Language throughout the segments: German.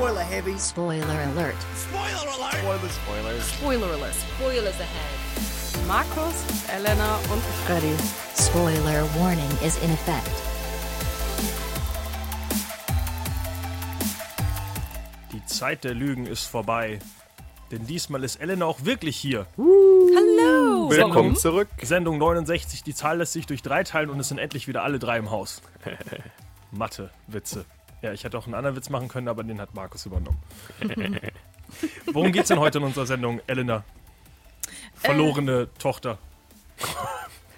Spoiler heavy. Spoiler alert. Spoiler alert. Spoilers, Spoilers. Spoiler alert. Spoilers ahead. Markus, Elena und Freddy. Spoiler warning is in effect. Die Zeit der Lügen ist vorbei. Denn diesmal ist Elena auch wirklich hier. Hallo. Willkommen Warum? zurück. Sendung 69, die Zahl lässt sich durch drei teilen und es sind endlich wieder alle drei im Haus. Mathe, Witze. Ja, ich hätte auch einen anderen Witz machen können, aber den hat Markus übernommen. Worum geht's denn heute in unserer Sendung, Elena? Verlorene Tochter.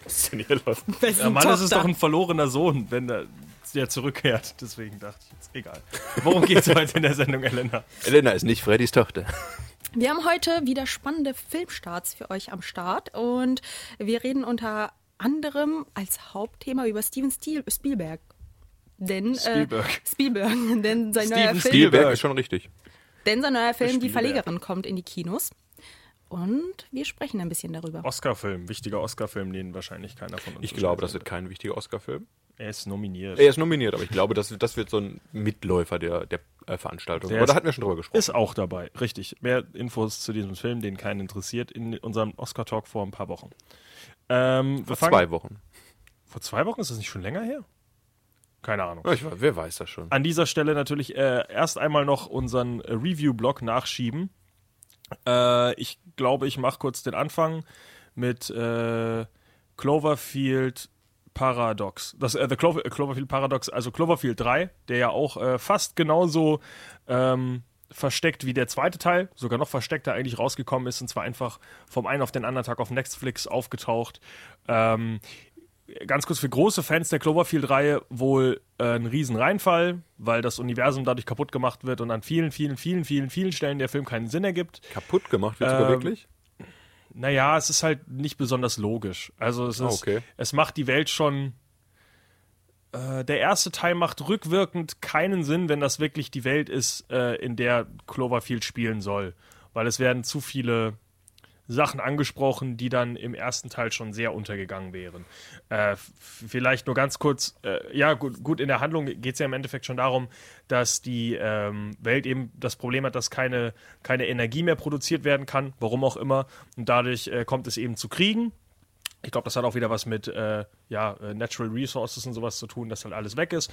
Was ist denn hier los? Ja, Mann, das ist doch ein verlorener Sohn, wenn der, der zurückkehrt. Deswegen dachte ich jetzt, egal. Worum geht's heute in der Sendung, Elena? Elena ist nicht Freddys Tochter. Wir haben heute wieder spannende Filmstarts für euch am Start und wir reden unter anderem als Hauptthema über Steven Spiel Spielberg. Denn, Spielberg. Äh, Spielberg. Denn sein, Steven neuer Film, Spielberg. Ist schon richtig. denn sein neuer Film Die. Verlegerin kommt in die Kinos. Und wir sprechen ein bisschen darüber. Oscar-Film, wichtiger Oscar-Film, den wahrscheinlich keiner von uns Ich glaube, das wird kein wichtiger Oscar-Film. Er ist nominiert. Er ist nominiert, aber ich glaube, das, das wird so ein Mitläufer der, der äh, Veranstaltung. Der aber da hatten wir schon drüber gesprochen. Ist auch dabei, richtig. Mehr Infos zu diesem Film, den keinen interessiert, in unserem Oscar-Talk vor ein paar Wochen. Ähm, Vor zwei Wochen. Vor zwei Wochen? Ist das nicht schon länger her? Keine Ahnung. Ich, wer weiß das schon. An dieser Stelle natürlich äh, erst einmal noch unseren äh, Review-Blog nachschieben. Äh, ich glaube, ich mache kurz den Anfang mit äh, Cloverfield Paradox. Das, äh, The Clover, äh, Cloverfield Paradox, also Cloverfield 3, der ja auch äh, fast genauso ähm, versteckt wie der zweite Teil, sogar noch versteckter eigentlich rausgekommen ist, und zwar einfach vom einen auf den anderen Tag auf Netflix aufgetaucht. Ähm, ganz kurz für große Fans der Cloverfield-Reihe wohl äh, ein Riesenreinfall, weil das Universum dadurch kaputt gemacht wird und an vielen, vielen, vielen, vielen, vielen Stellen der Film keinen Sinn ergibt. Kaputt gemacht wird sogar Ähm, wirklich? Naja, es ist halt nicht besonders logisch. Also es Ah, ist, okay. es macht die Welt schon. Äh, der erste Teil macht rückwirkend keinen Sinn, wenn das wirklich die Welt ist, äh, in der Cloverfield spielen soll. Weil es werden zu viele Sachen angesprochen, die dann im ersten Teil schon sehr untergegangen wären. Äh, vielleicht nur ganz kurz, äh, ja gut, gut, in der Handlung geht es ja im Endeffekt schon darum, dass die ähm, Welt eben das Problem hat, dass keine, keine Energie mehr produziert werden kann, warum auch immer. Und dadurch äh, kommt es eben zu Kriegen. Ich glaube, das hat auch wieder was mit äh, ja, äh, Natural Resources und sowas zu tun, dass halt alles weg ist.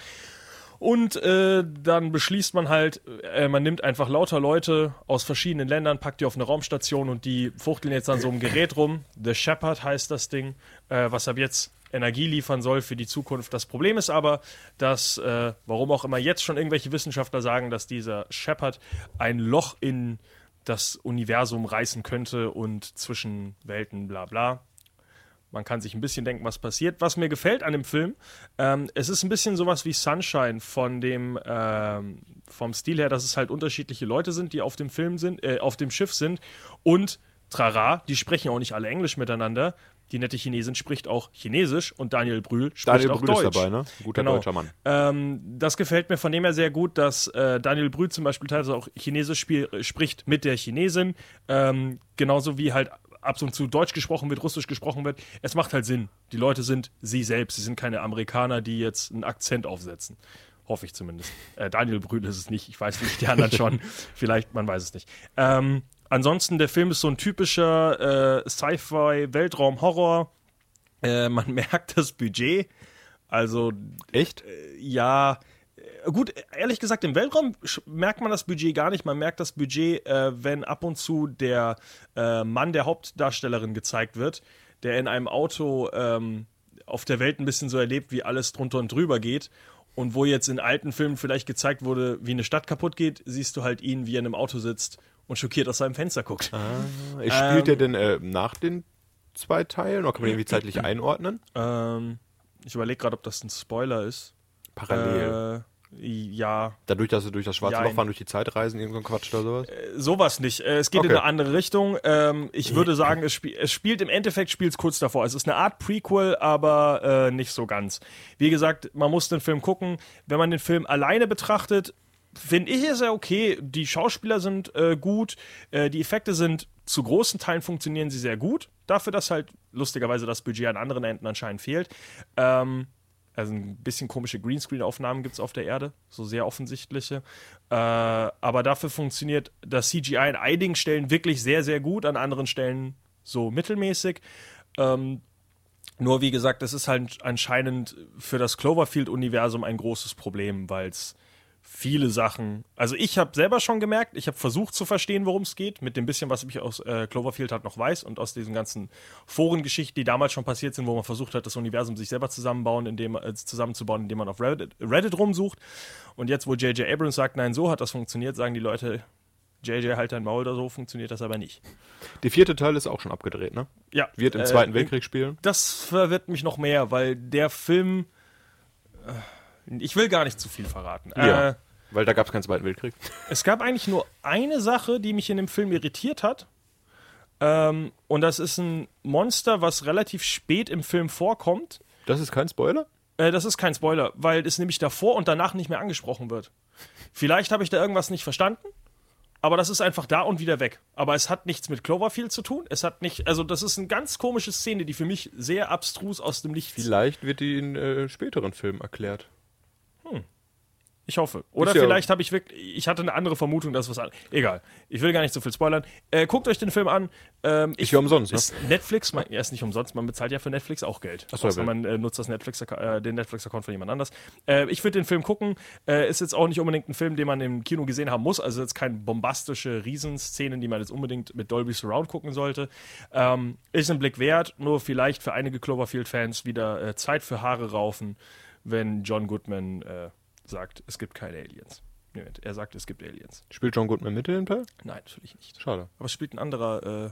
Und äh, dann beschließt man halt, äh, man nimmt einfach lauter Leute aus verschiedenen Ländern, packt die auf eine Raumstation und die fuchteln jetzt an so einem Gerät rum. The Shepard heißt das Ding, äh, was ab jetzt Energie liefern soll für die Zukunft. Das Problem ist aber, dass, äh, warum auch immer jetzt schon irgendwelche Wissenschaftler sagen, dass dieser Shepard ein Loch in das Universum reißen könnte und zwischen Welten bla bla. Man kann sich ein bisschen denken, was passiert. Was mir gefällt an dem Film, ähm, es ist ein bisschen sowas wie Sunshine von dem ähm, vom Stil her, dass es halt unterschiedliche Leute sind, die auf dem Film sind, äh, auf dem Schiff sind und Trara, die sprechen auch nicht alle Englisch miteinander. Die nette Chinesin spricht auch Chinesisch und Daniel Brühl spricht Daniel auch Brühl ist Deutsch. dabei, ne? Guter Genau. deutscher Mann. Ähm, das gefällt mir von dem her sehr gut, dass äh, Daniel Brühl zum Beispiel teilweise auch Chinesisch spiel, äh, spricht mit der Chinesin. Ähm, genauso wie halt ab und zu Deutsch gesprochen wird, Russisch gesprochen wird. Es macht halt Sinn. Die Leute sind sie selbst. Sie sind keine Amerikaner, die jetzt einen Akzent aufsetzen. Hoffe ich zumindest. Äh, Daniel Brühl ist es nicht. Ich weiß nicht, die anderen schon. Vielleicht, man weiß es nicht. Ähm, ansonsten, der Film ist so ein typischer äh, Sci-Fi-Weltraum-Horror. Äh, man merkt das Budget. Also Echt? ja, äh, gut, ehrlich gesagt, im Weltraum merkt man das Budget gar nicht. Man merkt das Budget, äh, wenn ab und zu der äh, Mann der Hauptdarstellerin gezeigt wird, der in einem Auto ähm, auf der Welt ein bisschen so erlebt, wie alles drunter und drüber geht. Und wo jetzt in alten Filmen vielleicht gezeigt wurde, wie eine Stadt kaputt geht, siehst du halt ihn, wie er in einem Auto sitzt und schockiert aus seinem Fenster guckt. Spielt Ähm, er denn äh, nach den zwei Teilen oder kann man irgendwie zeitlich einordnen? Ähm, ich überlege gerade, ob das ein Spoiler ist. Parallel. Äh, ja, Dadurch, dass sie durch das schwarze Jein. Loch fahren, durch die Zeit reisen, irgend so ein Quatsch oder sowas? Sowas nicht. Äh, Es geht in Okay. eine andere Richtung. Ähm, ich würde sagen, es, spiel, es spielt im Endeffekt spielt kurz davor. Es ist eine Art Prequel, aber äh, nicht so ganz. Wie gesagt, man muss den Film gucken. Wenn man den Film alleine betrachtet, finde ich es ja okay. Die Schauspieler sind äh, gut, äh, die Effekte sind zu großen Teilen funktionieren sie sehr gut. Dafür, dass halt lustigerweise das Budget an anderen Enden anscheinend fehlt. Ähm, Also ein bisschen komische Greenscreen-Aufnahmen gibt es auf der Erde, so sehr offensichtliche. Äh, aber dafür funktioniert das CGI an einigen Stellen wirklich sehr, sehr gut, an anderen Stellen so mittelmäßig. Ähm, nur wie gesagt, das ist halt anscheinend für das Cloverfield-Universum ein großes Problem, weil es viele Sachen. Also ich habe selber schon gemerkt, ich habe versucht zu verstehen, worum es geht, mit dem bisschen, was ich aus äh, Cloverfield halt noch weiß und aus diesen ganzen Forengeschichten, die damals schon passiert sind, wo man versucht hat, das Universum sich selber zusammenbauen, indem, äh, zusammenzubauen, indem man auf Reddit, Reddit rumsucht. Und jetzt, wo J.J. Abrams sagt, nein, so hat das funktioniert, sagen die Leute, JJ halt dein Maul oder so, funktioniert das aber nicht. Der vierte Teil ist auch schon abgedreht, ne? Ja. Wird im äh, Zweiten Weltkrieg spielen. Das verwirrt mich noch mehr, weil der Film. Äh, ich will gar nicht zu viel verraten. Ja. Äh, Weil da gab es keinen Zweiten Weltkrieg. es gab eigentlich nur eine Sache, die mich in dem Film irritiert hat. Ähm, und das ist ein Monster, was relativ spät im Film vorkommt. Das ist kein Spoiler? Äh, das ist kein Spoiler, weil es nämlich davor und danach nicht mehr angesprochen wird. Vielleicht habe ich da irgendwas nicht verstanden, aber das ist einfach da und wieder weg. Aber es hat nichts mit Cloverfield zu tun. Es hat nicht, also das ist eine ganz komische Szene, die für mich sehr abstrus aus dem Licht Vielleicht wird die in äh, späteren Filmen erklärt. Ich hoffe. Oder ja- vielleicht habe ich wirklich, ich hatte eine andere Vermutung, dass was an. Egal. Ich will gar nicht so viel spoilern. Äh, guckt euch den Film an. Ähm, Ist ja umsonst, ne? Ist Netflix, man, er ist nicht umsonst, man bezahlt ja für Netflix auch Geld. Ach so, Außer ja. man äh, nutzt das Netflix, äh, den Netflix-Account von jemand anders. Äh, ich würde den Film gucken. Äh, ist jetzt auch nicht unbedingt ein Film, den man im Kino gesehen haben muss. Also jetzt keine bombastische Riesenszenen, die man jetzt unbedingt mit Dolby Surround gucken sollte. Ähm, ist ein Blick wert, nur vielleicht für einige Cloverfield-Fans wieder äh, Zeit für Haare raufen, wenn John Goodman sagt, es gibt keine Aliens. Moment, Er sagt, es gibt Aliens. Spielt John Goodman mit in Teil? Nein, natürlich nicht. Schade. Aber es spielt ein anderer äh,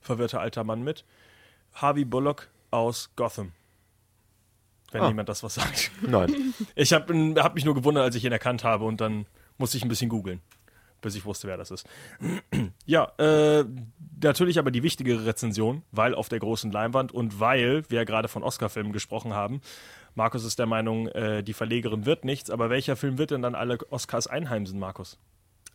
verwirrter alter Mann mit. Harvey Bullock aus Gotham. Wenn Ah. niemand das was sagt. Nein. Ich habe hab mich nur gewundert, als ich ihn erkannt habe und dann musste ich ein bisschen googeln, bis ich wusste, wer das ist. ja, äh, natürlich aber die wichtigere Rezension, weil auf der großen Leinwand und weil wir ja gerade von Oscar-Filmen gesprochen haben. Markus ist der Meinung, äh, die Verlegerin wird nichts, aber welcher Film wird denn dann alle Oscars einheimsen, Markus?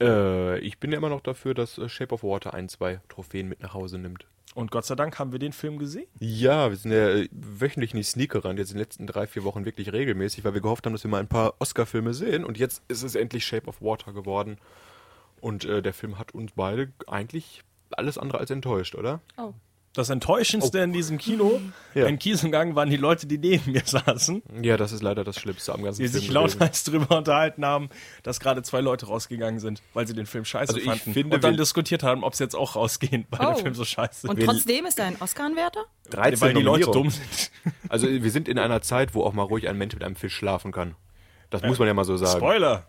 äh, ich bin ja immer noch dafür, dass äh, Shape of Water ein, zwei Trophäen mit nach Hause nimmt. Und Gott sei Dank haben wir den Film gesehen. Ja, wir sind ja äh, wöchentlich in die Sneaker jetzt in den letzten drei, vier Wochen wirklich regelmäßig, weil wir gehofft haben, dass wir mal ein paar Oscar-Filme sehen. Und jetzt ist es endlich Shape of Water geworden. Und äh, der Film hat uns beide eigentlich alles andere als enttäuscht, oder? Oh. Das Enttäuschendste in diesem Kino, Ja. in Kiesengang, waren die Leute, die neben mir saßen, Ja, das ist leider das Schlimmste am ganzen die Film. sich gewesen. lauthals drüber unterhalten haben, dass gerade zwei Leute rausgegangen sind, weil sie den Film scheiße Also ich fanden. finde, und dann diskutiert haben, ob sie jetzt auch rausgehen, weil der Oh. Film so scheiße Und ist. trotzdem ist er ein Oscar-Anwärter? 13 Weil die Leute dumm sind. Also wir sind in einer Zeit, wo auch mal ruhig ein Mensch mit einem Fisch schlafen kann. Das muss man ja mal so sagen. Spoiler!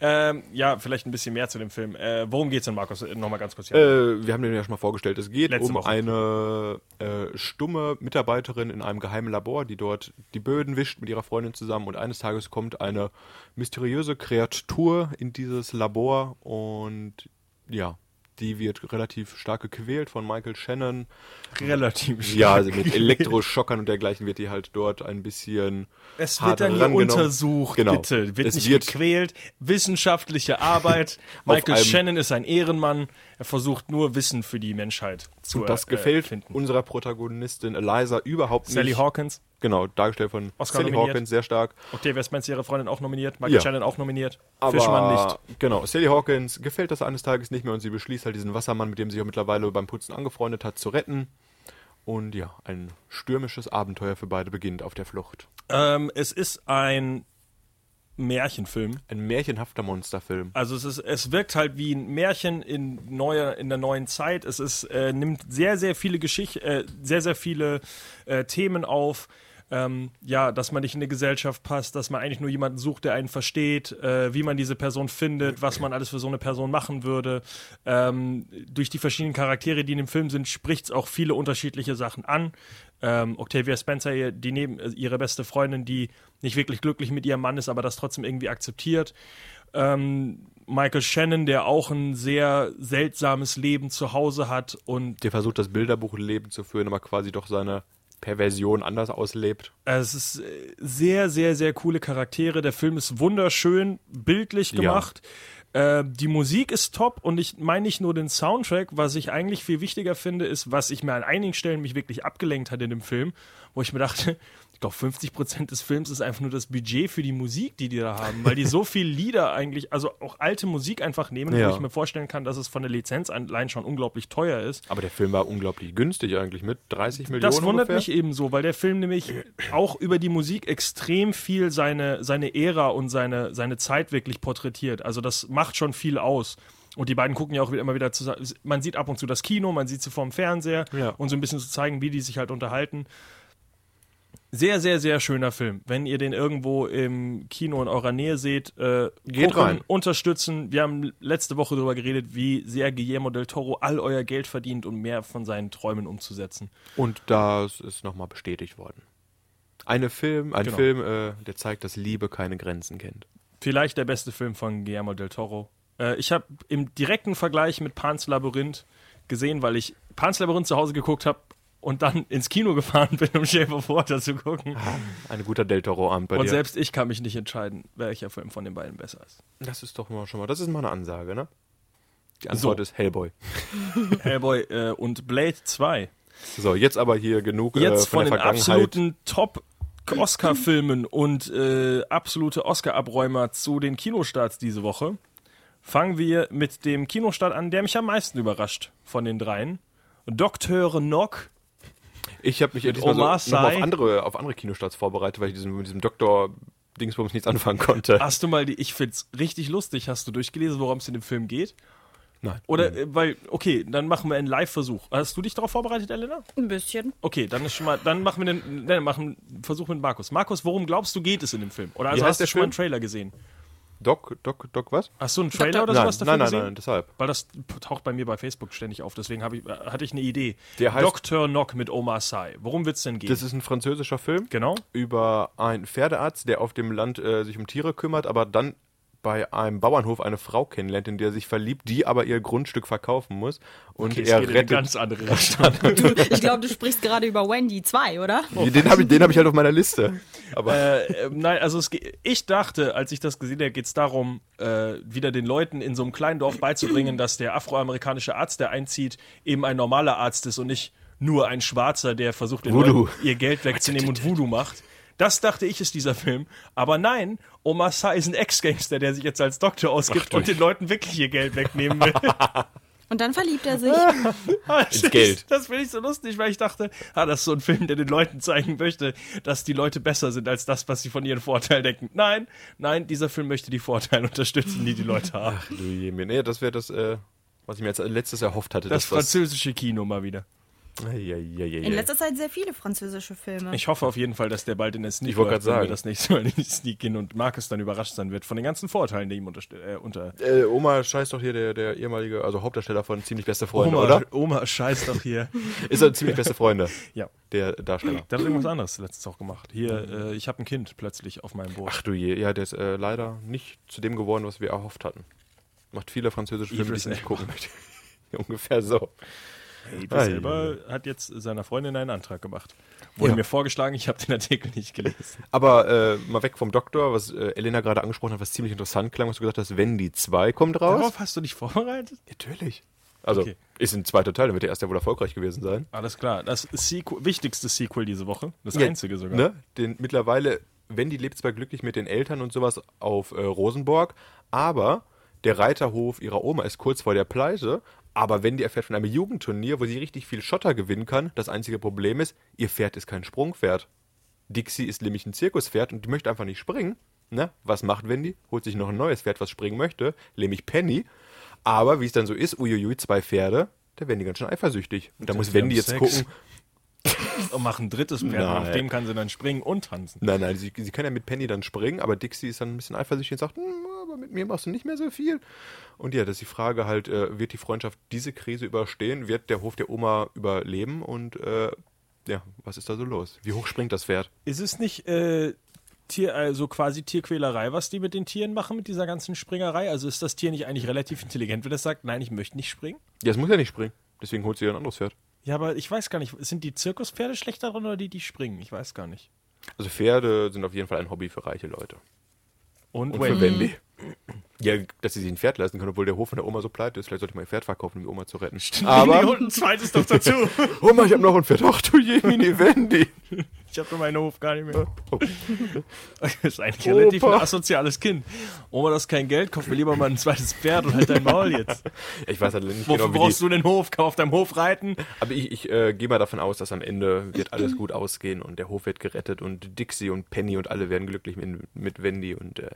Ähm, ja, vielleicht ein bisschen mehr zu dem Film. Äh, worum geht's denn, Markus? Nochmal ganz kurz hier. Äh, wir haben den ja schon mal vorgestellt. Es geht Letzte um Woche. eine äh, stumme Mitarbeiterin in einem geheimen Labor, die dort die Böden wischt mit ihrer Freundin zusammen und eines Tages kommt eine mysteriöse Kreatur in dieses Labor und ja, die wird relativ stark gequält von Michael Shannon. Relativ Ja, stark. also mit Elektroschockern und dergleichen wird die halt dort ein bisschen Es wird dann hier untersucht, Genau. bitte. Wird Es nicht wird- gequält. Wissenschaftliche Arbeit. Michael Shannon ist ein Ehrenmann. Er versucht nur Wissen für die Menschheit zu Und das äh, gefällt finden. unserer Protagonistin Eliza überhaupt Sally nicht. Hawkins. Genau, dargestellt von Oscar Sally nominiert. Hawkins, sehr stark. Octavia Spencer, ihre Freundin, auch nominiert. Michael Ja. Shannon auch nominiert. Aber Fischmann nicht. genau, Sally Hawkins gefällt das eines Tages nicht mehr und sie beschließt halt diesen Wassermann, mit dem sie sich auch mittlerweile beim Putzen angefreundet hat, zu retten. Und ja, ein stürmisches Abenteuer für beide beginnt auf der Flucht. Ähm, es ist ein Märchenfilm. Ein märchenhafter Monsterfilm. Also es ist, es wirkt halt wie ein Märchen in neuer, in der neuen Zeit. Es ist, äh, nimmt sehr, sehr viele Geschichten, äh, sehr, sehr viele äh, Themen auf. Ähm, ja, dass man nicht in eine Gesellschaft passt, dass man eigentlich nur jemanden sucht, der einen versteht, äh, wie man diese Person findet, was man alles für so eine Person machen würde. Ähm, durch die verschiedenen Charaktere, die in dem Film sind, spricht es auch viele unterschiedliche Sachen an. Ähm, Octavia Spencer, die neben äh, ihre beste Freundin, die nicht wirklich glücklich mit ihrem Mann ist, aber das trotzdem irgendwie akzeptiert. Ähm, Michael Shannon, der auch ein sehr seltsames Leben zu Hause hat und Der versucht, das Bilderbuchleben zu führen, aber quasi doch seine Perversion anders auslebt. es ist äh, sehr, sehr, sehr coole Charaktere. Der Film ist wunderschön, bildlich Ja. gemacht. Äh, die Musik ist top und ich meine nicht nur den Soundtrack, was ich eigentlich viel wichtiger finde, ist, was ich mir an einigen Stellen mich wirklich abgelenkt hat in dem Film, wo ich mir dachte, glaube 50 Prozent des Films ist einfach nur das Budget für die Musik, die die da haben, weil die so viele Lieder eigentlich, also auch alte Musik einfach nehmen, Ja. wo ich mir vorstellen kann, dass es von der Lizenz allein schon unglaublich teuer ist. Aber der Film war unglaublich günstig eigentlich mit 30 Millionen Das wundert ungefähr. mich ebenso, weil der Film nämlich auch über die Musik extrem viel seine, seine Ära und seine, seine Zeit wirklich porträtiert. Also das macht schon viel aus. Und die beiden gucken ja auch immer wieder zusammen. Man sieht ab und zu das Kino, man sieht sie vorm Fernseher Ja. und so ein bisschen zu zeigen, wie die sich halt unterhalten. Sehr, sehr, sehr schöner Film. Wenn ihr den irgendwo im Kino in eurer Nähe seht, äh, Geht gucken, rein. unterstützen. Wir haben letzte Woche darüber geredet, wie sehr Guillermo del Toro all euer Geld verdient, um mehr von seinen Träumen umzusetzen. Und das ist nochmal bestätigt worden. Eine Film, ein Genau. Film, äh, der zeigt, dass Liebe keine Grenzen kennt. Vielleicht der beste Film von Guillermo del Toro. Äh, ich habe im direkten Vergleich mit Pans Labyrinth gesehen, weil ich Pans Labyrinth zu Hause geguckt habe und dann ins Kino gefahren bin, um Shape of Water zu gucken. Ein guter Del Toro-Abend bei Und dir. selbst ich kann mich nicht entscheiden, welcher Film von den beiden besser ist. das ist doch mal schon mal, das ist mal eine Ansage, ne? Die Antwort So. ist Hellboy. Hellboy äh, und Blade 2. So, jetzt aber hier genug Jetzt äh, von, von, den absoluten Top Oscar-Filmen und äh, absolute Oscar-Abräumer zu den Kinostarts diese Woche. Fangen wir mit dem Kinostart an, der mich am meisten überrascht von den dreien. Dr. Nock Ich habe mich ja diesmal so, Omar mal auf andere, auf andere Kinostarts vorbereitet, weil ich diesem, mit diesem Doktor Dingsbums nichts anfangen konnte. Hast du mal die, ich find's richtig lustig, hast du durchgelesen, worum es in dem Film geht? Nein. Oder, äh, weil, okay, dann machen wir einen Live-Versuch. Hast du dich darauf vorbereitet, Elena? Ein bisschen. Okay, dann ist schon mal, dann machen wir einen, ne, machen einen Versuch mit Markus. Markus, worum glaubst du geht es in dem Film? Oder also hast du schon mal einen Film? Trailer gesehen? Doc, Doc, Doc, was? Hast du einen Trailer oder Nein, sowas dafür nein, nein, gesehen? nein, deshalb. Weil das taucht bei mir bei Facebook ständig auf, deswegen ich, äh, hatte ich eine Idee. Der heißt- Dr. Nock mit Omar Sy. Worum wird's denn gehen? Das ist ein französischer Film genau. über einen Pferdearzt, der auf dem Land äh, sich um Tiere kümmert, aber dann bei einem Bauernhof eine Frau kennenlernt, in der er sich verliebt, die aber ihr Grundstück verkaufen muss. Und Okay, er geht in eine rettet. ganz andere. Du, ich glaube, du sprichst gerade über Wendy 2, oder? Den habe ich, den hab ich halt auf meiner Liste. Aber äh, äh, nein, also es, ich dachte, als ich das gesehen habe, geht es darum, äh, wieder den Leuten in so einem kleinen Dorf beizubringen, dass der afroamerikanische Arzt, der einzieht, eben ein normaler Arzt ist und nicht nur ein Schwarzer, der versucht. Leuten ihr Geld wegzunehmen und Voodoo macht. Das dachte ich, ist dieser Film. Aber nein, Omar Sy ist ein Ex-Gangster, der sich jetzt als Doktor ausgibt Ach, und den Leuten wirklich ihr Geld wegnehmen will. Und dann verliebt er sich. Das Geld. Das finde ich so lustig, weil ich dachte, ah, das ist so ein Film, der den Leuten zeigen möchte, dass die Leute besser sind als das, was sie von ihren Vorteilen denken. Nein, nein, dieser Film möchte die Vorteile unterstützen, die die Leute haben. du je mir. Nee, das wäre das, äh, was ich mir als letztes erhofft hatte. Das dass das- französische Kino mal wieder. In letzter Zeit sehr viele französische Filme. Ich hoffe auf jeden Fall, dass der bald in der Sneak Ich wollte läuft, grad wenn wir sagen. das nächste Mal in die Sneak gehen und Markus dann überrascht sein wird von den ganzen Vorteilen, die ihm unterste- äh, unter. Äh, Oma scheißt doch hier der, der ehemalige, also Hauptdarsteller von Ziemlich Beste Freunde, Oma, oder? Oma scheiß doch hier. Ist er Ziemlich Beste Freunde, ja. der Darsteller. Der hat irgendwas anderes letztens auch gemacht. Hier, äh, ich habe ein Kind plötzlich auf meinem Boot. Ach du je, ja, der ist äh, leider nicht zu dem geworden, was wir erhofft hatten. Macht viele französische Filme, die ich nicht gucken möchte. Ungefähr so. Idris Ah, selber hat jetzt seiner Freundin einen Antrag gemacht. Wurde Ja. mir vorgeschlagen, ich habe den Artikel nicht gelesen. Aber äh, mal weg vom Doktor, was äh, Elena gerade angesprochen hat, was ziemlich interessant klang, was du gesagt hast, wenn die 2 kommt raus. Darauf hast du dich vorbereitet? Natürlich. Also, Okay. ist ein zweiter Teil, dann wird der erste ja wohl erfolgreich gewesen sein. Alles klar. Das Sequel, wichtigste Sequel diese Woche. Das Ja, einzige sogar. Ne? Den, mittlerweile, Wendy lebt zwar glücklich mit den Eltern und sowas auf äh, Rosenborg, aber der Reiterhof ihrer Oma ist kurz vor der Pleite. Aber Wendy erfährt von einem Jugendturnier, wo sie richtig viel Schotter gewinnen kann. Das einzige Problem ist, ihr Pferd ist kein Sprungpferd. Dixie ist nämlich ein Zirkuspferd und die möchte einfach nicht springen. Ne? Was macht Wendy? Holt sich noch ein neues Pferd, was springen möchte, nämlich Penny. Aber wie es dann so ist, uiuiui, zwei Pferde, da werden die ganz schön eifersüchtig. Und da Die muss Wendy jetzt Sex. gucken, Und mach ein drittes Pferd. Nein. Auf dem kann sie dann springen und tanzen. Nein, nein, sie, sie kann ja mit Penny dann springen, aber Dixie ist dann ein bisschen eifersüchtig und sagt, hm, aber mit mir machst du nicht mehr so viel. Und ja, das ist die Frage halt, äh, wird die Freundschaft diese Krise überstehen? Wird der Hof der Oma überleben? Und äh, ja, was ist da so los? Wie hoch springt das Pferd? Ist es nicht äh, Tier, also quasi Tierquälerei, was die mit den Tieren machen, mit dieser ganzen Springerei? Also ist das Tier nicht eigentlich relativ intelligent, wenn es sagt, nein, ich möchte nicht springen? Ja, es muss ja nicht springen. Deswegen holt sie ja ein anderes Pferd. Ja, aber ich weiß gar nicht, sind die Zirkuspferde schlechter drin oder die, die springen? Ich weiß gar nicht. Also Pferde sind auf jeden Fall ein Hobby für reiche Leute. Und, Und Wendy. für Wendy. Ja, dass sie sich ein Pferd leisten können, obwohl der Hof von der Oma so pleite ist. Vielleicht sollte ich mal ein Pferd verkaufen, um die Oma zu retten. Aber und ein zweites noch dazu. Oma, ich habe noch ein Pferd. Ach du Jemini, Wendy. Ich habe meinen Hof gar nicht mehr. Oh. Das ist eigentlich Opa. relativ ein asoziales Kind. Oma, das ist kein Geld, kauf mir lieber mal ein zweites Pferd und halt dein Maul jetzt. Ich weiß halt nicht Wofür genau, brauchst die, du den Hof? Kann auf deinem Hof reiten? Aber ich, ich äh, gehe mal davon aus, dass am Ende wird alles gut ausgehen und der Hof wird gerettet und Dixie und Penny und alle werden glücklich mit, mit Wendy und äh,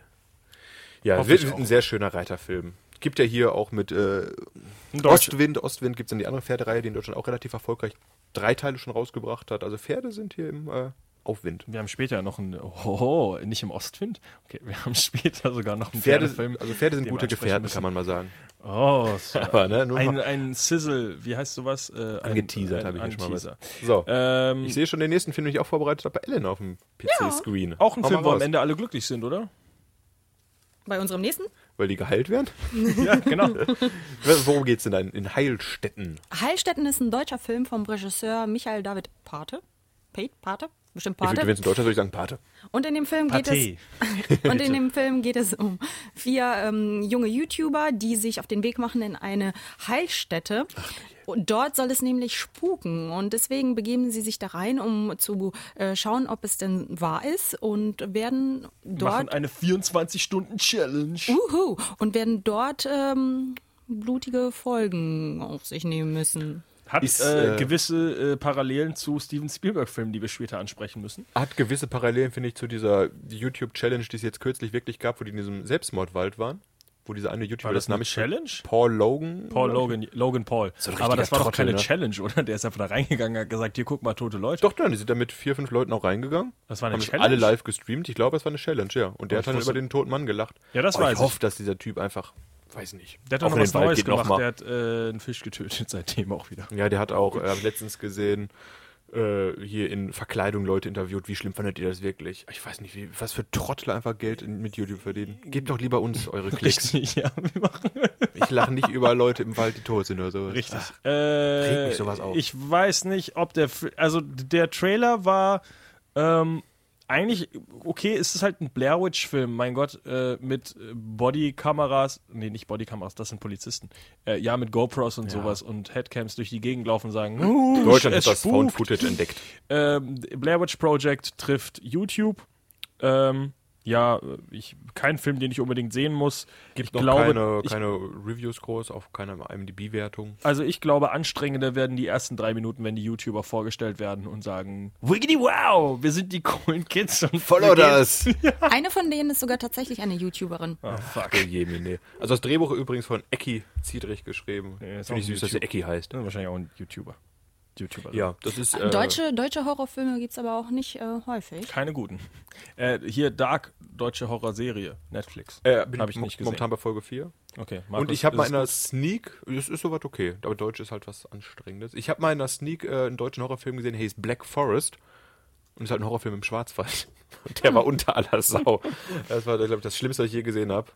ja, wird ein sehr schöner Reiterfilm. Gibt ja hier auch mit äh, Ostwind, Ostwind gibt es dann die andere Pferdereihe, die in Deutschland auch relativ erfolgreich drei Teile schon rausgebracht hat. Also Pferde sind hier im äh, Aufwind. Wir haben später noch einen, oh, nicht im Ostwind? Okay, wir haben später sogar noch einen Pferde, Pferdefilm. also Pferde sind gute Gefährten, müssen. kann man mal sagen. Oh, so. Aber, ne, nur ein, ein Sizzle, wie heißt sowas? Äh, ein- angeteasert habe ich hier schon mal Teaser. was. So, Ähm, ich sehe schon den nächsten Film, den ich auch vorbereitet habe, bei Ellen auf dem PC-Screen. auch ein Film, wo am. Ende alle glücklich sind, oder? Bei unserem nächsten Weil die geheilt werden? Ja, genau. Worum geht's denn da? In Heilstätten. Heilstätten ist ein deutscher Film vom Regisseur Michael David Pate. Pate? Pate? Bestimmt Ich Pate. wenn es in Deutschland soll ich sagen Pate. Und in dem Film geht Pathé. es und in dem Film geht es um vier ähm, junge YouTuber, die sich auf den Weg machen in eine Heilstätte. Und dort soll es nämlich spuken und deswegen begeben sie sich da rein, um zu äh, schauen, ob es denn wahr ist und werden Machen dort eine 24-Stunden-Challenge. uhu, und werden dort ähm, blutige Folgen auf sich nehmen müssen. Hat Ist, äh, äh, gewisse äh, Parallelen zu Steven Spielberg-Filmen, die wir später ansprechen müssen. Hat gewisse Parallelen, finde ich, zu dieser YouTube-Challenge, die es jetzt kürzlich wirklich gab, wo die in diesem Selbstmordwald waren. Wo dieser eine YouTuber, War das eine Name Challenge? Paul Logan. Paul. Logan, Logan Paul. So Aber das war doch Trottel, keine ne? Challenge, oder? Der ist einfach da reingegangen und hat gesagt, hier guck mal, tote Leute. Doch, nein, die sind da mit vier, fünf Leuten auch reingegangen. Das war eine haben Challenge? alle live gestreamt. Ich glaube, es war eine Challenge, ja. Und der Oh, hat dann über den toten Mann gelacht. Ja, das Aber weiß ich ich. hoffe, dass dieser Typ einfach, weiß nicht. Der hat doch auch noch was Neues gemacht. Der hat äh, einen Fisch getötet seitdem auch wieder. Ja, der hat auch, äh, letztens gesehen, äh, hier in Verkleidung Leute interviewt. Wie schlimm fandet ihr das wirklich? Ich weiß nicht, wie, was für Trottel einfach Geld in, mit YouTube verdienen. Gebt doch lieber uns eure Klicks. Richtig, ja. Wir machen Ich lache nicht über Leute im Wald, die tot sind oder so. Richtig. Ach, äh, regt mich sowas auf. Ich weiß nicht, ob der. Also, der Trailer war. Ähm, eigentlich, okay, es ist halt ein Blair Witch-Film, mein Gott, äh, mit äh, Bodykameras, nee, nicht Bodykameras, das sind Polizisten. Äh, ja, mit GoPros und sowas und Headcams durch die Gegend laufen und sagen, uh, Deutschland es hat das. Found Footage entdeckt. Ähm, Blair Witch Project trifft YouTube. Ähm, ja, ich, kein Film, den ich unbedingt sehen muss. Gibt ich noch glaube, keine, ich, keine Reviews groß, auch keine IMDb-Wertung. also ich glaube, anstrengender werden die ersten drei Minuten, wenn die YouTuber vorgestellt werden und sagen, Wiggity wow, wir sind die coolen Kids und Follow das! Eine von denen ist sogar tatsächlich eine YouTuberin. Ah, fuck. Oh je, nee. Also das Drehbuch übrigens von Ecki Ziedrich geschrieben. Ja, ist Finde ich süß, dass der YouTube. Ecki heißt. Ist wahrscheinlich auch ein YouTuber. YouTuber. Ja, das ist... Äh, Deutsche, deutsche Horrorfilme gibt es aber auch nicht äh, häufig. Keine guten. Äh, hier Dark, deutsche Horrorserie, Netflix. Äh, bin Habe ich nicht gesehen. Momentan bei Folge 4. Okay, Und Markus, ich habe mal es in einer? Sneak, es ist soweit okay, aber Deutsch ist halt was Anstrengendes. Ich habe mal in einer Sneak äh, einen deutschen Horrorfilm gesehen, der hieß Black Forest. Und ist halt ein Horrorfilm im Schwarzwald. Und der war unter aller Sau. Das war, glaube ich, das Schlimmste, was ich je gesehen habe.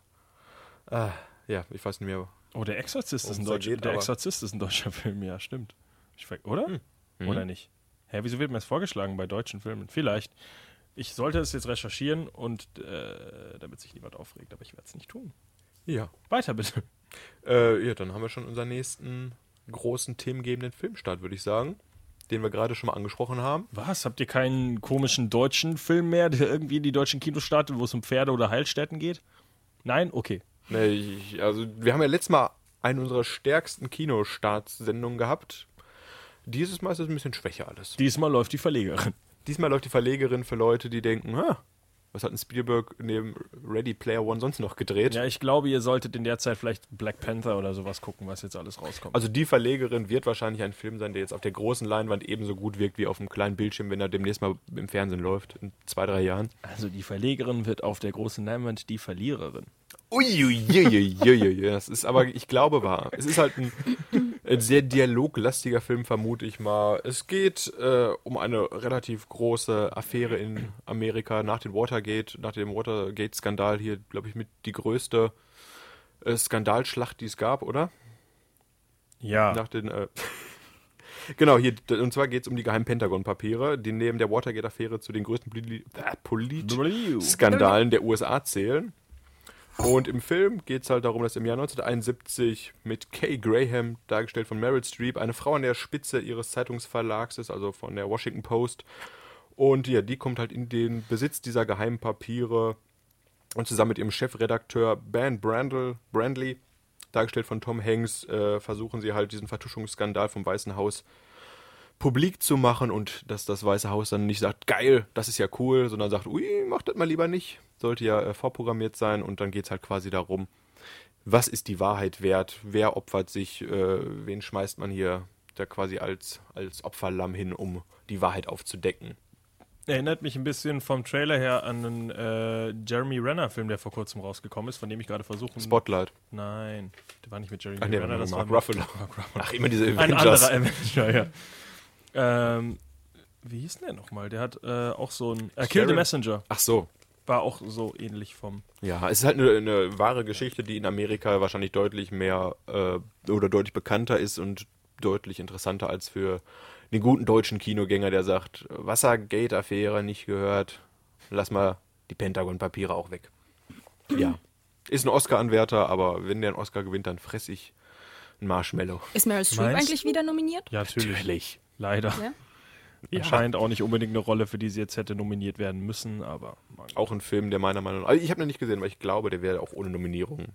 Ah, ja, ich weiß nicht mehr. Oh, der Exorzist ist ein es deutscher. geht, der Exorzist ist ein deutscher Film, ja, stimmt. Ich ver oder? Hm. Mhm. Oder nicht? Hä, wieso wird mir das vorgeschlagen bei deutschen Filmen? Vielleicht. Ich sollte es jetzt recherchieren und äh, damit sich niemand aufregt, aber ich werde es nicht tun. Ja. Weiter bitte. Äh, ja, dann haben wir schon unseren nächsten großen themengebenden Filmstart, würde ich sagen. Den wir gerade schon mal angesprochen haben. Was? Habt ihr keinen komischen deutschen Film mehr, der irgendwie in die deutschen Kinos startet, wo es um Pferde oder Heilstätten geht? Nein? Okay. Nee, ich, also wir haben ja letztes Mal eine unserer stärksten Kinostartsendungen gehabt. Dieses Mal ist es ein bisschen schwächer alles. Diesmal läuft die Verlegerin. Diesmal läuft die Verlegerin für Leute, die denken, ha, was hat ein Spielberg neben Ready Player One sonst noch gedreht? Ja, ich glaube, ihr solltet in der Zeit vielleicht Black Panther oder sowas gucken, was jetzt alles rauskommt. Also die Verlegerin wird wahrscheinlich ein Film sein, der jetzt auf der großen Leinwand ebenso gut wirkt wie auf dem kleinen Bildschirm, wenn er demnächst mal im Fernsehen läuft, in zwei, drei Jahren. Also die Verlegerin wird auf der großen Leinwand die Verliererin. Uiuiuiuiui, das ist aber, ich glaube, wahr. Es ist halt ein, ein sehr dialoglastiger Film, vermute ich mal. Es geht äh, um eine relativ große Affäre in Amerika nach dem Watergate, nach dem Watergate-Skandal hier, glaube ich, mit die größte äh, Skandalschlacht, die es gab, oder? Ja. Nach den, äh, genau, hier, und zwar geht es um die geheimen Pentagon-Papiere, die neben der Watergate-Affäre zu den größten äh, Polit-Skandalen der USA zählen. Und im Film geht es halt darum, dass im Jahr 1971 mit Kay Graham, dargestellt von Meryl Streep, eine Frau an der Spitze ihres Zeitungsverlags ist, also von der Washington Post. Und ja, die kommt halt in den Besitz dieser geheimen Papiere und zusammen mit ihrem Chefredakteur Ben Brandl, Brandley, dargestellt von Tom Hanks, äh, versuchen sie halt diesen Vertuschungsskandal vom Weißen Haus publik zu machen und dass das Weiße Haus dann nicht sagt, geil, das ist ja cool, sondern sagt, ui, mach das mal lieber nicht. Sollte ja äh, vorprogrammiert sein und dann geht es halt quasi darum, was ist die Wahrheit wert, wer opfert sich, äh, wen schmeißt man hier da quasi als, als Opferlamm hin, um die Wahrheit aufzudecken. Erinnert mich ein bisschen vom Trailer her an einen äh, Jeremy Renner-Film, der vor kurzem rausgekommen ist, von dem ich gerade versuche. Spotlight. Nein, der war nicht mit Jeremy Ach, nee, Renner, das Mark war Ruffalo. Mark Ruffalo. Ach, immer diese Ein Avengers. anderer Avenger, ja. Ähm, wie hieß denn der nochmal? Der hat äh, auch so ein. Äh, Kill the Messenger. Ach so. War auch so ähnlich vom. Ja, es ist halt eine, eine wahre Geschichte, die in Amerika wahrscheinlich deutlich mehr äh, oder deutlich bekannter ist und deutlich interessanter als für den guten deutschen Kinogänger, der sagt, Wassergate-Affäre nicht gehört, lass mal die Pentagon-Papiere auch weg. Ja. Ist ein Oscar-Anwärter, aber wenn der einen Oscar gewinnt, dann fress ich ein Marshmallow. Ist Meryl Streep eigentlich wieder nominiert? Ja, natürlich. Leider. Ja? Anscheinend auch nicht unbedingt eine Rolle, für die sie jetzt hätte nominiert werden müssen, aber. Auch ein Film, der meiner Meinung nach. Also ich habe ihn nicht gesehen, weil ich glaube, der wäre auch ohne Nominierung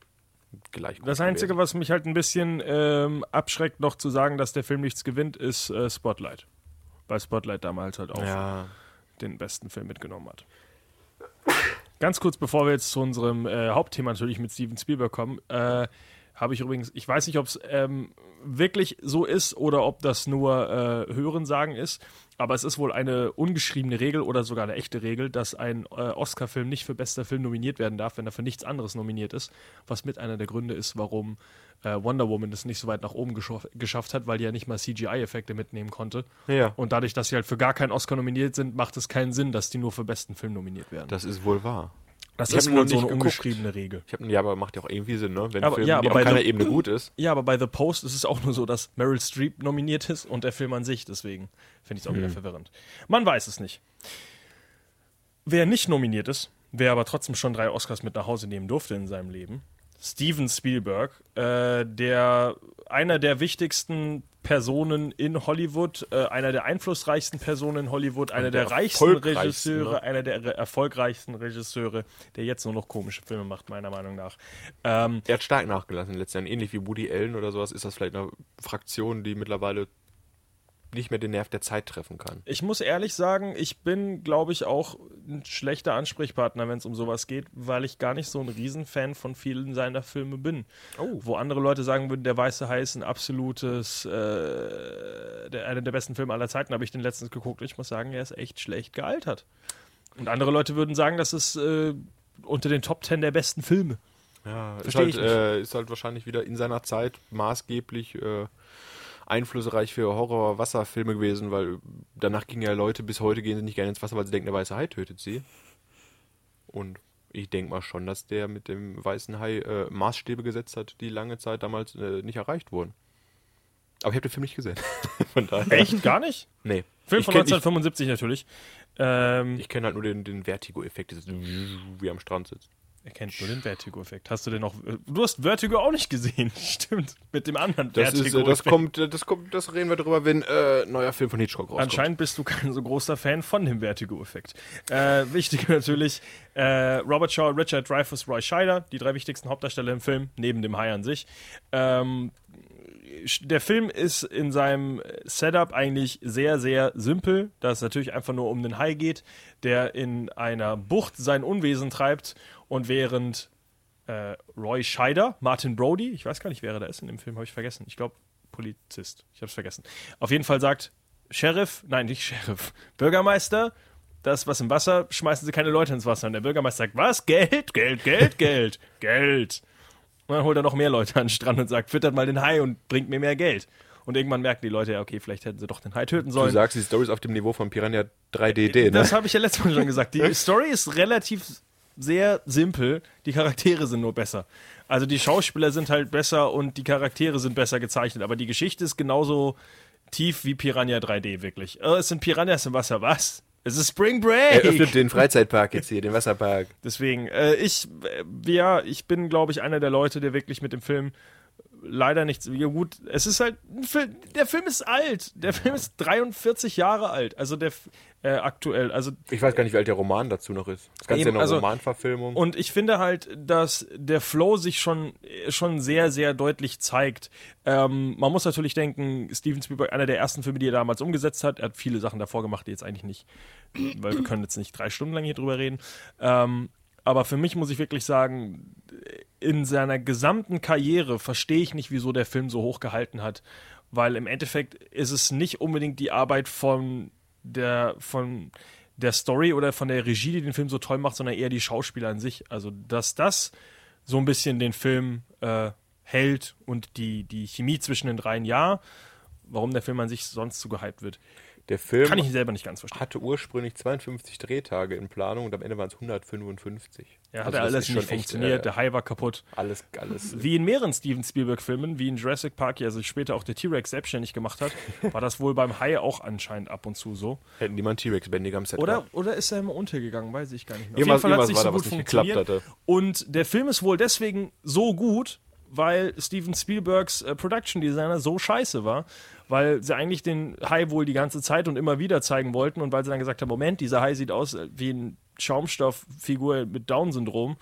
gleich gut Das Einzige, gewesen. was mich halt ein bisschen ähm, abschreckt, noch zu sagen, dass der Film nichts gewinnt, ist äh, Spotlight. Weil Spotlight damals halt auch Ja. den besten Film mitgenommen hat. Ganz kurz, bevor wir jetzt zu unserem äh, Hauptthema natürlich mit Steven Spielberg kommen, äh, habe ich übrigens, ich weiß nicht, ob es ähm, wirklich so ist oder ob das nur äh, Hörensagen ist, aber es ist wohl eine ungeschriebene Regel oder sogar eine echte Regel, dass ein äh, Oscar-Film nicht für bester Film nominiert werden darf, wenn er für nichts anderes nominiert ist, was mit einer der Gründe ist, warum äh, Wonder Woman es nicht so weit nach oben geschaff geschafft hat, weil die ja nicht mal CGI-Effekte mitnehmen konnte. Ja. Und dadurch, dass sie halt für gar keinen Oscar nominiert sind, macht es keinen Sinn, dass die nur für besten Film nominiert werden. Das ist wohl wahr. Das Ich hab ist wohl so eine ungeschriebene Regel. Ich habe ja, aber macht ja auch irgendwie Sinn, ne? Wenn Aber- Film ja, aber auf keiner The- Ebene gut ist. Ja, aber bei The Post ist es auch nur so, dass Meryl Streep nominiert ist und der Film an sich. Deswegen finde ich es auch Hm. wieder verwirrend. Man weiß es nicht. Wer nicht nominiert ist, wer aber trotzdem schon drei Oscars mit nach Hause nehmen durfte in seinem Leben, Steven Spielberg, äh, der einer der wichtigsten Personen in Hollywood, äh, einer der einflussreichsten Personen in Hollywood, einer der, der reichsten Regisseure, ne? einer der re- erfolgreichsten Regisseure, der jetzt nur noch komische Filme macht, meiner Meinung nach. Ähm, Er hat stark nachgelassen in den letzten Jahren. Ähnlich wie Woody Allen oder sowas ist das vielleicht eine Fraktion, die mittlerweile nicht mehr den Nerv der Zeit treffen kann. Ich muss ehrlich sagen, ich bin, glaube ich, auch ein schlechter Ansprechpartner, wenn es um sowas geht, weil ich gar nicht so ein Riesenfan von vielen seiner Filme bin. Oh. Wo andere Leute sagen würden, der Weiße Hai ist ein absolutes, äh, der, einer der besten Filme aller Zeiten, habe ich den letztens geguckt und ich muss sagen, er ist echt schlecht gealtert. Und andere Leute würden sagen, das ist äh, unter den Top Ten der besten Filme. Ja, ist Versteh halt, ich nicht. äh, ist halt wahrscheinlich wieder in seiner Zeit maßgeblich äh, einflussreich für Horror-Wasserfilme gewesen, weil danach gingen ja Leute, bis heute gehen sie nicht gerne ins Wasser, weil sie denken, der weiße Hai tötet sie. Und ich denke mal schon, dass der mit dem weißen Hai äh, Maßstäbe gesetzt hat, die lange Zeit damals äh, nicht erreicht wurden. Aber ich habe den Film nicht gesehen. von daher. Echt? Gar nicht? Nee. Film ich von kenn- 1975 natürlich. Ähm, Ich, ich kenne halt nur den, den Vertigo-Effekt, dieses wie er am Strand sitzt. Er kennt nur den Vertigo-Effekt. Hast du denn noch. Du hast Vertigo auch nicht gesehen. Stimmt. Mit dem anderen Das, ist, äh, das, kommt, äh, das kommt, das reden wir drüber, wenn äh, neuer Film von Hitchcock rauskommt. Anscheinend bist du kein so großer Fan von dem Vertigo-Effekt. Äh, wichtig natürlich, äh, Robert Shaw, Richard Dreyfuss, Roy Scheider, die drei wichtigsten Hauptdarsteller im Film, neben dem Hai an sich. Ähm, der Film ist in seinem Setup eigentlich sehr, sehr simpel, da es natürlich einfach nur um den Hai geht, der in einer Bucht sein Unwesen treibt und während äh, Roy Scheider, Martin Brody, ich weiß gar nicht, wer er da ist in dem Film, habe ich vergessen. Ich glaube, Polizist. Ich habe es vergessen. Auf jeden Fall sagt Sheriff, nein, nicht Sheriff, Bürgermeister, das, was im Wasser, schmeißen Sie keine Leute ins Wasser. Und der Bürgermeister sagt, was? Geld, Geld, Geld, Geld, Geld. Und dann holt er noch mehr Leute an den Strand und sagt, füttert mal den Hai und bringt mir mehr Geld. Und irgendwann merken die Leute, ja, okay, vielleicht hätten sie doch den Hai töten Du sollen. sagst, die Story ist auf dem Niveau von Piranha 3DD, ne? Das habe ich ja letztes Mal schon gesagt. Die Story ist relativ sehr simpel. Die Charaktere sind nur besser. Also die Schauspieler sind halt besser und die Charaktere sind besser gezeichnet. Aber die Geschichte ist genauso tief wie Piranha 3D, wirklich. Äh, es sind Piranhas im Wasser. Was? Es ist Spring Er öffnet Break. den Freizeitpark jetzt hier, den Wasserpark. Deswegen, äh, ich, äh, ja, ich bin, glaube ich, einer der Leute, der wirklich mit dem Film leider nichts. Ja, gut, es ist halt, ein Film, der Film ist alt. Der Film ist 43 Jahre alt. Also der äh, aktuell. Also Ich weiß gar nicht, wie alt der Roman dazu noch ist. Das Ganze Eben, ja eine also- Romanverfilmung. Und ich finde halt, dass der Flow sich schon, schon sehr, sehr deutlich zeigt. Ähm, man muss natürlich denken, Steven Spielberg, einer der ersten Filme, die er damals umgesetzt hat, er hat viele Sachen davor gemacht, die jetzt eigentlich nicht, weil wir können jetzt nicht drei Stunden lang hier drüber reden. Ähm, aber für mich muss ich wirklich sagen, in seiner gesamten Karriere verstehe ich nicht, wieso der Film so hoch gehalten hat. Weil im Endeffekt ist es nicht unbedingt die Arbeit von der, von der Story oder von der Regie, die den Film so toll macht, sondern eher die Schauspieler an sich. Also, dass das so ein bisschen den Film äh, hält und die, die Chemie zwischen den dreien, ja. Warum der Film an sich sonst so gehypt wird, der Film kann ich selber nicht ganz verstehen. hatte ursprünglich 52 Drehtage in Planung und am Ende waren es 155. Ja, hat Also alles nicht echt, funktioniert, äh, der Hai war kaputt. alles, alles. Wie in mehreren Steven Spielberg-Filmen, wie in Jurassic Park, ja sich später auch der T-Rex selbstständig gemacht hat, war das wohl beim Hai auch anscheinend ab und zu so. Hätten die mal einen T-Rex-Bändiger am Set Oder, gehabt. oder ist er immer untergegangen, weiß ich gar nicht mehr. Irgendwas- Auf jeden Fall hat es nicht so gut nicht funktioniert. hatte. Und der Film ist wohl deswegen so gut, weil Steven Spielbergs äh, Production Designer so scheiße war, weil sie eigentlich den Hai wohl die ganze Zeit und immer wieder zeigen wollten und weil sie dann gesagt haben, Moment, dieser Hai sieht aus äh, wie eine Schaumstofffigur mit Down-Syndrom.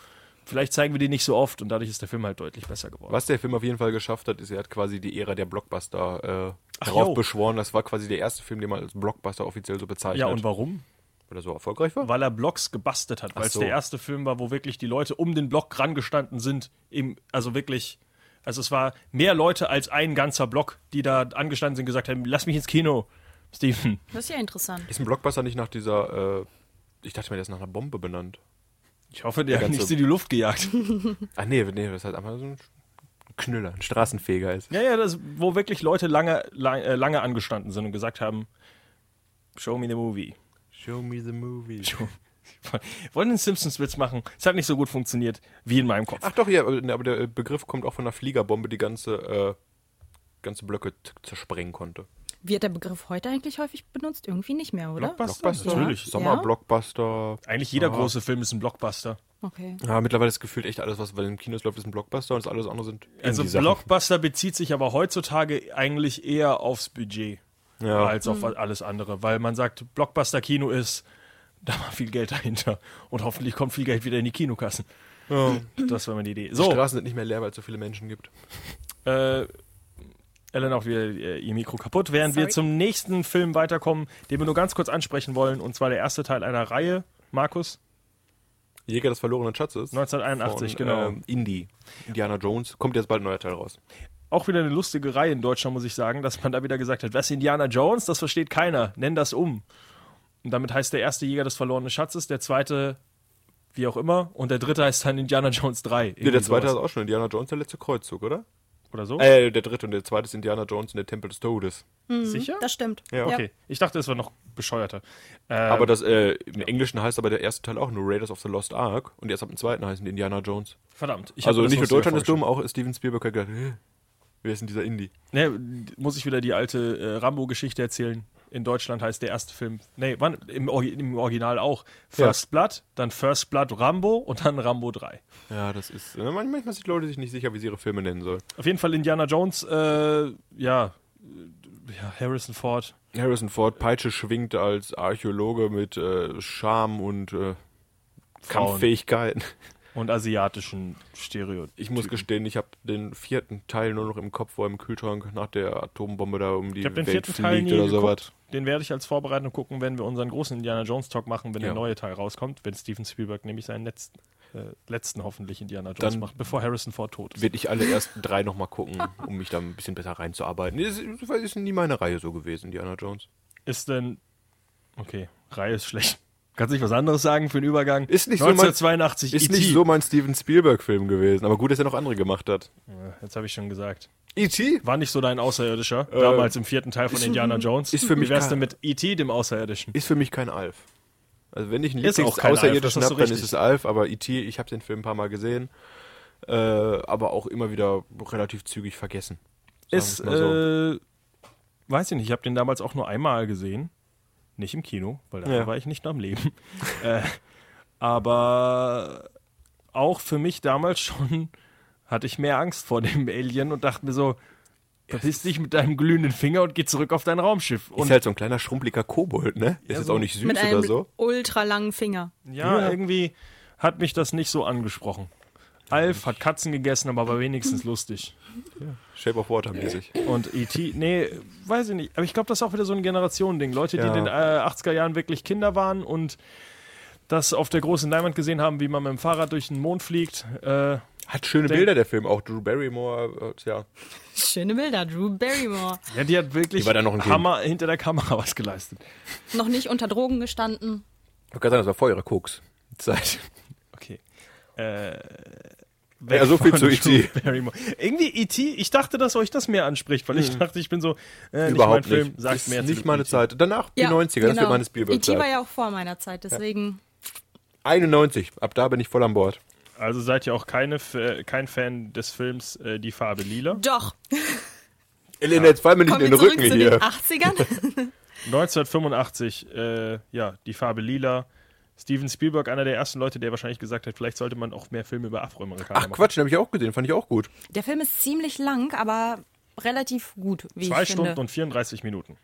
Vielleicht zeigen wir die nicht so oft und dadurch ist der Film halt deutlich besser geworden. Was der Film auf jeden Fall geschafft hat, ist, er hat quasi die Ära der Blockbuster äh, darauf jo. beschworen. Das war quasi der erste Film, den man als Blockbuster offiziell so bezeichnet. Ja, und warum? Weil er so erfolgreich war? Weil er Blocks gebastelt hat, weil es so. der erste Film war, wo wirklich die Leute um den Block rangestanden sind. Im, also wirklich, also es war mehr Leute als ein ganzer Block, die da angestanden sind und gesagt haben, lass mich ins Kino, Steven. Das ist ja interessant. Ist ein Blockbuster nicht nach dieser, äh, ich dachte mir, der ist nach einer Bombe benannt. Ich hoffe, der hat ganze- nichts in die Luft gejagt. Ach nee, nee, das ist halt einfach so ein Knüller, ein Straßenfeger ist. ja, ja, das, wo wirklich Leute lange, lang, äh, lange angestanden sind und gesagt haben, show me the movie. Show me the movie. Wollen den Simpsons-Witz machen? Es hat nicht so gut funktioniert wie in meinem Kopf. Ach doch, ja, aber aber der Begriff kommt auch von einer Fliegerbombe, die ganze, äh, ganze Blöcke zersprengen konnte. Wird der Begriff heute eigentlich häufig benutzt? Irgendwie nicht mehr, oder? Blockbuster? Blockbuster, Natürlich. Sommerblockbuster. Eigentlich jeder Ja. große Film ist ein Blockbuster. Okay. Ja, mittlerweile ist gefühlt echt alles, was weil im Kinos läuft, ist ein Blockbuster und das alles andere sind Also. Blockbuster bezieht sich aber heutzutage eigentlich eher aufs Budget Ja. als auf alles andere, weil man sagt, Blockbuster-Kino ist, da war viel Geld dahinter und hoffentlich kommt viel Geld wieder in die Kinokassen. Das war meine Idee. Die So, Straßen sind nicht mehr leer, weil es so viele Menschen gibt. äh, Ellen auch wieder äh, ihr Mikro kaputt, während wir Sorry. zum nächsten Film weiterkommen, den wir nur ganz kurz ansprechen wollen, und zwar der erste Teil einer Reihe, Markus, Jäger des verlorenen Schatzes. 1981, von, genau. Ähm, Indie. Indiana Jones. Kommt jetzt bald ein neuer Teil raus. auch wieder eine lustige Reihe in Deutschland, muss ich sagen, dass man da wieder gesagt hat, was Indiana Jones, das versteht keiner, nenn das um. Und damit heißt der erste Jäger des verlorenen Schatzes, der zweite wie auch immer und der dritte heißt dann Indiana Jones 3. Ja, der zweite ist auch schon Indiana Jones, der letzte Kreuzzug, oder? Oder so? Äh, der dritte und der zweite ist Indiana Jones und der Tempel des Todes. Sicher? Das stimmt. Ja, Okay, ich dachte, es war noch bescheuerter. Äh, Aber das, äh, im Englischen heißt aber der erste Teil auch nur Raiders of the Lost Ark und erst ab dem zweiten heißen Indiana Jones. verdammt. Also nicht nur Deutschland ist dumm, auch Steven Spielberg hat gedacht, "Hä, wer ist denn dieser Indie? Ne, muss ich wieder die alte äh, Rambo-Geschichte erzählen. In Deutschland heißt der erste Film, nee, wann, im, Orgi- im Original auch, First Blood, dann First Blood Rambo und dann Rambo 3. Ja, das ist, äh, man- manchmal sind Leute sich nicht sicher, wie sie ihre Filme nennen sollen. Auf jeden Fall Indiana Jones, äh, ja, ja, Harrison Ford. Harrison Ford, Peitsche schwingt als Archäologe mit äh, Charme und äh. Kampffähigkeiten. Und asiatischen Stereotypen. Ich muss gestehen, ich habe den vierten Teil nur noch im Kopf, wo er im Kühlschrank nach der Atombombe da um die Ich den Welt vierten Teil fliegt nie oder sowas. Den werde ich als Vorbereitung gucken, wenn wir unseren großen Indiana Jones Talk machen, wenn Ja. der neue Teil rauskommt, wenn Steven Spielberg nämlich seinen letzten, äh, letzten hoffentlich Indiana Jones Dann macht, bevor Harrison Ford tot ist. Werde ich alle ersten drei nochmal gucken, um mich da ein bisschen besser reinzuarbeiten. Ist, das ist nie meine Reihe so gewesen, Indiana Jones. Ist denn. Okay, Reihe ist schlecht. Kannst du nicht was anderes sagen für den Übergang? Ist nicht so mein- 1982 Ist E.T. nicht so mein Steven Spielberg-Film gewesen, aber gut, dass er noch andere gemacht hat. Ja, Jetzt habe ich schon gesagt. E.T.? War nicht so dein Außerirdischer, damals im vierten Teil von Indiana Jones. ist für mich Wie wär's denn mit E.T., dem Außerirdischen? Ist für mich kein Alf. Also wenn ich einen Lieblings-Außerirdischen habe, dann ist es Alf, aber E.T., ich habe den Film ein paar Mal gesehen, äh, aber auch immer wieder relativ zügig vergessen. Ist, so. äh, weiß ich nicht, ich habe den damals auch nur einmal gesehen. Nicht im Kino, weil da Ja. war ich nicht noch am Leben. äh, aber auch für mich damals schon hatte ich mehr Angst vor dem Alien und dachte mir so, verpiss dich mit deinem glühenden Finger und geh zurück auf dein Raumschiff. Und ist halt so ein kleiner schrumpeliger Kobold, ne? Ist jetzt so auch nicht süß Mit oder einem so. ultra langen Finger. ja, Ja. irgendwie hat mich das nicht so angesprochen. Alf hat Katzen gegessen, aber war wenigstens lustig. Shape of Water mäßig. Und E.T., nee, weiß ich nicht. Aber ich glaube, das ist auch wieder so ein Generationending. Leute, die Ja. in den äh, 80er Jahren wirklich Kinder waren und das auf der großen Leinwand gesehen haben, wie man mit dem Fahrrad durch den Mond fliegt. Äh, Hat schöne Bilder, der Film. Auch Drew Barrymore, äh, ja. Schöne Bilder, Drew Barrymore. ja, die hat wirklich Die war noch ein Kind. Hammer hinter der Kamera was geleistet. Noch nicht unter Drogen gestanden. Ich kann sagen, das war vor ihrer Koks-Zeit. Okay. Äh, Ja, so viel zu E.T.. Irgendwie E.T., ich dachte, dass euch das mehr anspricht, weil ich dachte, ich bin so, äh, Mhm. Überhaupt nicht mein Film, nicht. sagt ist mehr zu nicht meine E.T.. Zeit. Danach die 90er, das wird meine E.T. Spielberg-Zeit. war ja auch vor meiner Zeit, deswegen. 91, ab da bin ich voll an Bord. Also seid ihr auch keine, Fa- kein Fan des Films äh, Die Farbe Lila? Doch. Elena, jetzt fallen mir nicht in den Rücken zu hier. den 80ern. 1985, äh, ja, Die Farbe Lila. Steven Spielberg, einer der ersten Leute, der wahrscheinlich gesagt hat, vielleicht sollte man auch mehr Filme über Afroamerikaner Ach machen. Quatsch, den habe ich auch gesehen, fand ich auch gut. Der Film ist ziemlich lang, aber relativ gut, wie Zwei ich Stunden finde. und 34 Minuten.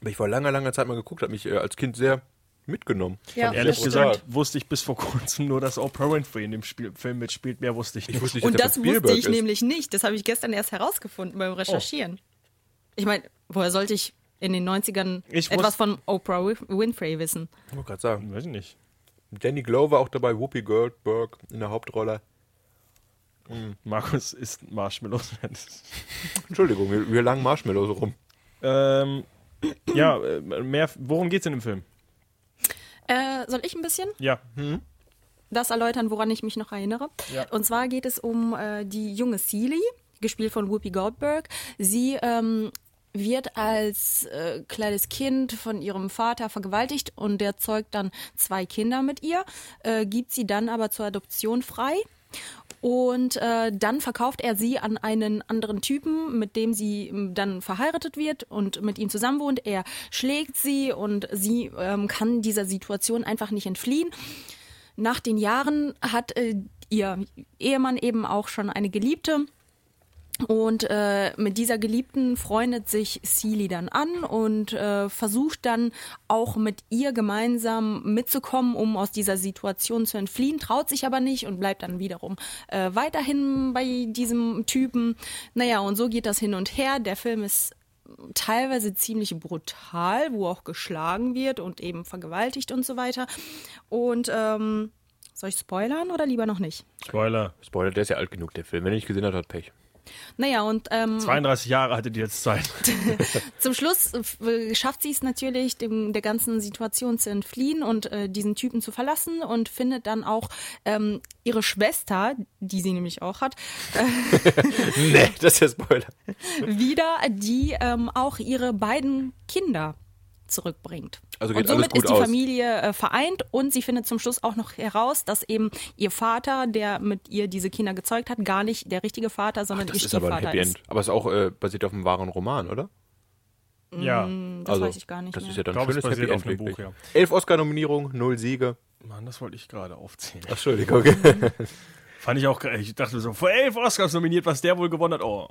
Aber ich vor langer, langer Zeit mal geguckt, hat mich äh, als Kind sehr mitgenommen. Ja, Ehrlich das gesagt wusste ich bis vor kurzem nur, dass Oprah Winfrey in dem Spiel, Film mitspielt. Mehr wusste ich nicht. Ich wusste nicht, Und das von wusste ich ist. nämlich nicht. Das habe ich gestern erst herausgefunden beim Recherchieren. Ich meine, woher sollte ich in den 90ern Ich etwas von Oprah Winfrey wissen? Ich wollte gerade sagen. Weiß ich nicht. Danny Glover auch dabei, Whoopi Goldberg in der Hauptrolle. Markus isst Marshmallows. Entschuldigung, wir, wir langen Marshmallows rum. ähm, ja, äh, mehr, worum geht's in dem Film? Äh, soll ich ein bisschen Ja, das erläutern, woran ich mich noch erinnere? Ja. Und zwar geht es um äh, die junge Celie, gespielt von Whoopi Goldberg. Sie ähm, wird als äh, kleines Kind von ihrem Vater vergewaltigt und der zeugt dann zwei Kinder mit ihr, äh, gibt sie dann aber zur Adoption frei. Und äh, dann verkauft er sie an einen anderen Typen, mit dem sie ähm, dann verheiratet wird und mit ihm zusammen wohnt. Er schlägt sie und sie ähm, kann dieser Situation einfach nicht entfliehen. Nach den Jahren hat äh, ihr Ehemann eben auch schon eine Geliebte. Und äh, mit dieser Geliebten freundet sich Celie dann an und äh, versucht dann auch mit ihr gemeinsam mitzukommen, um aus dieser Situation zu entfliehen, traut sich aber nicht und bleibt dann wiederum äh, weiterhin bei diesem Typen. Naja, und so geht das hin und her. Der Film ist teilweise ziemlich brutal, wo auch geschlagen wird und eben vergewaltigt und so weiter. Und ähm, soll ich spoilern oder lieber noch nicht? Spoiler. Spoiler, der ist ja alt genug, der Film. Wenn er nicht gesehen hat, hat Pech. Naja, und ähm, 32 Jahre hatte die jetzt Zeit. Zum Schluss äh, schafft sie es natürlich, dem, der ganzen Situation zu entfliehen und äh, diesen Typen zu verlassen und findet dann auch ähm, ihre Schwester, die sie nämlich auch hat, Nee, das ist ja Spoiler. wieder, die ähm, auch ihre beiden Kinder zurückbringt. Also geht und somit alles gut ist die aus. Familie äh, vereint und sie findet zum Schluss auch noch heraus, dass eben ihr Vater, der mit ihr diese Kinder gezeugt hat, gar nicht der richtige Vater, sondern Das ihr ist aber ein Happy ist. End. Aber es ist auch äh, basiert auf einem wahren Roman, oder? ja. Das also, weiß ich gar nicht Das mehr. ist ja dann Ich ein glaub, schönes Happy End. auf. Buch, Elf Oscar-Nominierungen, null Siege. Mann, das wollte ich gerade aufzählen. Ach, Entschuldigung. Okay. Fand ich auch, ich dachte so, vor elf Oscars nominiert, was der wohl gewonnen hat. Oh.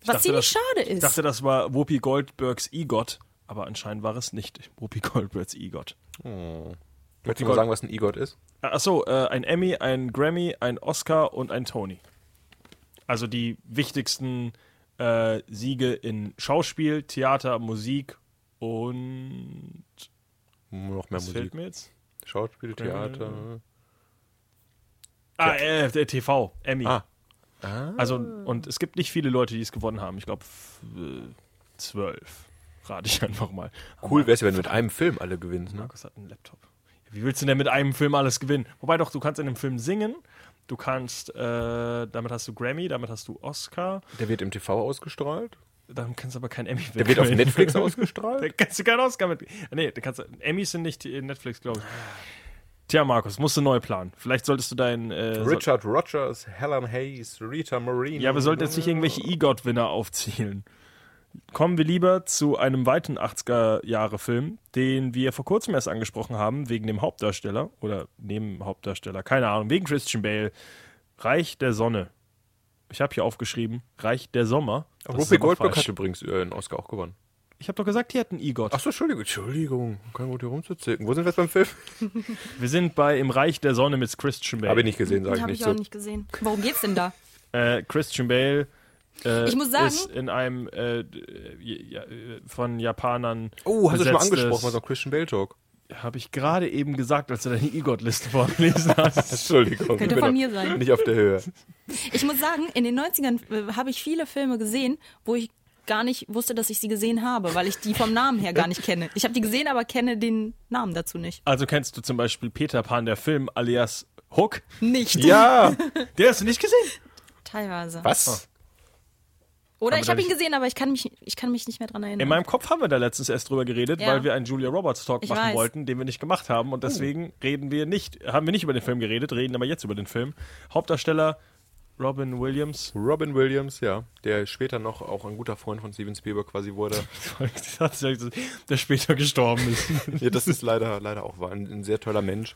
Ich Was dachte, ziemlich das, schade ist. Ich dachte, das war Whoopi Goldbergs EGOT, aber anscheinend war es nicht Whoopi Goldbergs EGOT. Möchtest du mal sagen, was ein EGOT ist? Achso, äh, ein Emmy, ein Grammy, ein Oscar und ein Tony. Also die wichtigsten äh, Siege in Schauspiel, Theater, Musik und Noch mehr was Musik. fällt mir jetzt? Schauspiel, Theater. Ah, äh, der TV, Emmy. Ah. Also, und es gibt nicht viele Leute, die es gewonnen haben. Ich glaube, zwölf. Rate ich einfach mal. Cool wäre es ja, wenn du mit einem Film alle gewinnst, ne? Markus hat einen Laptop. Wie willst du denn mit einem Film alles gewinnen? Wobei doch, du kannst in einem Film singen, du kannst, äh, damit hast du Grammy, damit hast du Oscar, Der wird im TV ausgestrahlt. dann kannst du aber kein Emmy Der wird auf. Netflix Da ausgestrahlt. kannst du keinen Oscar mit. Nee, da kannst du, Emmys sind nicht in Netflix, glaube ich. Tja, Markus, musst du neu planen. Vielleicht solltest du deinen. Äh, so- Richard Rogers, Helen Hayes, Rita Moreno. ja, wir sollten jetzt nicht irgendwelche EGOT-Winner aufzählen. Kommen wir lieber zu einem weiten 80er-Jahre-Film, den wir vor kurzem erst angesprochen haben, wegen dem Hauptdarsteller oder Nebenhauptdarsteller, keine Ahnung, wegen Christian Bale. Reich der Sonne. Ich habe hier aufgeschrieben, Reich der Sommer. Whoopi Goldberg falsch. hat übrigens äh, einen Oscar auch gewonnen. Ich habe doch gesagt, die hatten EGOT. Achso, Entschuldigung, Entschuldigung. Kein gut hier rumzuzicken. Wo sind wir jetzt beim Film? Wir sind bei Im Reich der Sonne mit Christian Bale. Habe ich nicht gesehen, sage ich Habe nicht ich so. auch nicht gesehen. Worum geht's denn da? Äh, Christian Bale äh, Ich muss sagen- ist in einem äh, äh, äh, von Japanern Oh, hast du schon mal angesprochen, was auch Christian Bale Talk. Habe ich gerade eben gesagt, als du deine EGOT-Liste vorgelesen hast. Entschuldigung. Könnte von mir sein. Nicht auf der Höhe. Ich muss sagen, in den 90ern äh, habe ich viele Filme gesehen, wo ich gar nicht wusste, dass ich sie gesehen habe, weil ich die vom Namen her gar nicht kenne. Ich habe die gesehen, aber kenne den Namen dazu nicht. Also kennst du zum Beispiel Peter Pan, der Film, alias Hook? Nicht. Ja! Der hast du nicht gesehen? Teilweise. Was? Oder Aber ich habe ihn gesehen, aber ich kann mich, ich kann mich nicht mehr dran erinnern. In meinem Kopf haben wir da letztens erst drüber geredet, Ja. weil wir einen Julia Roberts Talk Ich machen weiß. wollten, den wir nicht gemacht haben. Und deswegen reden wir nicht, haben wir nicht über den Film geredet, reden aber jetzt über den Film. Hauptdarsteller Robin Williams. Robin Williams, ja, der später noch auch ein guter Freund von Steven Spielberg quasi wurde. der später gestorben ist. ja, das ist leider, leider auch wahr. Ein, ein sehr toller Mensch.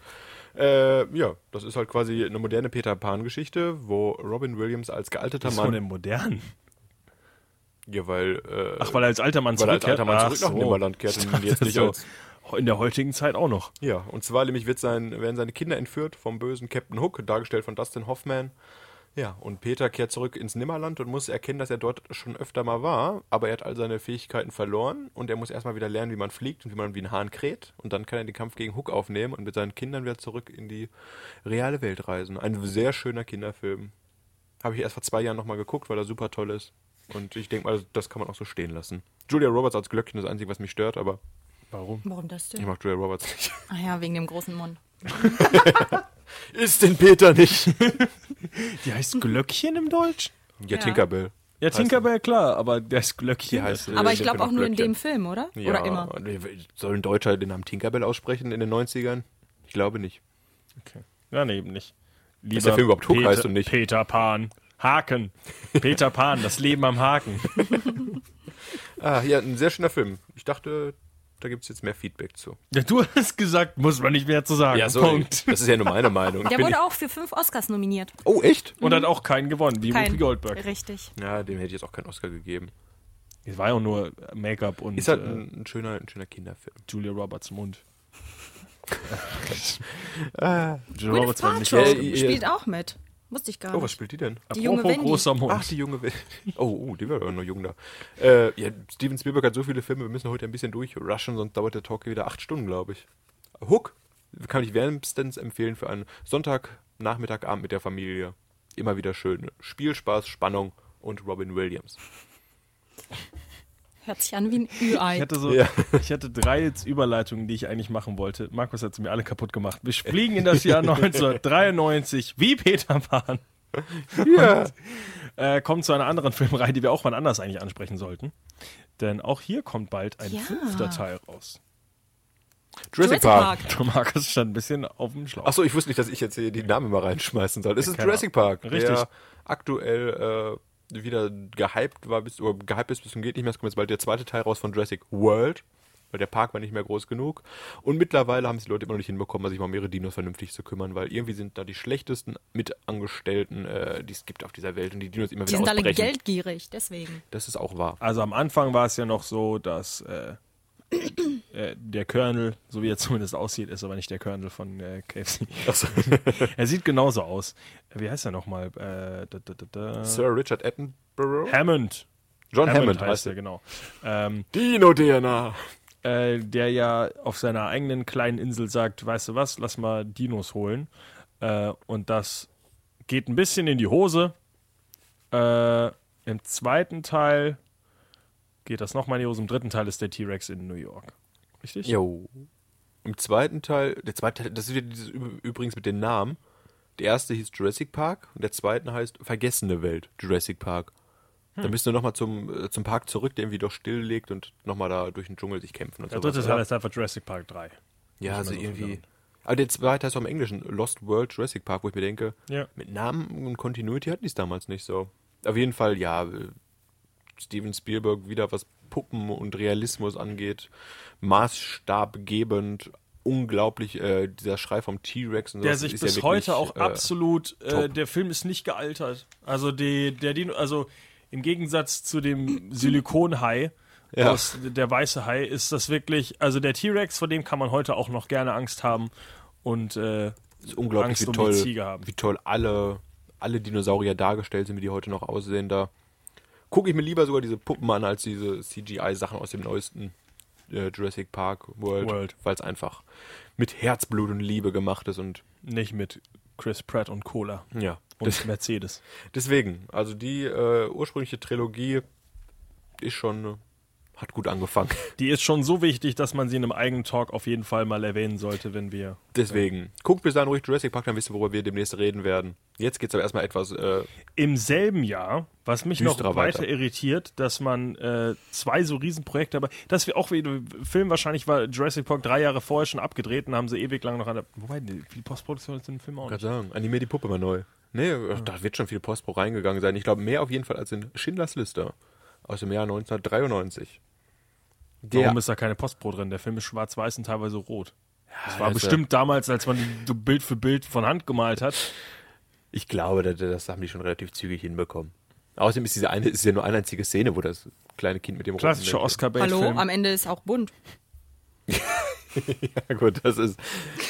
Äh, ja, das ist halt quasi eine moderne Peter Pan-Geschichte, wo Robin Williams als gealterter Was von Mann. dem modernen? Ja, weil. Äh, Ach, weil er als alter Mann weil er als zurückkehrt? alter Mann Ach zurück nach so. Nimmerland kehrt und jetzt nicht so, als- In der heutigen Zeit auch noch. Ja, und zwar nämlich wird sein, werden seine Kinder entführt vom bösen Captain Hook, dargestellt von Dustin Hoffman. Ja, und Peter kehrt zurück ins Nimmerland und muss erkennen, dass er dort schon öfter mal war, aber er hat all seine Fähigkeiten verloren und er muss erstmal wieder lernen, wie man fliegt und wie man wie ein Hahn kräht und dann kann er den Kampf gegen Hook aufnehmen und mit seinen Kindern wieder zurück in die reale Welt reisen. Ein sehr schöner Kinderfilm. Habe ich erst vor zwei Jahren nochmal geguckt, weil er super toll ist. Und ich denke mal, das kann man auch so stehen lassen. Julia Roberts als Glöckchen ist das Einzige, was mich stört, aber Warum? Warum das ich denn? mag Julia Roberts nicht. Ah ja, wegen dem großen Mund. Ist denn Peter nicht? Die heißt Glöckchen im Deutsch? Ja, Ja. Tinkerbell. Ja, Tinkerbell, klar, aber der ist Glöckchen. Heißt, äh, Aber ich sind glaube wir auch nur in Glöckchen. dem Film, oder? Ja, Oder immer? Soll ein Deutscher den Namen Tinkerbell aussprechen in den 90ern? Ich glaube nicht. Okay. Ja, nee, eben nicht. Lieber der Film überhaupt Hook heißt und nicht- Peter Pan. Haken. Peter Pan, das Leben am Haken. Ah, ja, ein sehr schöner Film. Ich dachte, da gibt es jetzt mehr Feedback zu. Ja, du hast gesagt, muss man nicht mehr zu sagen. Punkt. Das ist ja nur meine Meinung. Ich Der bin wurde auch für fünf Oscars nominiert. oh, echt? Und hat auch keinen gewonnen, wie Kein. Whoopi Goldberg. Richtig. Ja, dem hätte ich jetzt auch keinen Oscar gegeben. Es war ja auch nur Make-up und Ist halt äh, ein, ein, schöner, ein schöner Kinderfilm. Julia Roberts Mund. Ah. Julia Roberts war nicht Ja, ja. spielt auch mit. Wusste ich gar Oh, was nicht. spielt die denn? Die junge Apropos Wendy. großer Mund. Ach, die junge Welt. Oh, oh, die war ja noch jung da. Äh, ja, Steven Spielberg hat so viele Filme, wir müssen heute ein bisschen durchrushen, sonst dauert der Talk hier wieder acht Stunden, glaube ich. Hook kann ich wärmstens empfehlen für einen Sonntagnachmittag, Abend mit der Familie. Immer wieder schön. Spielspaß, Spannung und Robin Williams. Hört sich an wie ein Ü-Ei. Ich hatte so, Ja. ich hatte drei jetzt Überleitungen, die ich eigentlich machen wollte. Markus hat sie mir alle kaputt gemacht. Wir fliegen in das Jahr 1993 wie Peter Pan. Ja. Äh, kommen zu einer anderen Filmreihe, die wir auch mal anders eigentlich ansprechen sollten. Denn auch hier kommt bald ein Ja. fünfter Teil raus. Jurassic, Jurassic Park. Park. Markus stand ein bisschen auf dem Schlauch. Achso, ich wusste nicht, dass ich jetzt hier die Namen mal reinschmeißen soll. Es ist Jurassic Park. Richtig. Der aktuell äh, wieder gehypt war, bis, oder gehypt ist bis zum geht nicht mehr. Es kommt jetzt bald der zweite Teil raus von Jurassic World. Weil der Park war nicht mehr groß genug. Und mittlerweile haben es die Leute immer noch nicht hinbekommen, sich mal um ihre Dinos vernünftig zu kümmern, weil irgendwie sind da die schlechtesten Mitangestellten, äh, die es gibt auf dieser Welt und die Dinos immer Die wieder sind alle ausbrechen. geldgierig, deswegen. Das ist auch wahr. Also am Anfang war es ja noch so, dass äh, äh, der Colonel, so wie er zumindest aussieht, ist aber nicht der Colonel von äh, KFC. Achso. Er sieht genauso aus. Wie heißt er nochmal? Äh, da, da, da, da. Sir Richard Attenborough? Hammond. John Hammond, heißt heißt er, genau. Ähm, Dino-DNA. äh, der ja auf seiner eigenen kleinen Insel sagt, weißt du was, lass mal Dinos holen. Äh, und das geht ein bisschen in die Hose. Im zweiten Teil geht das nochmal in die Hose. Im dritten Teil ist der T-Rex in New York. Richtig? Jo. Im zweiten Teil, der zweite Teil, das ist übrigens mit den Namen. Der erste hieß Jurassic Park und der zweite heißt Vergessene Welt, Jurassic Park. Da müsst ihr nochmal zum, äh, zum Park zurück, der irgendwie doch stilllegt und nochmal da durch den Dschungel sich kämpfen und Der sowas, dritte? Teil ist einfach Jurassic Park 3. Ja, also irgendwie. Aber der zweite heißt auch im Englischen Lost World Jurassic Park, wo ich mir denke, Ja. mit Namen und Continuity hatten die es damals nicht so. Auf jeden Fall, ja, äh, Steven Spielberg wieder, was Puppen und Realismus angeht, maßstabgebend. Unglaublich, äh, dieser Schrei vom T-Rex und der sowas sich ist bis ja wirklich, heute auch äh, absolut, äh, der Film ist nicht gealtert. Also die, der Dino, also im Gegensatz zu dem Silikonhai Ja. aus der weiße Hai ist das wirklich, also der T-Rex, vor dem kann man heute auch noch gerne Angst haben und äh, ist unglaublich, Angst wie um toll, Ziege haben. wie toll alle, alle Dinosaurier dargestellt sind, wie die heute noch aussehen. Da gucke ich mir lieber sogar diese Puppen an, als diese CGI-Sachen aus dem neuesten äh, Jurassic Park World, World. weil es einfach mit Herzblut und Liebe gemacht ist und nicht mit Chris Pratt und Cola ja. und Das, Mercedes. deswegen, also die äh, ursprüngliche Trilogie ist schon, äh, hat gut angefangen. Die ist schon so wichtig, dass man sie in einem eigenen Talk auf jeden Fall mal erwähnen sollte, wenn wir Deswegen, guckt bis dahin ruhig Jurassic Park, dann wisst ihr, worüber wir demnächst reden werden. Jetzt geht's aber erstmal etwas, äh, Im selben Jahr, was mich noch weiter, weiter. irritiert, dass man äh, zwei so Riesenprojekte, aber dass wir auch wieder Film wahrscheinlich war Jurassic Park drei Jahre vorher schon abgedreht und haben sie ewig lang noch an der. Wobei, die die Postproduktion ist in dem Film auch kann nicht. sagen, animier die Puppe mal neu. Nee, da wird schon viel Postpro reingegangen sein. Ich glaube, mehr auf jeden Fall als in Schindlers Liste aus dem Jahr 1993. Der, Warum ist da keine Postpro drin? Der Film ist schwarz-weiß und teilweise rot. das war das ist bestimmt damals, als man die Bild für Bild von Hand gemalt hat. ich glaube, das, das haben die schon relativ zügig hinbekommen. Außerdem ist diese eine, ist ja nur eine einzige Szene, wo das kleine Kind mit dem roten Klassischer Männchen- oscar Hallo, film am Ende ist auch bunt. Ja gut, das ist.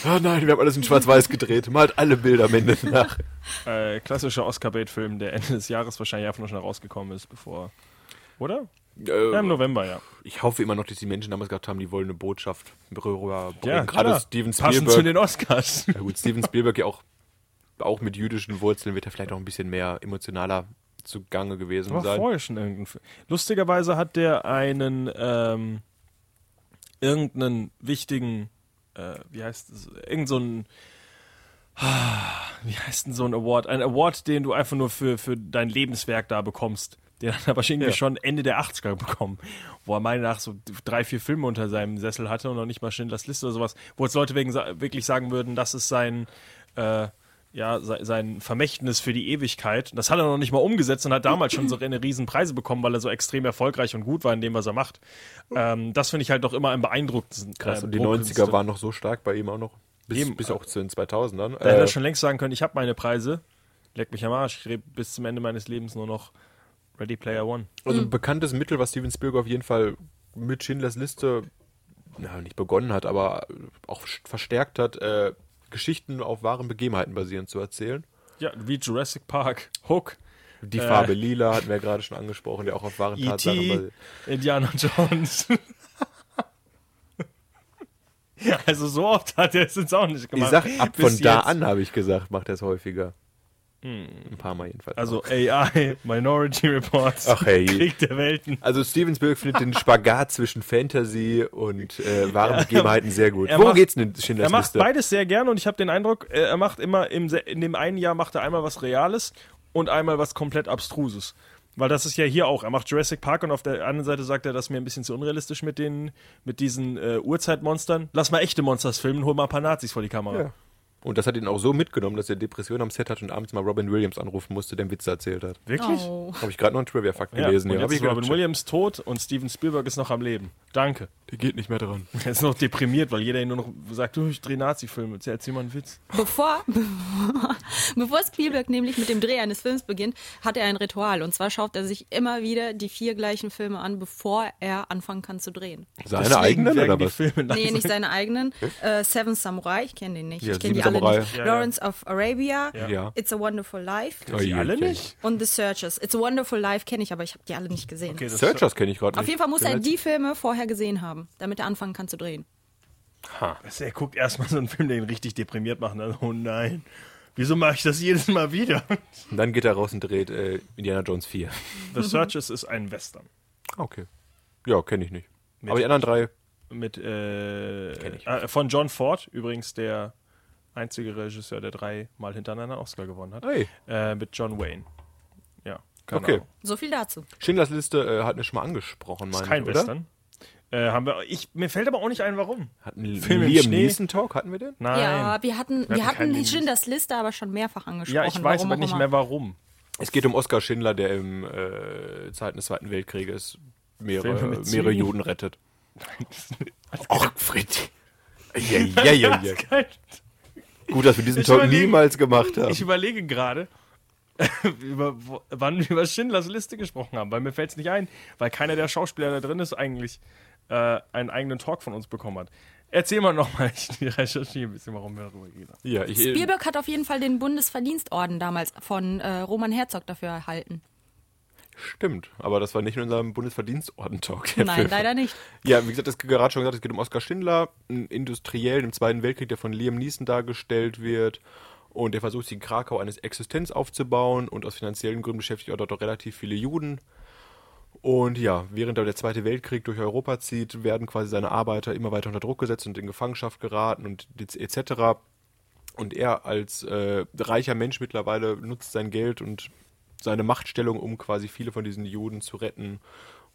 Oh nein, wir haben alles in Schwarz-Weiß gedreht. Malt alle Bilder am Ende nach. Äh, klassischer oscar bait film der Ende des Jahres wahrscheinlich einfach nur schnell rausgekommen ist, bevor. Oder? Ja, im Äh, November, ja. ich hoffe immer noch, dass die Menschen damals gedacht haben, die wollen eine Botschaft rüberbringen. Ja, Gerade. Steven Passend zu Spielberg. den Oscars. Ja gut, Steven Spielberg ja auch, auch mit jüdischen Wurzeln wird er vielleicht auch ein bisschen mehr emotionaler zugange gewesen War sein. vorher schon irgendein Film. Lustigerweise hat der einen ähm, irgendeinen wichtigen, äh, wie heißt es, irgend so ein ah, wie heißt denn so ein Award? Ein Award, den du einfach nur für, für dein Lebenswerk da bekommst. Den hat er wahrscheinlich Ja. schon Ende der 80er bekommen, wo er meiner nach so drei, vier Filme unter seinem Sessel hatte und noch nicht mal Schindlers Liste oder sowas, wo jetzt Leute wegen, wirklich sagen würden, das ist sein, äh, ja, se- sein Vermächtnis für die Ewigkeit. Das hat er noch nicht mal umgesetzt und hat damals schon so eine riesen Preise bekommen, weil er so extrem erfolgreich und gut war in dem, was er macht. Ähm, das finde ich halt doch immer am beeindruckendsten. Krass, äh, und die beeindruckendste. 90er waren noch so stark bei ihm auch noch. Bis, Eben. bis auch zu den 2000ern. Da hätte Äh, er schon längst sagen können, ich habe meine Preise. Leck mich am Arsch. Ich rede bis zum Ende meines Lebens nur noch Ready Player One. Also ein bekanntes Mittel, was Steven Spielberg auf jeden Fall mit Schindlers Liste na, nicht begonnen hat, aber auch verstärkt hat, äh, Geschichten auf wahren Begebenheiten basierend zu erzählen. Ja, wie Jurassic Park, Hook, Die Äh. Farbe Lila hatten wir ja gerade schon angesprochen, der auch auf wahren Tatsachen E.T., basiert. Indiana Jones. also so oft hat er es jetzt auch nicht Ich gemacht. sag, ab Bis von da jetzt. an habe ich gesagt, macht er es häufiger. Ein paar Mal jedenfalls. Also AI, Minority Reports, Ach, hey. Krieg der Welten. Also Steven Spielberg findet den Spagat zwischen Fantasy und äh, wahren Begebenheiten sehr gut. er Worum macht- geht's denn in Schindlers Er macht Liste? beides sehr gerne und ich habe den Eindruck, äh, er macht immer im, in dem einen Jahr macht er einmal was Reales und einmal was komplett Abstruses. Weil das ist ja hier auch. Er macht Jurassic Park und auf der anderen Seite sagt er, das ist mir ein bisschen zu unrealistisch mit den, mit diesen äh, Urzeitmonstern. Lass mal echte Monsters filmen, hol mal ein paar Nazis vor die Kamera. Ja. Und das hat ihn auch so mitgenommen, dass er Depressionen am Set hat und abends mal Robin Williams anrufen musste, der einen Witz erzählt hat. Wirklich? Oh. Habe ich gerade noch einen Trivia-Fakt Ja, gelesen. und ja. jetzt ich ist Robin gedacht, Williams tot und Steven Spielberg ist noch am Leben. Danke. Der geht nicht mehr dran. Er ist noch deprimiert, weil jeder ihn nur noch sagt, du, ich drehe Nazi-Filme. Jetzt Erzähl mal einen Witz. Bevor, bevor Spielberg nämlich mit dem Dreh eines Films beginnt, hat er ein Ritual. Und zwar schaut er sich immer wieder die vier gleichen Filme an, bevor er anfangen kann zu drehen. Seine Deswegen eigenen oder was? Filme Nee, nicht seine eigenen. Äh, Seven Samurai, ich kenne den nicht. Ja, ich kenne die alle Samurai. nicht. Ja, ja. Lawrence of Arabia, Ja. It's a Wonderful Life Die je, alle kenn nicht? und The Searchers. It's a Wonderful Life kenne ich, aber ich habe die alle nicht gesehen. Okay, Searchers kenne ich gerade Auf nicht. jeden Fall muss er die Filme vorher gesehen haben, damit er anfangen kann zu drehen. Das- Er guckt erstmal so einen Film, der ihn richtig deprimiert macht. Dann, oh nein, wieso mache ich das jedes Mal wieder? Und dann geht er raus und dreht äh, Indiana Jones 4. The Searchers ist ein Western. Okay. Ja, kenne ich nicht. Aber die anderen drei, Mit, äh, Kenn ich. äh, von John Ford, übrigens der einzige Regisseur, der dreimal hintereinander einen Oscar gewonnen hat. Hey. Äh, mit John Wayne. Ja, keine Okay. Ahnung. So viel dazu. Schindlers Liste äh, hatten wir schon mal angesprochen, Ist meine kein ich, oder? Western. Äh, haben wir, ich, mir fällt aber auch nicht ein, warum. Hatten Film im Liam. Neeson Talk, hatten wir den? Nein. Ja, wir hatten, hatten wir keinen hatten Links. Schindlers Liste aber schon mehrfach angesprochen. Ja, ich weiß warum aber nicht mehr warum. Es geht um Oskar Schindler, der im äh, Zeiten des Zweiten Weltkrieges mehrere, mehrere. Juden rettet. Och, Fritz. Ja, ja, ja, ja. Gut, dass wir diesen Ich Talk überlege- niemals gemacht haben. Ich überlege gerade, über, wann wir über Schindlers Liste gesprochen haben, weil mir fällt es nicht ein, weil keiner der Schauspieler da drin ist eigentlich äh, einen eigenen Talk von uns bekommen hat. Erzähl mal nochmal, ich recherchiere ein bisschen, warum wir darüber reden. ja, ich, Spielberg hat auf jeden Fall den Bundesverdienstorden damals von äh, Roman Herzog dafür erhalten. Stimmt, aber das war nicht in unserem Bundesverdienstorden-Talk. Nein, Film. leider nicht. Ja, wie gesagt, das gerade schon gesagt, es geht um Oskar Schindler, einen Industriellen im Zweiten Weltkrieg, der von Liam Neeson dargestellt wird. Und der versucht, sich in Krakau eine Existenz aufzubauen und aus finanziellen Gründen beschäftigt er dort auch relativ viele Juden. Und ja, während der Zweite Weltkrieg durch Europa zieht, werden quasi seine Arbeiter immer weiter unter Druck gesetzt und in Gefangenschaft geraten und etc. Und er als äh, reicher Mensch mittlerweile nutzt sein Geld und seine Machtstellung, um quasi viele von diesen Juden zu retten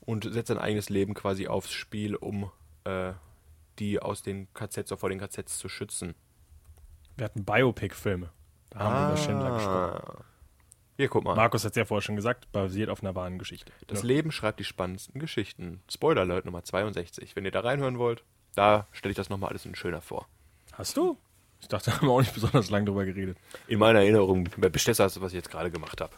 und setzt sein eigenes Leben quasi aufs Spiel, um äh, die aus den KZs oder vor den KZs zu schützen. Wir hatten Biopic-Filme. Da haben wir über Schindler gesprochen. Hier, guck mal. Markus hat es ja vorher schon gesagt, basiert auf einer wahren Geschichte. Das Ja. Leben schreibt die spannendsten Geschichten. Spoiler Alert Nummer 62. Wenn ihr da reinhören wollt, da stelle ich das nochmal alles in schöner vor. Hast du? Ich dachte, da haben wir auch nicht besonders lange drüber geredet. In meiner Erinnerung besser als was ich jetzt gerade gemacht habe.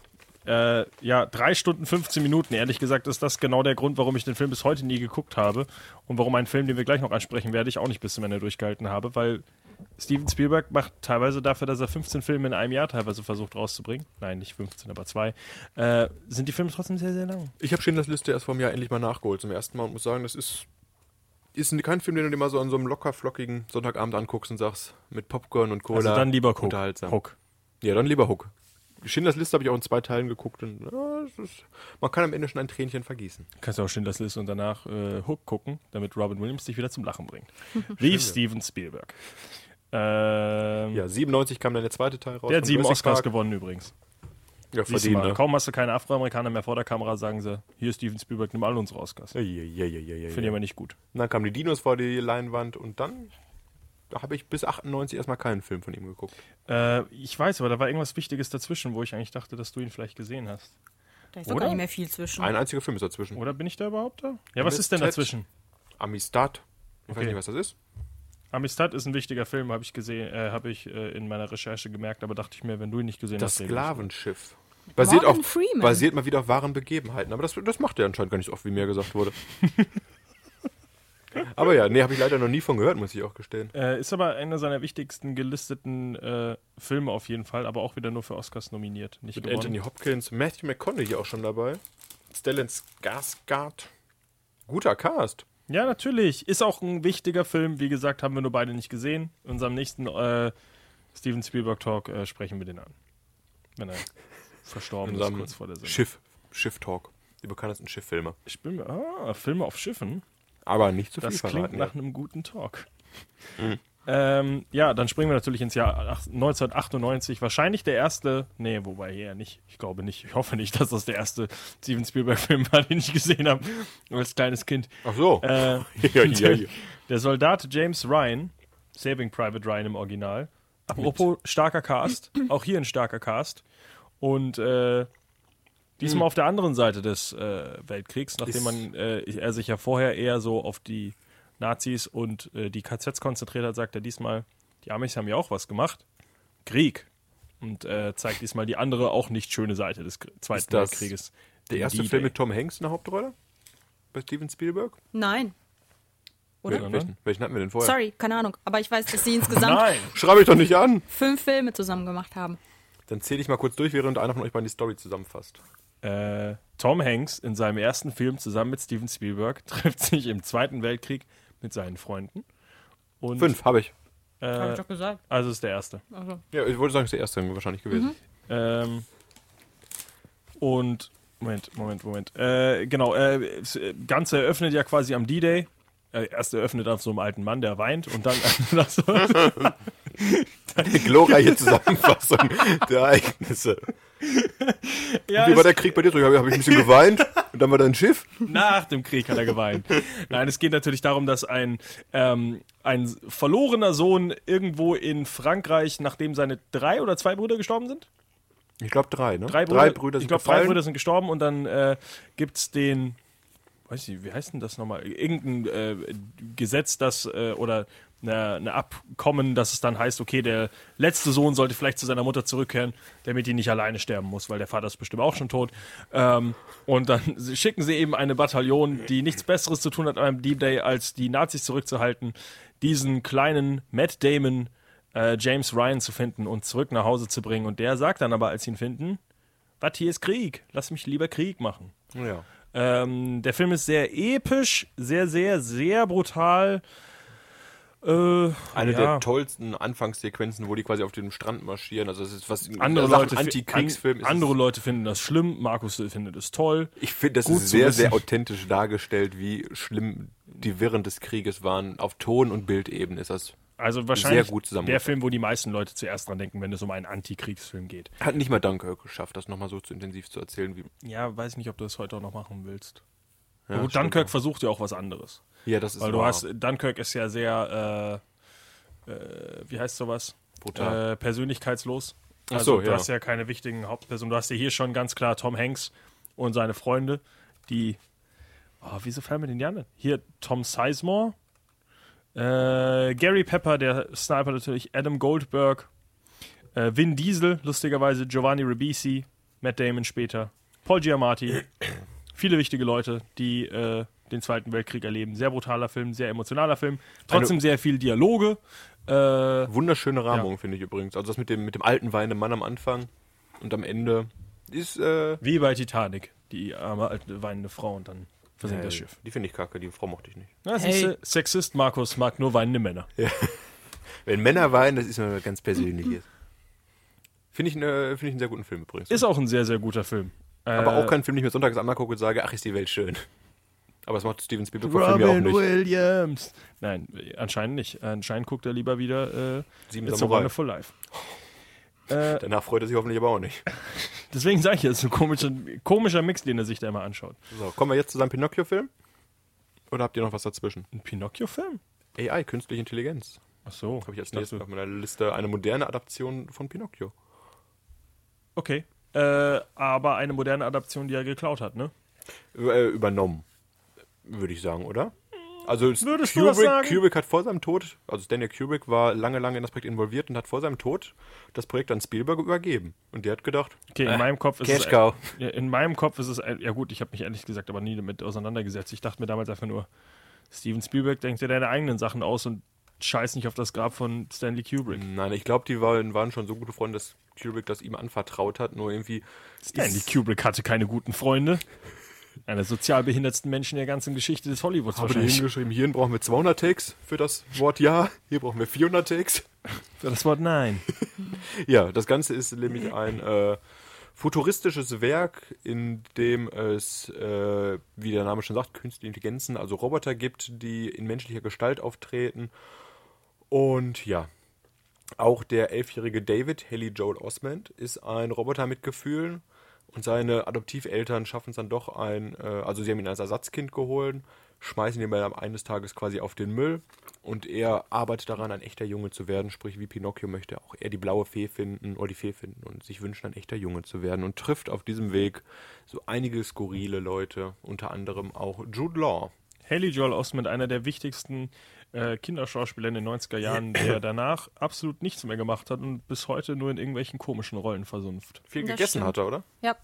Äh, ja, drei Stunden 15 Minuten. Ehrlich gesagt ist das genau der Grund, warum ich den Film bis heute nie geguckt habe und warum ein Film, den wir gleich noch ansprechen werde, ich auch nicht bis zum Ende durchgehalten habe, weil Steven Spielberg macht teilweise dafür, dass er 15 Filme in einem Jahr teilweise versucht rauszubringen. Nein, nicht 15, aber zwei. Äh, sind die Filme trotzdem sehr, sehr lang. Ich habe Schindlers Liste erst vor einem Jahr endlich mal nachgeholt zum ersten Mal und muss sagen, das ist, ist kein Film, den du dir mal so an so einem locker flockigen Sonntagabend anguckst und sagst, mit Popcorn und Cola. Also dann lieber Hook. Unterhaltsam. Hook. Ja, dann lieber Hook. Schindlers Liste habe ich auch in zwei Teilen geguckt und ja, ist, man kann am Ende schon ein Tränchen vergießen. Kannst du auch Schindlers Liste und danach äh, Hook gucken, damit Robin Williams dich wieder zum Lachen bringt. Wie Steven Spielberg. Ähm, Ja, 97 kam dann der zweite Teil raus. der hat sieben Oscars Park. gewonnen übrigens. Ja, verdient, mal, ne? Kaum hast du keine Afroamerikaner mehr vor der Kamera, sagen sie, hier ist Steven Spielberg, nimm all unsere Oscars. Ja, ja, ja, ja, ja, ja. Finde ich aber nicht gut. Und dann kamen die Dinos vor die Leinwand und dann da habe ich bis 98 erstmal keinen Film von ihm geguckt. Äh, ich weiß, aber da war irgendwas Wichtiges dazwischen, wo ich eigentlich dachte, dass du ihn vielleicht gesehen hast. Da ist Oder? gar nicht mehr viel zwischen. Ein einziger Film ist dazwischen. Oder bin ich da überhaupt da? Ja, was ist denn dazwischen? Amistad. Ich weiß Okay. nicht, was das ist. Amistad ist ein wichtiger Film, habe ich gesehen, äh, habe ich äh, in meiner Recherche gemerkt, aber dachte ich mir, wenn du ihn nicht gesehen Das hast. nicht Sklavenschiff. Basiert, Morgan auf, Freeman. basiert mal wieder auf wahren Begebenheiten. Aber das, das macht er anscheinend gar nicht so oft, wie mir gesagt wurde. aber ja, nee, habe ich leider noch nie von gehört, muss ich auch gestehen. Äh, ist aber einer seiner wichtigsten gelisteten äh, Filme auf jeden Fall, aber auch wieder nur für Oscars nominiert. Nicht Mit gewonnen. Anthony Hopkins, Matthew McConaughey auch schon dabei. Stellan Skarsgård. Guter Cast. Ja, natürlich. Ist auch ein wichtiger Film. Wie gesagt, haben wir nur beide nicht gesehen. In unserem nächsten äh, Steven Spielberg Talk äh, sprechen wir den an. Wenn er verstorben ist, kurz vor der Sendung. Schiff. Schiff-Talk. Die bekanntesten Schifffilme. Ich bin ah, Filme auf Schiffen. Aber nicht zu viel Das klingt verraten. nach einem guten Talk. Ähm, ja, dann springen wir natürlich ins Jahr ach- 1998. Wahrscheinlich der erste, nee, wobei eher nicht. Ich glaube nicht. Ich hoffe nicht, dass das der erste Steven Spielberg-Film war, den ich gesehen habe als kleines Kind. Ach so. Äh, ja, ja, ja. Der Soldat James Ryan, Saving Private Ryan im Original. Apropos starker Cast, auch hier ein starker Cast. Und äh, diesmal auf der anderen Seite des äh, Weltkriegs, nachdem Ist- man äh, er sich ja vorher eher so auf die Nazis und äh, die KZs konzentriert hat, sagt er diesmal, die Amis haben ja auch was gemacht. Krieg. Und äh, zeigt diesmal die andere, auch nicht schöne Seite des Zweiten Ist das Weltkrieges. Der erste. Film mit Tom Hanks in der Hauptrolle? Bei Steven Spielberg? Nein. Oder? Wel- Welchen, welchen hatten wir denn vorher? Sorry, keine Ahnung. Aber ich weiß, dass sie insgesamt Nein! Schreibe ich doch nicht an. fünf Filme zusammen gemacht haben. Dann zähle ich mal kurz durch, während einer von euch beiden die Story zusammenfasst. Äh, Tom Hanks in seinem ersten Film zusammen mit Steven Spielberg trifft sich im Zweiten Weltkrieg mit seinen Freunden. Und, Fünf, habe ich. Hab Äh, ich doch gesagt. also ist der erste. Also. Ja, ich wollte sagen, es ist der erste wahrscheinlich gewesen. Ähm, und Moment, Moment, Moment. Äh, genau, äh, das Ganze eröffnet ja quasi am D-Day. Äh, erst eröffnet auf so einem alten Mann, der weint und dann Die glorreiche Zusammenfassung der Ereignisse. ja, Wie war der Krieg bei dir? So, habe ich ein bisschen geweint und dann war da ein Schiff. Nach dem Krieg hat er geweint. Nein, es geht natürlich darum, dass ein, ähm, ein verlorener Sohn irgendwo in Frankreich, nachdem seine drei oder zwei Brüder gestorben sind, Ich glaube drei, ne? Drei Brüder, sind ich glaube, drei. Brüder sind gestorben und dann äh, gibt es den, weiß ich, wie heißt denn das nochmal? Irgendein äh, Gesetz, das äh, oder eine, eine Abkommen, dass es dann heißt, okay, der letzte Sohn sollte vielleicht zu seiner Mutter zurückkehren, damit die nicht alleine sterben muss, weil der Vater ist bestimmt auch schon tot. Ähm, und dann schicken sie eben eine Bataillon, die nichts Besseres zu tun hat an einem D-Day, als die Nazis zurückzuhalten, diesen kleinen Matt Damon, äh, James Ryan zu finden und zurück nach Hause zu bringen. Und der sagt dann aber, als sie ihn finden, was hier ist Krieg, lass mich lieber Krieg machen. Ja. Ähm, der Film ist sehr episch, sehr, sehr, sehr brutal. Äh, Eine ja. der tollsten Anfangssequenzen, wo die quasi auf dem Strand marschieren. Also es ist was andere Leute, fi- Antikriegsfilm an, andere Leute finden das schlimm, Markus findet es toll. Ich finde, das gut ist sehr, sehr authentisch dargestellt, wie schlimm die Wirren des Krieges waren. Auf Ton- und Bildebene ist das. Also wahrscheinlich gut zusammengefasst. der Film, wo die meisten Leute zuerst dran denken, wenn es um einen Antikriegsfilm geht. Hat nicht mal Dunkirk geschafft, das nochmal so zu intensiv zu erzählen. Wie, Ja, weiß ich nicht, ob du das heute auch noch machen willst. Ja, Gut, Dunkirk auch. versucht ja auch was anderes. Ja, das ist Weil du wahr. hast, Dunkirk ist ja sehr, äh, äh, wie heißt sowas? Brutal. Äh, persönlichkeitslos. Also so, du ja. hast ja keine wichtigen Hauptpersonen. Du hast ja hier schon ganz klar Tom Hanks und seine Freunde, die. Oh, wieso fallen mir denn die anderen? Hier Tom Sizemore, äh, Gary Pepper, der Sniper natürlich, Adam Goldberg, äh, Vin Diesel, lustigerweise, Giovanni Ribisi, Matt Damon später, Paul Giamatti. Viele wichtige Leute, die äh, den Zweiten Weltkrieg erleben. Sehr brutaler Film, sehr emotionaler Film. Trotzdem sehr viel Dialoge. Äh, Wunderschöne Rahmung, finde ich übrigens. Also das mit dem, mit dem alten weinenden Mann am Anfang und am Ende ist, äh, wie bei Titanic, die arme alte weinende Frau und dann versinkt das äh, Schiff. Die finde ich kacke, die Frau mochte ich nicht. Na, Hey. Sexist Markus mag nur weinende Männer. Wenn Männer weinen, das ist mir ganz Persönliches. Finde ich, ne, finde ich einen sehr guten Film übrigens. Ist auch ein sehr, sehr guter Film. Aber Äh, auch kein Film, den ich mir sonntags angucke und sage, ach, ist die Welt schön. Aber das macht Steven Spielberg vor Film ja auch nicht. Williams. Nein, anscheinend nicht. Anscheinend guckt er lieber wieder äh, Sieben It's a. Wonderful Life. Äh, Danach freut er sich hoffentlich aber auch nicht. deswegen sage ich, es ist ein komischer, komischer Mix, den er sich da immer anschaut. So, kommen wir jetzt zu seinem Pinocchio-Film? Oder habt ihr noch was dazwischen? Ein Pinocchio-Film? AI, künstliche Intelligenz. Ach so. Habe ich als nächstes auf meiner Liste eine moderne Adaption von Pinocchio. Okay. Äh, aber eine moderne Adaption, die er geklaut hat, ne? Äh, übernommen, würde ich sagen, oder? Also Würdest? Kubrick, Kubrick hat vor seinem Tod, also Daniel Kubrick war lange, lange in das Projekt involviert und hat vor seinem Tod das Projekt an Spielberg übergeben. Und der hat gedacht, Okay, in Äh, meinem Kopf ist Cash es. Cow. Ja, in meinem Kopf ist es. ein- Ja, gut, ich habe mich ehrlich gesagt aber nie damit auseinandergesetzt. Ich dachte mir damals einfach nur, Steven Spielberg denkt dir deine eigenen Sachen aus und scheiß nicht auf das Grab von Stanley Kubrick. nein, ich glaube, die waren, waren schon so gute Freunde, dass Kubrick das ihm anvertraut hat, nur irgendwie Stanley Kubrick hatte keine guten Freunde. Einer der sozial behindertsten Menschen der ganzen Geschichte des Hollywoods Habe wahrscheinlich. hingeschrieben, hierhin brauchen wir 200 Takes für das Wort Ja, hier brauchen wir 400 Takes. Für das Wort Nein. Ja, das Ganze ist nämlich ein äh, futuristisches Werk, in dem es, äh, wie der Name schon sagt, künstliche Intelligenzen, also Roboter gibt, die in menschlicher Gestalt auftreten. Und ja, auch der elfjährige David, Haley Joel Osment, ist ein Roboter mit Gefühlen. Und seine Adoptiveltern schaffen es dann doch ein, äh, also sie haben ihn als Ersatzkind geholt, schmeißen ihn dann eines Tages quasi auf den Müll. Und er arbeitet daran, ein echter Junge zu werden. Sprich, wie Pinocchio möchte auch er die blaue Fee finden oder die Fee finden und sich wünschen, ein echter Junge zu werden. Und trifft auf diesem Weg so einige skurrile Leute, unter anderem auch Jude Law. Haley Joel Osment, einer der wichtigsten äh, Kinderschauspieler in den 90er Jahren, der danach absolut nichts mehr gemacht hat und bis heute nur in irgendwelchen komischen Rollen versumpft. Viel Das gegessen stimmt. hat er, oder? Ja,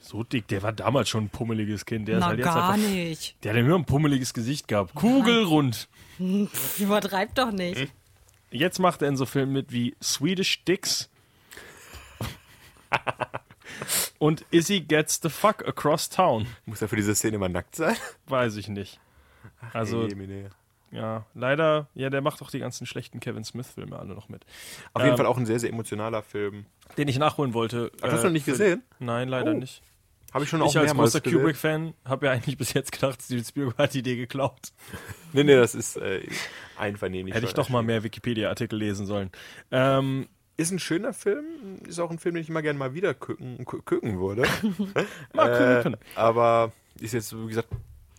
So dick, der war damals schon ein pummeliges Kind. Der ist na halt jetzt gar einfach, nicht. Der hat ja nur ein pummeliges Gesicht gehabt. Kugelrund. Übertreib doch nicht. Jetzt macht er in so Filmen mit wie Swedish Dicks und Izzy Gets the Fuck Across Town. Muss er für diese Szene immer nackt sein? Weiß ich nicht. Also, Jemine. Ja, leider, ja, der macht auch die ganzen schlechten Kevin Smith-Filme alle noch mit. Auf jeden Ähm, Fall auch ein sehr, sehr emotionaler Film. Den ich nachholen wollte. Ach, hast du noch nicht gesehen? Nein, leider Oh, nicht. Habe ich schon auch Ich als großer. Kubrick-Fan habe ja eigentlich bis jetzt gedacht, Steven Spielberg hat die Idee geklaut. Nee, nee, das ist äh, einvernehmlich. Hätte ich doch mal mehr Wikipedia-Artikel lesen sollen. Ähm, Ist ein schöner Film, ist auch ein Film, den ich immer gerne mal wieder gucken, gu- gucken würde. Mal äh, aber ist jetzt, wie gesagt,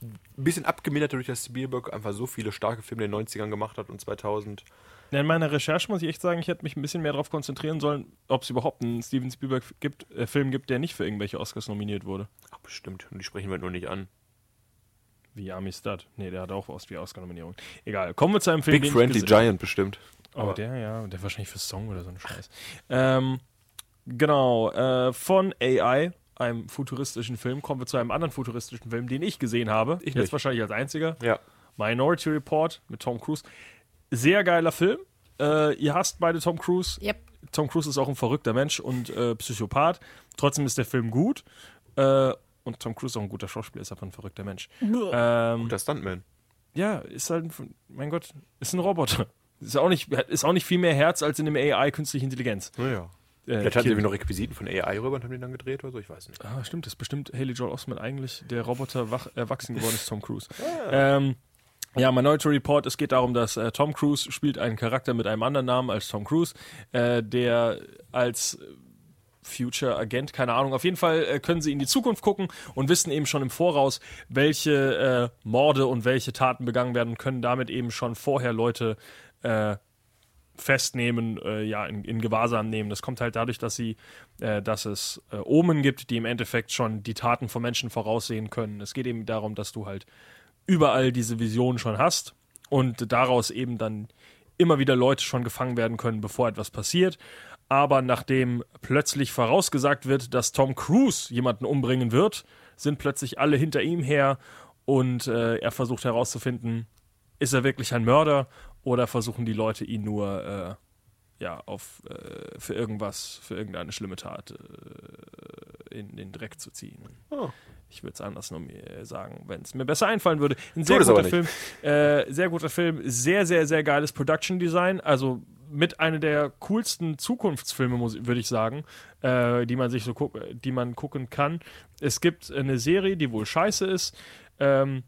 ein bisschen abgemindert dadurch, dass Spielberg einfach so viele starke Filme in den 90ern gemacht hat und 2000. Ja, in meiner Recherche muss ich echt sagen, ich hätte mich ein bisschen mehr darauf konzentrieren sollen, ob es überhaupt einen Steven Spielberg gibt, äh, Film gibt, der nicht für irgendwelche Oscars nominiert wurde. Ach, bestimmt. Und die sprechen wir nur nicht an. Wie Amistad. Nee, der hat auch was wie Oscar-Nominierung. Egal. Kommen wir zu einem Film, Big den Friendly Giant bestimmt. Oh, der, ja. Der wahrscheinlich für Song oder so ein Scheiß. Ähm, genau. Äh, von AI, einem futuristischen Film, kommen wir zu einem anderen futuristischen Film, den ich gesehen habe. Ich Jetzt nicht. wahrscheinlich als einziger. Ja. Minority Report mit Tom Cruise. Sehr geiler Film. Äh, ihr hasst beide Tom Cruise. Yep. Tom Cruise ist auch ein verrückter Mensch und äh, Psychopath. Trotzdem ist der Film gut. Äh, und Tom Cruise ist auch ein guter Schauspieler, ist aber ein verrückter Mensch. Ähm, Guter Stuntman. ja, ist halt, ein- mein Gott, ist ein Roboter. Ist auch nicht, ist auch nicht viel mehr Herz als in einem AI künstliche Intelligenz. Naja. Äh, Vielleicht hatten sie noch Requisiten von AI rüber und haben den dann gedreht oder so, ich weiß nicht. Ah, stimmt, das ist bestimmt Haley Joel Osment eigentlich der Roboter wach, erwachsen geworden ist, Tom Cruise. Ähm, ja, Minority Report, es geht darum, dass äh, Tom Cruise spielt einen Charakter mit einem anderen Namen als Tom Cruise, äh, der als Future Agent, keine Ahnung, auf jeden Fall äh, können sie in die Zukunft gucken und wissen eben schon im Voraus, welche äh, Morde und welche Taten begangen werden können damit eben schon vorher Leute äh, festnehmen, äh, ja, in, in Gewahrsam nehmen. Das kommt halt dadurch, dass sie, äh, dass es äh, Omen gibt, die im Endeffekt schon die Taten von Menschen voraussehen können. Es geht eben darum, dass du halt überall diese Vision schon hast und daraus eben dann immer wieder Leute schon gefangen werden können, bevor etwas passiert. Aber nachdem plötzlich vorausgesagt wird, dass Tom Cruise jemanden umbringen wird, sind plötzlich alle hinter ihm her und äh, er versucht herauszufinden, ist er wirklich ein Mörder oder versuchen die Leute ihn nur äh, ja auf äh, für irgendwas, für irgendeine schlimme Tat äh, in den Dreck zu ziehen. Oh. Ich würde es anders noch mir sagen, wenn es mir besser einfallen würde. Ein sehr guter Film, äh, sehr guter Film, sehr sehr sehr geiles Production Design, also mit einer der coolsten Zukunftsfilme, würde ich sagen, äh, die man sich so die man gucken kann. Es gibt eine Serie, die wohl scheiße ist. Ähm,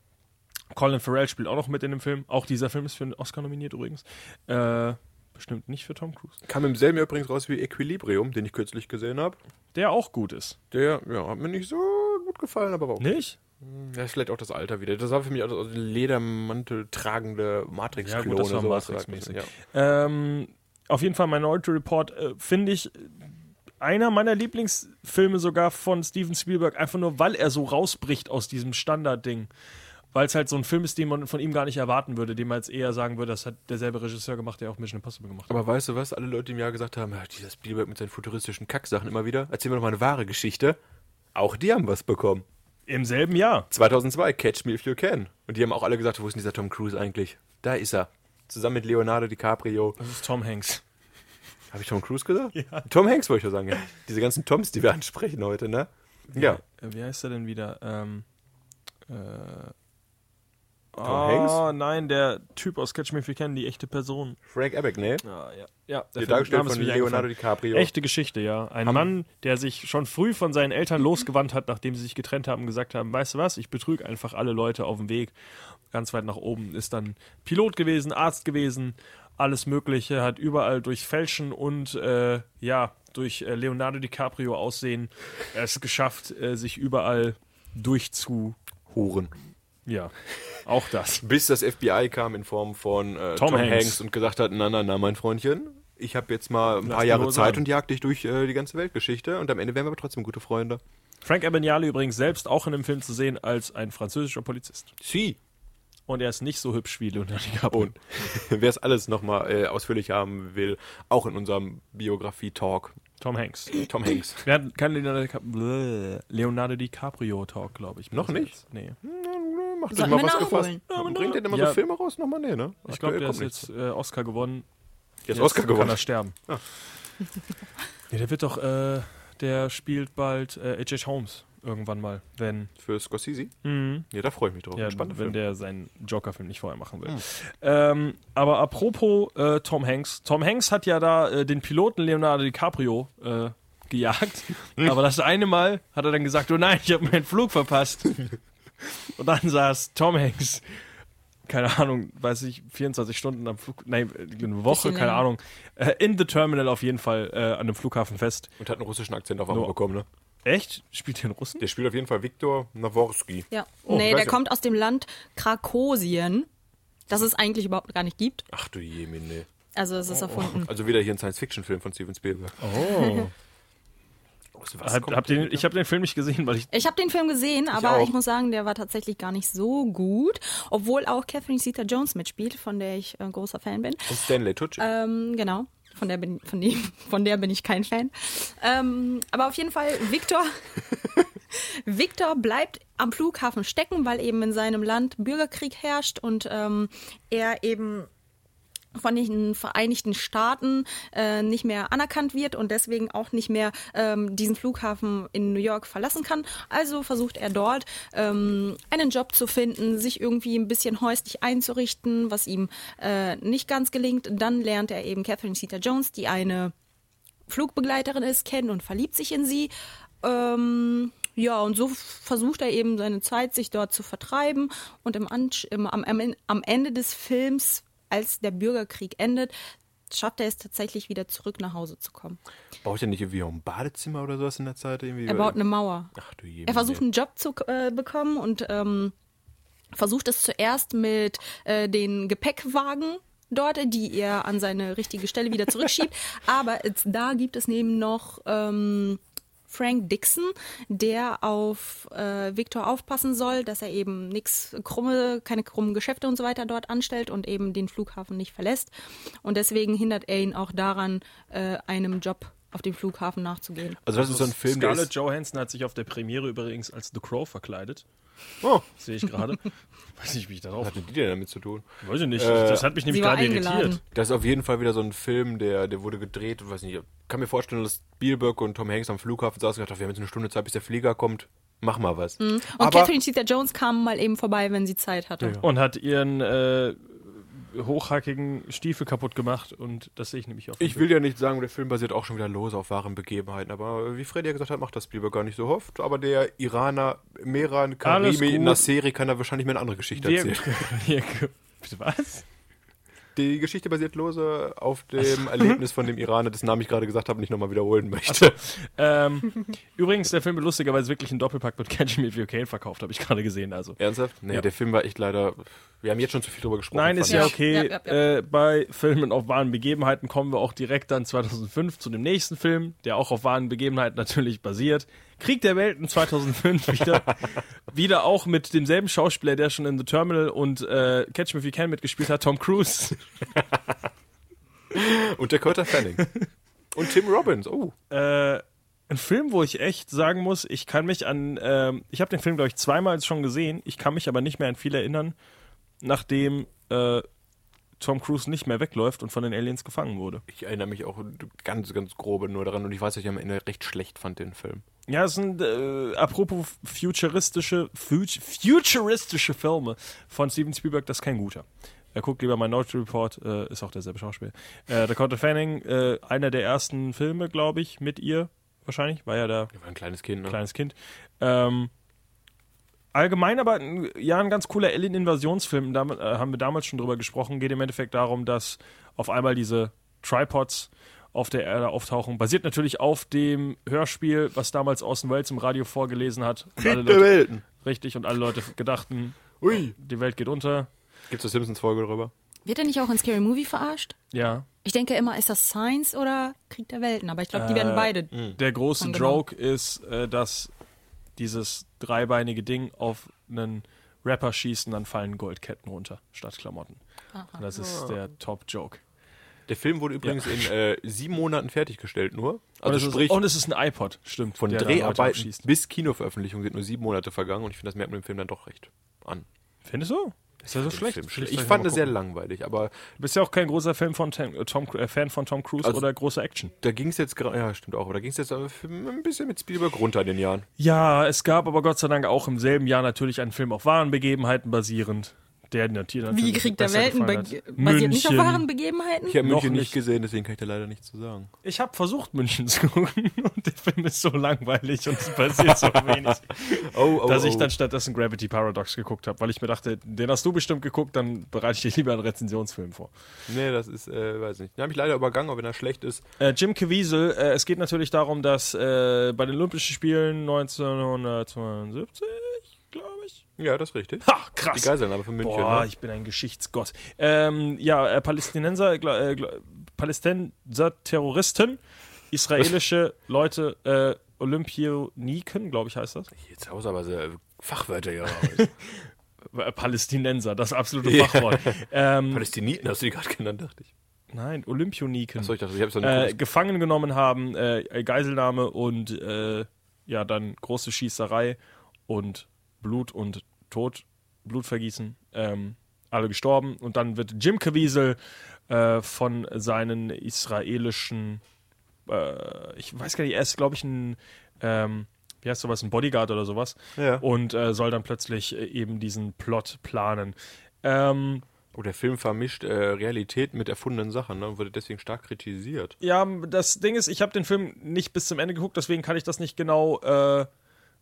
Colin Farrell spielt auch noch mit in dem Film. Auch dieser Film ist für einen Oscar nominiert übrigens. Äh, bestimmt nicht für Tom Cruise. Kam im selben Jahr übrigens raus wie Equilibrium, den ich kürzlich gesehen habe. Der auch gut ist. Der, ja, hat mir nicht so gut gefallen, aber war auch. Nicht? Ja, ist vielleicht auch das Alter wieder. Das war für mich auch so ein Ledermantel tragende Ja, Matrix-Klone. gut, das war sowas. Matrix-mäßig. Ja. Ähm, auf jeden Fall Minority Report äh, finde ich einer meiner Lieblingsfilme sogar von Steven Spielberg, einfach nur weil er so rausbricht aus diesem Standardding. Weil es halt so ein Film ist, den man von ihm gar nicht erwarten würde, dem man jetzt eher sagen würde, das hat derselbe Regisseur gemacht, der auch Mission Impossible gemacht hat. Aber weißt du was? Alle Leute, im Jahr gesagt haben, dieser Spielberg mit seinen futuristischen Kacksachen immer wieder, erzähl mir doch mal eine wahre Geschichte. Auch die haben was bekommen. Im selben Jahr. 2002, Catch Me If You Can. Und die haben auch alle gesagt, wo ist denn dieser Tom Cruise eigentlich? Da ist er. Zusammen mit Leonardo DiCaprio. Das ist Tom Hanks. Habe ich Tom Cruise gesagt? Ja. Tom Hanks wollte ich ja sagen, ja. Diese ganzen Toms, die wir ansprechen heute, ne? Ja. Äh, Wie heißt er denn wieder? Ähm, äh, Tom oh, Hanks? nein, der Typ aus Catch Me If You Can, die echte Person. Frank Abagnale. Ah, ja. ja Der dargestellt von Leonardo DiCaprio. Echte Geschichte, ja. Ein Mann, der sich schon früh von seinen Eltern losgewandt hat, nachdem sie sich getrennt haben und gesagt haben, weißt du was, ich betrüge einfach alle Leute auf dem Weg ganz weit nach oben. Ist dann Pilot gewesen, Arzt gewesen, alles Mögliche, hat überall durch Fälschen und äh, ja, durch äh, Leonardo DiCaprio Aussehen es geschafft, äh, sich überall durchzu. Ja, auch das. Bis das FBI kam in Form von äh, Tom Tom, Hanks. Hanks. und gesagt hat, na, na, na, mein Freundchen, ich habe jetzt mal ein Lass paar Jahre Zeit und jag dich durch äh, die ganze Weltgeschichte und am Ende wären wir aber trotzdem gute Freunde. Frank Abagnale übrigens selbst auch in dem Film zu sehen als ein französischer Polizist. Sie. Und er ist nicht so hübsch wie Leonardo DiCaprio. Und wer es alles nochmal äh, ausführlich haben will, auch in unserem Biografie-Talk, Tom Hanks. Tom Hanks. Wir hatten keinen Leonardo, Dica- Bläh. Leonardo DiCaprio Talk, glaube ich. Noch nicht? Nee. Macht Sollten mal was gefasst. Ja, bringt der denn immer Ja. so Filme raus? Nochmal, nee, ne? Ich glaube, der ist jetzt äh, Oscar gewonnen. Jetzt Oscar Kann gewonnen. er sterben. nee, der wird doch, äh, der spielt bald äh, H.H. Holmes irgendwann mal, wenn, Für Scorsese? mhm. Ja, da freue ich mich drauf. ja, Spannender wenn Film. der seinen Joker-Film nicht vorher machen will. Hm. Ähm, aber apropos äh, Tom Hanks. Tom Hanks hat ja da äh, den Piloten Leonardo DiCaprio äh, gejagt. aber das eine Mal hat er dann gesagt, oh nein, ich habe meinen Flug verpasst. Und dann saß Tom Hanks, keine Ahnung, weiß ich, 24 Stunden am Flug, nein, eine Woche, keine. Ahnung, äh, in the Terminal auf jeden Fall äh, an einem Flughafen fest. Und hat einen russischen Akzent auf einmal bekommen, ne? Echt? Spielt den Russen? Der spielt auf jeden Fall Viktor Naworski. Ja. Oh, nee, der ja. kommt aus dem Land Krakosien, das es eigentlich überhaupt gar nicht gibt. Ach du Jemine. Also es Oh, ist erfunden. Also wieder hier ein Science-Fiction-Film von Steven Spielberg. Oh. Hab, hab der den, ich habe den Film nicht gesehen, weil ich. Ich habe den Film gesehen, aber auch. ich muss sagen, der war tatsächlich gar nicht so gut, obwohl auch Catherine Zeta-Jones mitspielt, von der ich äh, großer Fan bin. Und Stanley Tucci. Ähm, genau. Von der, bin, von, dem, von der bin ich kein Fan. Ähm, aber auf jeden Fall, Victor, Victor bleibt am Flughafen stecken, weil eben in seinem Land Bürgerkrieg herrscht und ähm, er eben von den Vereinigten Staaten äh, nicht mehr anerkannt wird und deswegen auch nicht mehr ähm, diesen Flughafen in New York verlassen kann. Also versucht er dort ähm, einen Job zu finden, sich irgendwie ein bisschen häuslich einzurichten, was ihm äh, nicht ganz gelingt. Dann lernt er eben Catherine Zeta-Jones, die eine Flugbegleiterin ist, kennen und verliebt sich in sie. Ähm, ja, und so versucht er eben seine Zeit, sich dort zu vertreiben. Und im, Ansch im am, am Ende des Films, als der Bürgerkrieg endet, schafft er es tatsächlich wieder zurück nach Hause zu kommen. Baut er nicht irgendwie auch ein Badezimmer oder sowas in der Zeit? Irgendwie? Er baut eine Mauer. Ach du Jemine. Er versucht einen Job zu äh, bekommen und ähm, versucht es zuerst mit äh, den Gepäckwagen dort, die er an seine richtige Stelle wieder zurückschiebt. Aber da gibt es neben noch ähm, Frank Dixon, der auf äh, Victor aufpassen soll, dass er eben nichts krumme, keine krummen Geschäfte und so weiter dort anstellt und eben den Flughafen nicht verlässt. Und deswegen hindert er ihn auch daran, äh, einem Job auf dem Flughafen nachzugehen. Also das ist so ein Film, der Scarlett Johansson hat sich auf der Premiere übrigens als The Crow verkleidet. Oh, Sehe ich gerade. Weiß nicht, wie ich was darauf. hat denn die denn damit zu tun? Weiß ich nicht. Äh, das hat mich nämlich gerade irritiert. Das ist auf jeden Fall wieder so ein Film, der, der wurde gedreht und weiß nicht, ich kann mir vorstellen, dass Spielberg und Tom Hanks am Flughafen saßen und gesagt haben, wir haben jetzt eine Stunde Zeit, bis der Flieger kommt, mach mal was. Und Aber Catherine Zeta-Jones kam mal eben vorbei, wenn sie Zeit hatte. Und hat ihren äh, hochhackigen Stiefel kaputt gemacht und das sehe ich nämlich dem ich will ja nicht sagen, der Film basiert auch schon wieder lose auf wahren Begebenheiten, aber wie Freddy ja gesagt hat, macht das Spielberg gar nicht so oft. Aber der Iraner Mehran Alles Karimi. Nasseri kann da wahrscheinlich mehr eine andere Geschichte erzählen. was? Die Geschichte basiert lose auf dem Erlebnis von dem Iraner, dessen Namen ich gerade gesagt habe und nicht nochmal wiederholen möchte. Ähm, übrigens, der Film wird lustigerweise wirklich einen Doppelpack mit Catch Me If You Can verkauft, habe ich gerade gesehen. Also. Ernsthaft? Nee, Ja. der Film war echt leider. Wir haben jetzt schon zu viel drüber gesprochen. Nein, ist ja ich. okay. Ja, ja, ja. Äh, bei Filmen auf wahren Begebenheiten kommen wir auch direkt dann 2005 zu dem nächsten Film, der auch auf wahren Begebenheiten natürlich basiert. Krieg der Welten 2005 wieder. wieder auch mit demselben Schauspieler, der schon in The Terminal und äh, Catch Me If You Can mitgespielt hat, Tom Cruise. Und Dakota Fanning. Und Tim Robbins. Oh. äh, ein Film, wo ich echt sagen muss, ich kann mich an, ähm, ich habe den Film, glaube ich, zweimal schon gesehen, ich kann mich aber nicht mehr an viel erinnern, nachdem äh, Tom Cruise nicht mehr wegläuft und von den Aliens gefangen wurde. Ich erinnere mich auch ganz, ganz grobe nur daran und ich weiß, dass ich am Ende recht schlecht fand, den Film. Ja, es sind, äh, apropos futuristische, fut- futuristische Filme von Steven Spielberg, das ist kein guter. Er guckt lieber Minority Report, äh, ist auch derselbe Schauspieler. Äh, Dakota Fanning, äh, einer der ersten Filme, glaube ich, mit ihr, wahrscheinlich, war ja da Er war ein kleines Kind, ne? kleines Kind. Ähm, allgemein aber ja ein ganz cooler Alien-Invasionsfilm. Da äh, haben wir damals schon drüber gesprochen. Geht im Endeffekt darum, dass auf einmal diese Tripods auf der Erde auftauchen. Basiert natürlich auf dem Hörspiel, was damals Orson Welles im Radio vorgelesen hat. Und alle Krieg der Leute, Welten. richtig, und alle Leute gedachten, Ui. die Welt geht unter. Gibt's eine Simpsons-Folge darüber? Wird er nicht auch in Scary Movie verarscht? Ja. Ich denke immer, ist das Science oder Krieg der Welten? Aber ich glaube, die werden Äh, beide. Der große. Joke ist, äh, dass dieses dreibeinige Ding auf einen Rapper schießt und dann fallen Goldketten runter statt Klamotten. Und das ist der Top-Joke. Der Film wurde übrigens in äh, sieben Monaten fertiggestellt nur. Und, Also es sprich, ist, und es ist ein iPod, stimmt. von Dreharbeiten bis Kinoveröffentlichung sind nur sieben Monate vergangen und ich finde, das merkt man im Film dann doch recht an. Findest du? Ist das so schlecht? Film schlecht. Ich fand es sehr langweilig, aber Du bist ja auch kein großer Fan von Tom, äh, Tom, äh, Fan von Tom Cruise Also- oder großer Action. da ging es jetzt gerade, ja stimmt auch, aber da ging es jetzt äh, ein bisschen mit Spielberg runter in den Jahren. Ja, es gab aber Gott sei Dank auch im selben Jahr natürlich einen Film auf wahren Begebenheiten basierend. Der natürlich Wie Krieg der Welten basiert nicht auf München. wahren Begebenheiten? Ich habe München nicht nicht. gesehen, deswegen kann ich da leider nichts zu sagen. Ich habe versucht, München zu gucken und der Film ist so langweilig und es passiert so wenig, Oh, oh, dass ich oh. dann stattdessen Gravity Paradox geguckt habe, weil ich mir dachte, den hast du bestimmt geguckt, dann bereite ich dir lieber einen Rezensionsfilm vor. Nee, das ist, äh, weiß nicht. Den habe ich leider übergangen, aber wenn er schlecht ist. Äh, Jim Caviezel, äh, es geht natürlich darum, dass äh, bei den Olympischen Spielen 1972, glaube ich. Ja, das ist richtig. Ha, Die krass. Geiselnahme von München. Boah, ne? ich bin ein Geschichtsgott. Ähm, ja, äh, Palästinenser, äh, gla- Palästinenser-Terroristen, israelische Leute, äh, Olympioniken, glaube ich, heißt das. Jetzt haust du aber so Fachwörter hier raus. Äh, Palästinenser, das absolute. Fachwort. ähm, Palästiniten hast du die gerade genannt, dachte ich. nein, Olympioniken. Achso, ich dachte, ich habe so äh, eine gefangen genommen haben, äh, Geiselnahme und äh, ja, dann große Schießerei und Blut und Tod, Blutvergießen, ähm, alle gestorben. Und dann wird Jim Caviezel äh, von seinen israelischen, äh, ich weiß gar nicht, er ist, glaube ich, ein, ähm, wie heißt sowas, ein Bodyguard oder sowas. Ja. Und äh, soll dann plötzlich äh, eben diesen Plot planen. Ähm, Oh, der Film vermischt äh, Realität mit erfundenen Sachen ne? und wurde deswegen stark kritisiert. Ja, das Ding ist, ich habe den Film nicht bis zum Ende geguckt, deswegen kann ich das nicht genau, äh,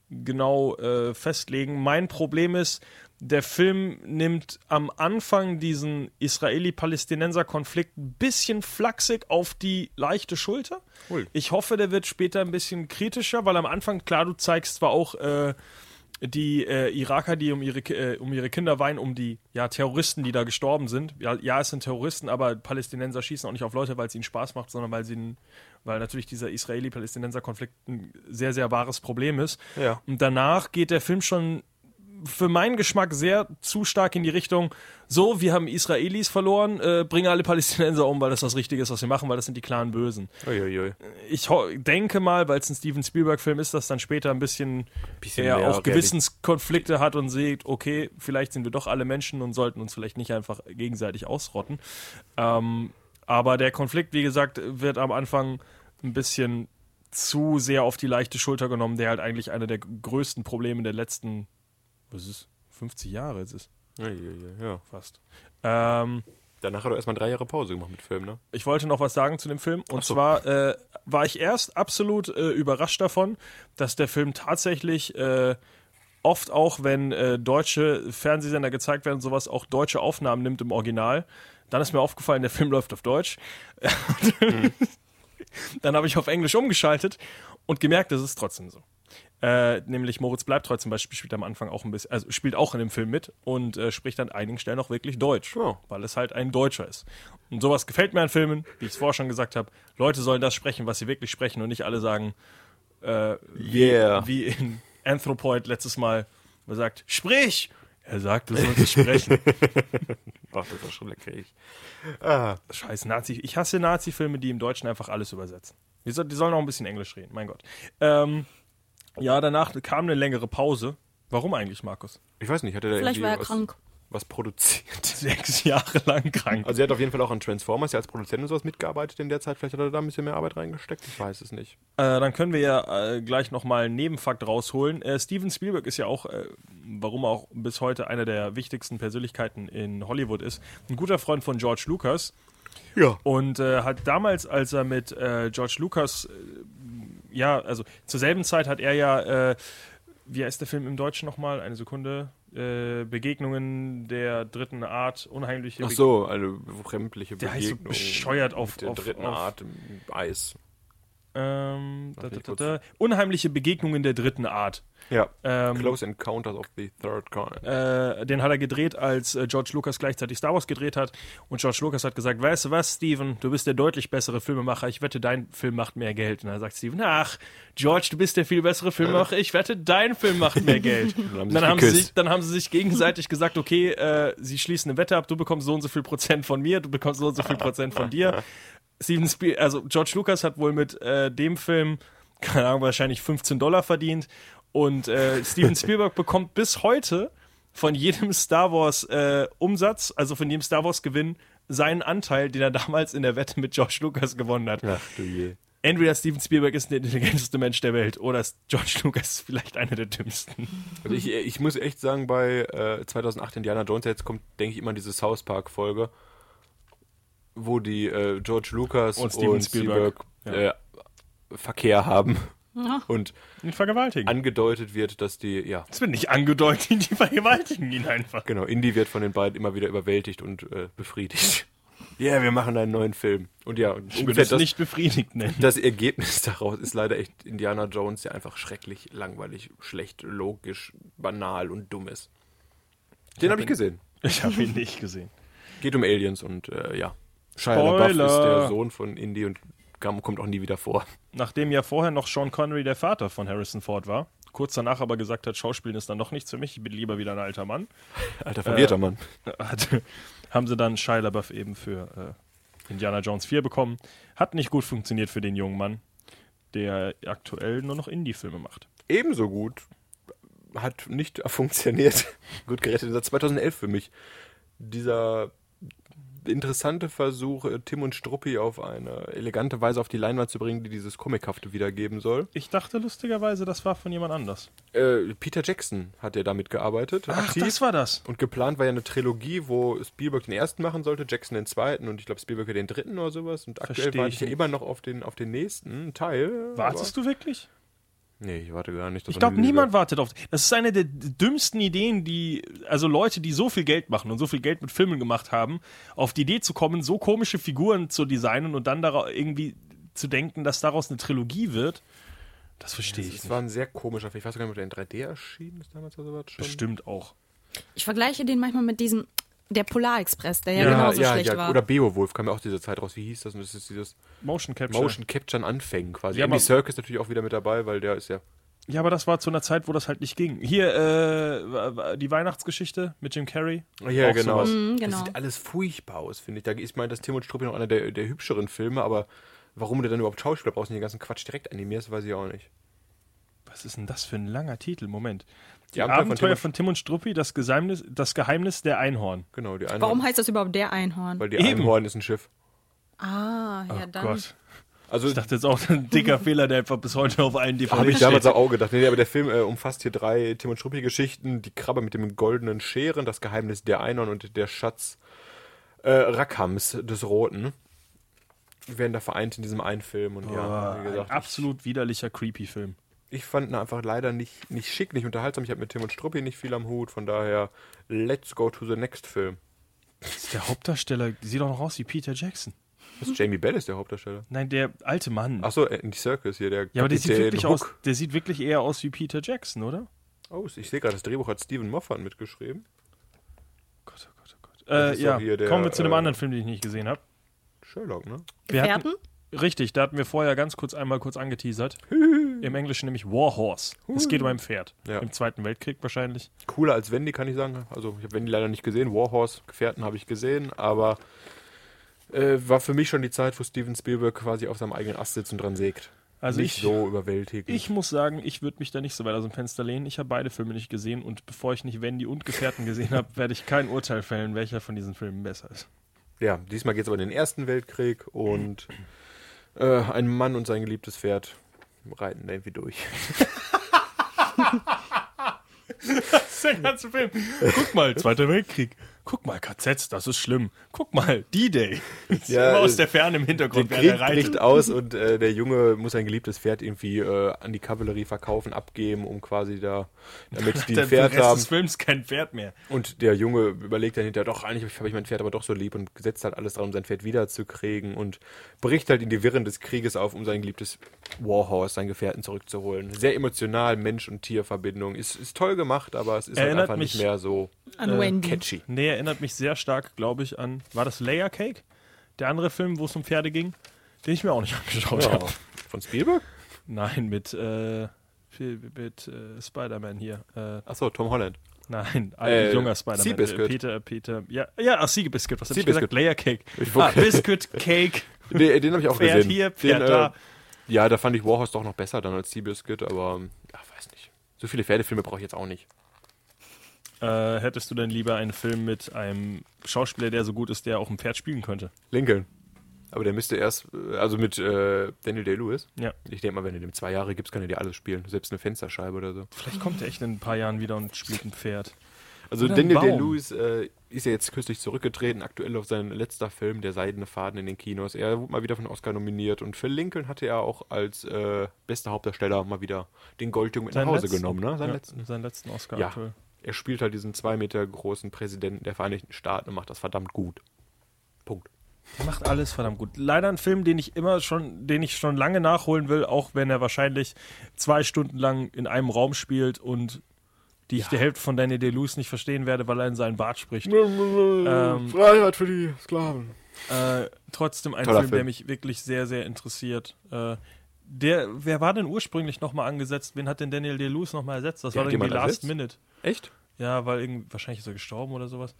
genau äh, festlegen. Mein Problem ist, der Film nimmt am Anfang diesen Israeli-Palästinenser-Konflikt ein bisschen flachsig auf die leichte Schulter. Ui. Ich hoffe, der wird später ein bisschen kritischer, weil am Anfang, klar, du zeigst zwar auch äh, die äh, Iraker, die um ihre, äh, um ihre Kinder weinen, um die ja, Terroristen, die da gestorben sind. Ja, ja, es sind Terroristen, aber Palästinenser schießen auch nicht auf Leute, weil es ihnen Spaß macht, sondern weil sie weil natürlich dieser Israeli-Palästinenser-Konflikt ein sehr, sehr wahres Problem ist. Ja. Und danach geht der Film schon für meinen Geschmack sehr zu stark in die Richtung, so, wir haben Israelis verloren, äh, bringen alle Palästinenser um, weil das das Richtige ist, was wir machen, weil das sind die klaren Bösen. Uiuiui. Ich denke mal, weil es ein Steven Spielberg-Film ist, dass dann später ein bisschen, Bisschen er auch Gewissenskonflikte hat und sieht, okay, vielleicht sind wir doch alle Menschen und sollten uns vielleicht nicht einfach gegenseitig ausrotten. Ähm, aber der Konflikt, wie gesagt, wird am Anfang ein bisschen zu sehr auf die leichte Schulter genommen, der halt eigentlich einer der größten Probleme der letzten, was ist es, 50 Jahre ist es Uiuiui, ja. fast. Ähm, Danach hat er erstmal drei Jahre Pause gemacht mit Film, ne? ich wollte noch was sagen zu dem Film. Und so. zwar äh, war ich erst absolut äh, überrascht davon, dass der Film tatsächlich äh, oft auch, wenn äh, deutsche Fernsehsender gezeigt werden, sowas auch deutsche Aufnahmen nimmt im Original. Dann ist mir aufgefallen, der Film läuft auf Deutsch. Dann habe ich auf Englisch umgeschaltet und gemerkt, das ist trotzdem so. Äh, nämlich Moritz Bleibtreu zum Beispiel spielt am Anfang auch ein bisschen, also spielt auch in dem Film mit und äh, spricht an einigen Stellen auch wirklich Deutsch, Oh. weil es halt ein Deutscher ist. Und sowas gefällt mir an Filmen, wie ich es vorher schon gesagt habe. Leute sollen das sprechen, was sie wirklich sprechen und nicht alle sagen, äh, Yeah. wie in Anthropoid letztes Mal, wo er sagt, sprich! Er sagt, du solltest sprechen. Ach, das war schon lecker. Ich. Ah, Scheiß Nazi. Ich hasse Nazi-Filme, die im Deutschen einfach alles übersetzen. Die sollen auch ein bisschen Englisch reden, mein Gott. Ähm, ja, danach kam eine längere Pause. Warum eigentlich, Markus? ich weiß nicht, hat er da Vielleicht war er was, krank. was produziert? Sechs Jahre lang krank. Also er hat auf jeden Fall auch an Transformers ja als Produzent und sowas mitgearbeitet in der Zeit. Vielleicht hat er da ein bisschen mehr Arbeit reingesteckt. Ich weiß es nicht. Äh, dann können wir ja äh, gleich nochmal einen Nebenfakt rausholen. Äh, Steven Spielberg ist ja auch, äh, warum er auch bis heute einer der wichtigsten Persönlichkeiten in Hollywood ist, ein guter Freund von George Lucas. Ja. Und äh, hat damals, als er mit äh, George Lucas, äh, ja, also zur selben Zeit hat er ja, äh, wie heißt der Film im Deutschen nochmal? Eine Sekunde. Äh, Begegnungen der dritten Art, unheimliche Ach so, eine fremdliche Der heißt so Begegnung. bescheuert auf- der auf- dritten auf- Art im Eis. Ähm, da, da, da, unheimliche Begegnungen der dritten Art. Ja. Ähm, Close Encounters of the Third Kind. Äh, den hat er gedreht, als äh, George Lucas gleichzeitig Star Wars gedreht hat. Und George Lucas hat gesagt, weißt du was, Steven, du bist der deutlich bessere Filmemacher. Ich wette, dein Film macht mehr Geld. Und dann sagt Steven, ach, George, du bist der viel bessere Filmemacher. Ich wette, dein Film macht mehr Geld. haben dann, haben sie geküsst. sich, dann haben sie sich gegenseitig gesagt, okay, äh, sie schließen eine Wette ab, du bekommst so und so viel Prozent von mir, du bekommst so und so viel Prozent von dir. Steven Spiel, also George Lucas hat wohl mit äh, dem Film, keine Ahnung, wahrscheinlich 15 Dollar verdient. Und äh, Steven Spielberg bekommt bis heute von jedem Star Wars äh, Umsatz, also von jedem Star Wars Gewinn, seinen Anteil, den er damals in der Wette mit George Lucas gewonnen hat. Ach du je. entweder Steven Spielberg ist der intelligenteste Mensch der Welt oder George Lucas ist vielleicht einer der dümmsten. Also ich, ich muss echt sagen, bei äh, 2008 Indiana Jones, jetzt kommt, denke ich, immer diese South Park-Folge, wo die äh, George Lucas Und und Steven Steven Spielberg, Spielberg äh, Verkehr haben. Und Und vergewaltigen. angedeutet wird, dass die, ja, das wird nicht angedeutet, die vergewaltigen ihn einfach. genau, Indy wird von den beiden immer wieder überwältigt und äh, befriedigt. Ja, yeah, wir machen einen neuen Film. Und ja, und Ich würde es das, nicht befriedigt nennen. das Ergebnis daraus ist leider echt Indiana Jones, der einfach schrecklich, langweilig, schlecht, logisch, banal und dumm ist. Den habe ich gesehen. Ich habe ihn nicht gesehen. Geht um Aliens und äh, ja. Shia. LaBeouf ist der Sohn von Indy und kommt auch nie wieder vor. Nachdem ja vorher noch Sean Connery der Vater von Harrison Ford war, kurz danach aber gesagt hat, Schauspielen ist dann doch nichts für mich, ich bin lieber wieder ein alter Mann, Alter, verwirrter Äh, Mann. hat, haben sie dann Shia LaBeouf eben für äh, Indiana Jones 4 bekommen. Hat nicht gut funktioniert für den jungen Mann, der aktuell nur noch Indie-Filme macht. Ebenso gut. Hat nicht funktioniert. gut gerettet. Seit 2011 für mich. Dieser interessante Versuch, Tim und Struppi auf eine elegante Weise auf die Leinwand zu bringen, die dieses Comichafte wiedergeben soll. Ich dachte lustigerweise, das war von jemand anders. Äh, Peter Jackson hat ja damit gearbeitet. Ach, aktiv. das war das. Und geplant war ja eine Trilogie, wo Spielberg den ersten machen sollte, Jackson den zweiten und ich glaube Spielberg den dritten oder sowas. Und aktuell warte ich ja immer noch auf den, auf den nächsten Teil. Wartest du wirklich? Nee, ich warte gar nicht. Das Ich glaube, niemand wartet auf. Das ist eine der dümmsten Ideen, die, also Leute, die so viel Geld machen und so viel Geld mit Filmen gemacht haben, auf die Idee zu kommen, so komische Figuren zu designen und dann daraus irgendwie zu denken, dass daraus eine Trilogie wird. Das verstehe ich Es nicht. war ein sehr komischer Film. Ich weiß gar nicht, ob der in 3D erschienen ist damals oder sowas schon. Bestimmt auch. Ich vergleiche den manchmal mit diesem, der Polarexpress, der ja, Ja, genauso ja, schlecht ja. war. Oder Beowulf kam ja auch diese Zeit raus. Wie hieß das? Und das ist dieses Motion Capture. Motion Capture an Anfängen quasi. Ja, Andy aber- Circus natürlich auch wieder mit dabei, weil der ist ja. Ja, aber das war zu einer Zeit, wo das halt nicht ging. Hier, äh, die Weihnachtsgeschichte mit Jim Carrey. Ja, genau. Mhm, genau. Das sieht alles furchtbar aus, finde ich. Da ist meint, dass Tim und Struppi noch einer der, der hübscheren Filme, aber warum du dann überhaupt Schauspieler brauchst und den ganzen Quatsch direkt animierst, weiß ich auch nicht. Was ist denn das für ein langer Titel? Moment. Die, Die Abenteuer von Abenteuer Tim von Tim und Struppi, das Geheimnis, das Geheimnis der Einhorn. Genau, die Einhorn. Warum heißt das überhaupt der Einhorn? Weil die Eben. Einhorn ist ein Schiff. ah, ja, oh dann. Gott. Also Ich dachte jetzt auch, ein dicker Fehler, der einfach bis heute auf allen DVDs Habe ich steht. damals auch gedacht. Nee, aber der Film äh, umfasst hier drei Tim und Struppi-Geschichten. Die Krabbe mit dem goldenen Scheren, das Geheimnis der Einhorn und der Schatz äh, Rackhams des Roten. Die werden da vereint in diesem einen Film. Und ja, Oh, wie gesagt, ein absolut widerlicher Creepy-Film. Ich, fand ihn einfach leider nicht, nicht schick, nicht unterhaltsam. Ich habe mit Tim und Struppi nicht viel am Hut. Von daher, let's go to the next Film. Das ist der Hauptdarsteller, sieht doch noch aus wie Peter Jackson. Das ist Jamie Bell ist der Hauptdarsteller. Nein, der alte Mann. Achso, Andy Circus hier, der ja, aber der sieht, wirklich Hook. aus, der sieht wirklich eher aus wie Peter Jackson, oder? Oh, ich sehe gerade, das Drehbuch hat Stephen Moffat mitgeschrieben. Gott, oh Gott, oh Gott. Äh, ja, der, kommen wir zu einem äh, anderen Film, den ich nicht gesehen habe. Sherlock, ne? Wir hatten- Gefährten? Richtig, da hatten wir vorher ganz kurz einmal kurz angeteasert. Im Englischen nämlich War Horse. Es geht um ein Pferd. Ja. Im Zweiten Weltkrieg wahrscheinlich. cooler als Wendy, kann ich sagen. Also ich habe Wendy leider nicht gesehen. Warhorse, Gefährten habe ich gesehen, aber äh, war für mich schon die Zeit, wo Steven Spielberg quasi auf seinem eigenen Ast sitzt und dran sägt. Also nicht ich, so überwältigend. ich muss sagen, ich würde mich da nicht so weit aus dem Fenster lehnen. Ich habe beide Filme nicht gesehen und bevor ich nicht Wendy und Gefährten gesehen habe, werde ich kein Urteil fällen, welcher von diesen Filmen besser ist. ja, diesmal geht es aber in den Ersten Weltkrieg und äh, ein Mann und sein geliebtes Pferd reiten da irgendwie durch. Das ist der ganze Film. Guck mal, Zweiter Weltkrieg. Guck mal, KZs, das ist schlimm. Guck mal, D-Day. Ja, Immer aus äh, der Ferne im Der Hintergrund, Krieg während er reitet. bricht aus und äh, der Junge muss sein geliebtes Pferd irgendwie äh, an die Kavallerie verkaufen, abgeben, um quasi da, damit die ein Pferd Rest haben. des Films kein Pferd mehr. Und der Junge überlegt dann hinterher, doch, eigentlich habe ich mein Pferd aber doch so lieb und setzt halt alles dran, um sein Pferd wiederzukriegen und bricht halt in die Wirren des Krieges auf, um sein geliebtes Warhorse, seinen Gefährten zurückzuholen. Sehr emotional, Mensch- und Tierverbindung. Ist, ist toll gemacht, aber es ist halt einfach nicht mehr so An Wendy. catchy. Nee, erinnert mich sehr stark, glaube ich, an. War das Layer Cake? Der andere Film, wo es um Pferde ging, den ich mir auch nicht angeschaut Ja. habe. Von Spielberg? Nein, mit, äh, mit äh, Spider-Man hier. Äh, Achso, Tom Holland. nein, ein Äh, junger Spider-Man. Äh, Peter, Peter, ja, ja, ach, Seabiscuit, was hab ich gesagt? Layer Cake. Ich Ah, Biscuit, Cake, Nee, den habe ich auch Pferd gesehen. hier, Pferd den, da. Äh, ja, da fand ich Warhorse doch noch besser dann als Seabiscuit, aber ja, weiß nicht. So viele Pferdefilme brauche ich jetzt auch nicht. Äh, hättest du denn lieber einen Film mit einem Schauspieler, der so gut ist, der auch ein Pferd spielen könnte? Lincoln. Aber der müsste erst, äh, also mit äh, Daniel Day-Lewis. Ja. Ich denke mal, wenn du dem zwei Jahre gibst, kann er dir alles spielen. Selbst eine Fensterscheibe oder so. Vielleicht kommt er echt in ein paar Jahren wieder und spielt ein Pferd. Also Oder Daniel. Day-Lewis äh, ist ja jetzt kürzlich zurückgetreten, aktuell auf sein letzter Film, Der Seidene Faden in den Kinos. Er wurde mal wieder von Oscar nominiert und für Lincoln hatte er auch als äh, bester Hauptdarsteller mal wieder den Goldjungen mit nach Hause letzten- genommen, ne? Seinen ja, letzten. Seinen letzten Oscar. Ja. aktuell. Er spielt halt diesen zwei Meter großen Präsidenten der Vereinigten Staaten und macht das verdammt gut. Punkt. Der macht alles verdammt gut. Leider ein Film, den ich immer schon, den ich schon lange nachholen will, auch wenn er wahrscheinlich zwei Stunden lang in einem Raum spielt und die ich die Hälfte von Daniel Day-Lewis nicht verstehen werde, weil er in seinen Bart spricht. Ähm, Freiheit für die Sklaven. Äh, trotzdem ein Toller Film, der Film. mich wirklich sehr, sehr interessiert. Äh, der, wer war denn ursprünglich nochmal angesetzt? Wen hat denn Daniel Day-Lewis nochmal ersetzt? Das Wer war irgendwie jemand Last ersetzt? Minute. Echt? Ja, weil irgendwie, wahrscheinlich ist er gestorben oder sowas.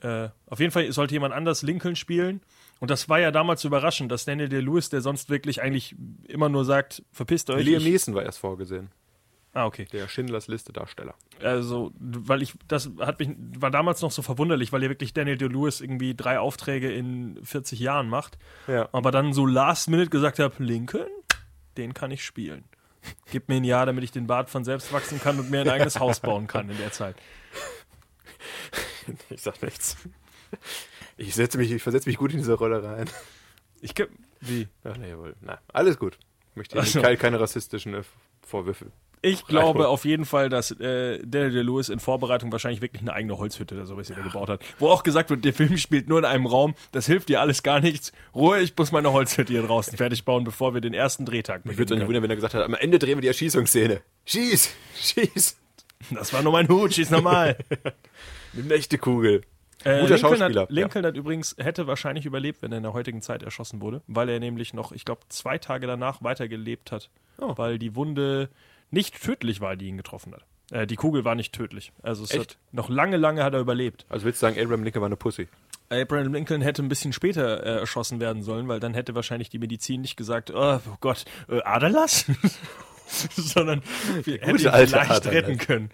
Äh, auf jeden Fall sollte jemand anders Lincoln spielen. Und das war ja damals überraschend, dass Daniel Day-Lewis, der sonst wirklich eigentlich immer nur sagt, verpisst euch. Liam Neeson war erst vorgesehen. ah, okay. Der Schindlers Liste Darsteller. Also, weil ich, das hat mich, war damals noch so verwunderlich, weil ja wirklich Daniel Day-Lewis irgendwie drei Aufträge in 40 Jahren macht. Ja. Aber dann so last minute gesagt habe, Lincoln, den kann ich spielen. Gib mir ein Jahr, damit ich den Bart von selbst wachsen kann und mir ein eigenes Haus bauen kann in der Zeit. Ich sag nichts. Ich setze mich, ich versetze mich gut in diese Rolle rein. Ich ge- wie? Ach, nee, jawohl. Na, alles gut. Ich möchte hier Ach so. keine, keine rassistischen äh, Vorwürfe. Ich glaube auf jeden Fall, dass äh, Daniel Day-Lewis in Vorbereitung wahrscheinlich wirklich eine eigene Holzhütte oder sowas wieder gebaut hat. Wo auch gesagt wird, der Film spielt nur in einem Raum, das hilft dir alles gar nichts. Ruhe, ich muss meine Holzhütte hier draußen fertig bauen, bevor wir den ersten Drehtag Ich würde es nicht beginnen wundern, wenn er gesagt hat, am Ende drehen wir die Erschießungsszene. Schieß! Schieß! Das war nur mein Hut, schieß normal. Eine echte Kugel. Äh, Guter Lincoln Schauspieler. Hat, Lincoln hat übrigens, hätte wahrscheinlich überlebt, wenn er in der heutigen Zeit erschossen wurde, weil er nämlich noch, ich glaube, zwei Tage danach weitergelebt hat, Oh. weil die Wunde nicht tödlich war, die ihn getroffen hat. Äh, die Kugel war nicht tödlich. Also es Echt? hat noch lange, lange hat er überlebt. Also willst du sagen, Abraham Lincoln war eine Pussy? Abraham Lincoln hätte ein bisschen später äh, erschossen werden sollen, weil dann hätte wahrscheinlich die Medizin nicht gesagt, oh, oh Gott, äh, Aderlass? Sondern wir hätten ihn vielleicht Aderlass. retten können.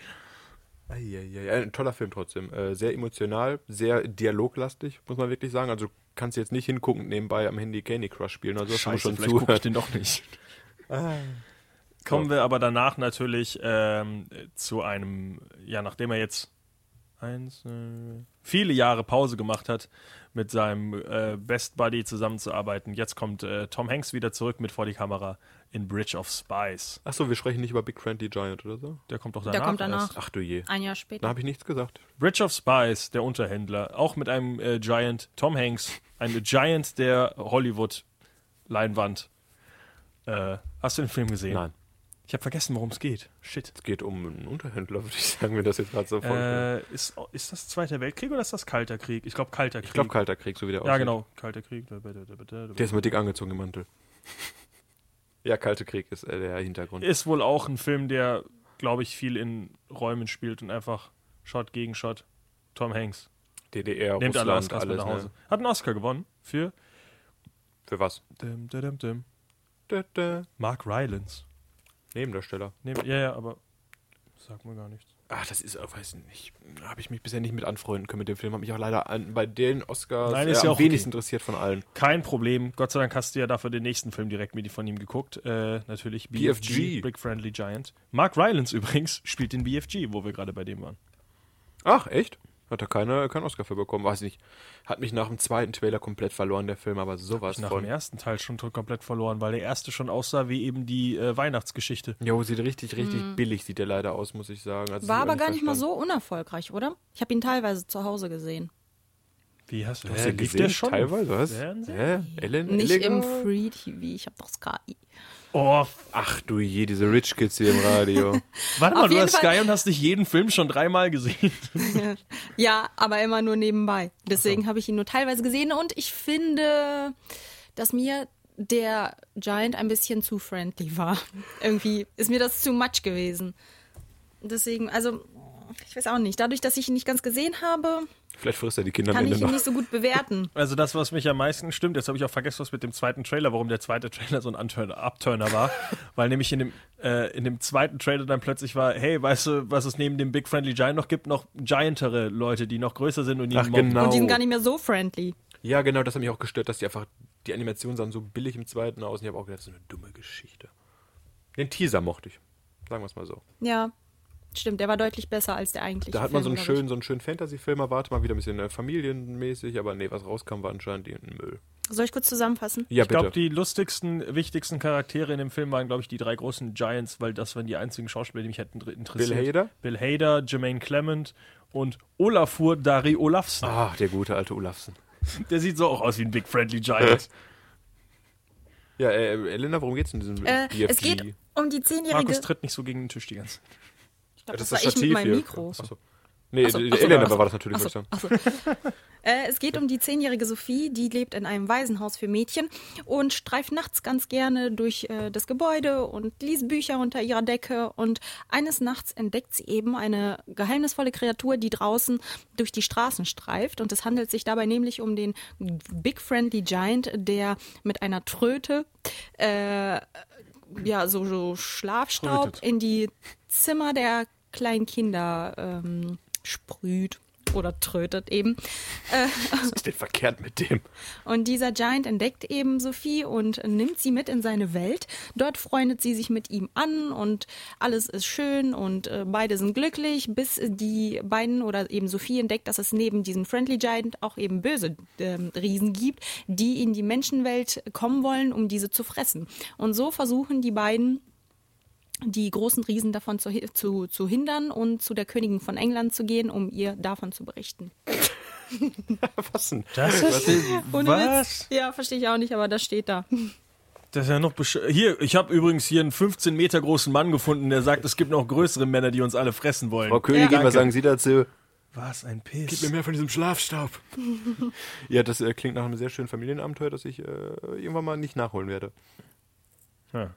Eieiei, Ein toller Film trotzdem. Äh, sehr emotional, sehr dialoglastig, muss man wirklich sagen. Also du kannst jetzt nicht hingucken, nebenbei am Handy Candy Crush spielen. Also das Scheiße, schon vielleicht gucke ich den doch nicht. Kommen wir aber danach natürlich ähm, zu einem, ja, nachdem er jetzt eins, äh, viele Jahre Pause gemacht hat, mit seinem äh, Best Buddy zusammenzuarbeiten. Jetzt kommt äh, Tom Hanks wieder zurück mit vor die Kamera in Bridge of Spies. Achso, wir sprechen nicht über Big Friendly Giant oder so? Der kommt doch Der danach. kommt danach. Erst. Ach du je. Ein Jahr Da später. habe ich nichts gesagt. Bridge of Spies, der Unterhändler, auch mit einem äh, Giant, Tom Hanks, ein Giant der Hollywood-Leinwand. Äh, hast du den Film gesehen? Nein. Ich habe vergessen, worum es geht. Shit. Es geht um einen Unterhändler, würde ich sagen, wenn das jetzt gerade so. Äh, ist, ist das Zweiter Weltkrieg oder ist das Kalter Krieg? Ich glaube Kalter Krieg. ich glaube, Kalter Krieg, so wie der Ja, aussieht. genau. Kalter Krieg. Der ist mal dick angezogen im Mantel. ja, Kalter Krieg ist äh, der Hintergrund. Ist wohl auch ein Film, der, glaube ich, viel in Räumen spielt und einfach Shot gegen Shot. Tom Hanks. DDR, Nehmt alle Russland, Oscars mit alles. nach Hause. Ne? Hat einen Oscar gewonnen für Für was? dim, dim, dim. Mark Rylance. Nebendarsteller. Nee, ja, ja, aber sagt mir gar nichts. Ach, das ist, weiß nicht, habe ich mich bisher nicht mit anfreunden können mit dem Film. Habe mich auch leider an, bei den Oscars Nein, ist äh, ja am auch wenigsten okay. interessiert von allen. Kein Problem. Gott sei Dank hast du ja dafür den nächsten Film direkt mit von ihm geguckt. Äh, natürlich BFG. Big Friendly Giant. Mark Rylance übrigens spielt den BFG, wo wir gerade bei dem waren. Ach, echt? Hat er keine, keinen Oscar für bekommen? Weiß nicht. Hat mich nach dem zweiten Trailer komplett verloren, der Film, aber sowas Nach von. dem ersten Teil schon komplett verloren, weil der erste schon aussah wie eben die äh, Weihnachtsgeschichte. Jo, sieht richtig, richtig billig, sieht der leider aus, muss ich sagen. Also, War ich aber hab gar nicht mal so unerfolgreich, oder? Ich habe ihn teilweise zu Hause gesehen. Wie hast du Hast du lief gesehen? der schon? Teilweise, was? Hä? Ellen? Nicht Illegal? im Free TV, ich habe doch Sky. Oh, Ach du je, diese Rich Kids hier im Radio. warte mal, Auf du hast Fall- Sky und hast nicht jeden Film schon dreimal gesehen. Ja, aber immer nur nebenbei. Deswegen habe ich ihn nur teilweise gesehen und ich finde, dass mir der Giant ein bisschen zu friendly war. Irgendwie ist mir das zu much gewesen. Deswegen, also, ich weiß auch nicht. Dadurch, dass ich ihn nicht ganz gesehen habe, Vielleicht frisst er die Kinder kann ich ihn noch. nicht so gut bewerten. Also das, was mich am meisten stimmt, jetzt habe ich auch vergessen, was mit dem zweiten Trailer, warum der zweite Trailer so ein Upturner war, weil nämlich in dem, äh, in dem zweiten Trailer dann plötzlich war, hey, weißt du, was es neben dem Big Friendly Giant noch gibt? Noch giantere Leute, die noch größer sind und die Ach, genau. Und die sind gar nicht mehr so friendly. Ja, genau, das hat mich auch gestört, dass die einfach die Animationen sahen so billig im zweiten aus und ich habe auch gedacht, das ist eine dumme Geschichte. Den Teaser mochte ich. Sagen wir es mal so. Ja, stimmt, der war deutlich besser als der eigentliche Da hat man so Film, einen glaub ich. schönen, so einen schönen Fantasy-Film erwartet, mal wieder ein bisschen äh, familienmäßig, aber nee, was rauskam, war anscheinend irgendein Müll. Soll ich kurz zusammenfassen? Ja, Ich glaube, die lustigsten, wichtigsten Charaktere in dem Film waren, glaube ich, die drei großen Giants, weil das waren die einzigen Schauspieler, die mich hätten interessiert. Bill Hader? Bill Hader, Jermaine Clement und Olafur Dari Olafsson. Ach, der gute alte Olafsen. Der sieht so auch aus wie ein Big Friendly Giant. Ja, äh, Elena, worum geht's in diesem Äh, BFG? es geht um die zehnjährige. Markus tritt nicht so gegen den Tisch die ganze Zeit. Ich glaub, Ja, das, war ich mit meinem hier. Mikro. Achso. Nee, Achso, die- achso, Elena achso, war das natürlich, achso, würde ich sagen. achso. äh, es geht um die zehnjährige Sophie, die lebt in einem Waisenhaus für Mädchen und streift nachts ganz gerne durch äh, das Gebäude und liest Bücher unter ihrer Decke. Und eines Nachts entdeckt sie eben eine geheimnisvolle Kreatur, die draußen durch die Straßen streift. Und es handelt sich dabei nämlich um den Big Friendly Giant, der mit einer Tröte äh, ja, so, so Schlafstaub Trötet. in die Zimmer der kleinen Kinder ähm, sprüht oder trötet eben. Was ist denn verkehrt mit dem? Und dieser Giant entdeckt eben Sophie und nimmt sie mit in seine Welt. Dort freundet sie sich mit ihm an und alles ist schön und äh, beide sind glücklich, bis die beiden oder eben Sophie entdeckt, dass es neben diesem Friendly Giant auch eben böse ähm, Riesen gibt, die in die Menschenwelt kommen wollen, um diese zu fressen. Und so versuchen die beiden die großen Riesen davon zu, zu, zu hindern und zu der Königin von England zu gehen, um ihr davon zu berichten. Was denn? Das ist Ohne was? Witz. Ja, verstehe ich auch nicht, aber das steht da. Das ist ja noch besch Hier, ich habe übrigens hier einen 15 Meter großen Mann gefunden, der sagt, es gibt noch größere Männer, die uns alle fressen wollen. Frau Königin, Danke. was sagen Sie dazu? Was ein Piss. mehr von diesem Schlafstaub. ja, das äh, klingt nach einem sehr schönen Familienabenteuer, das ich äh, irgendwann mal nicht nachholen werde. Ja.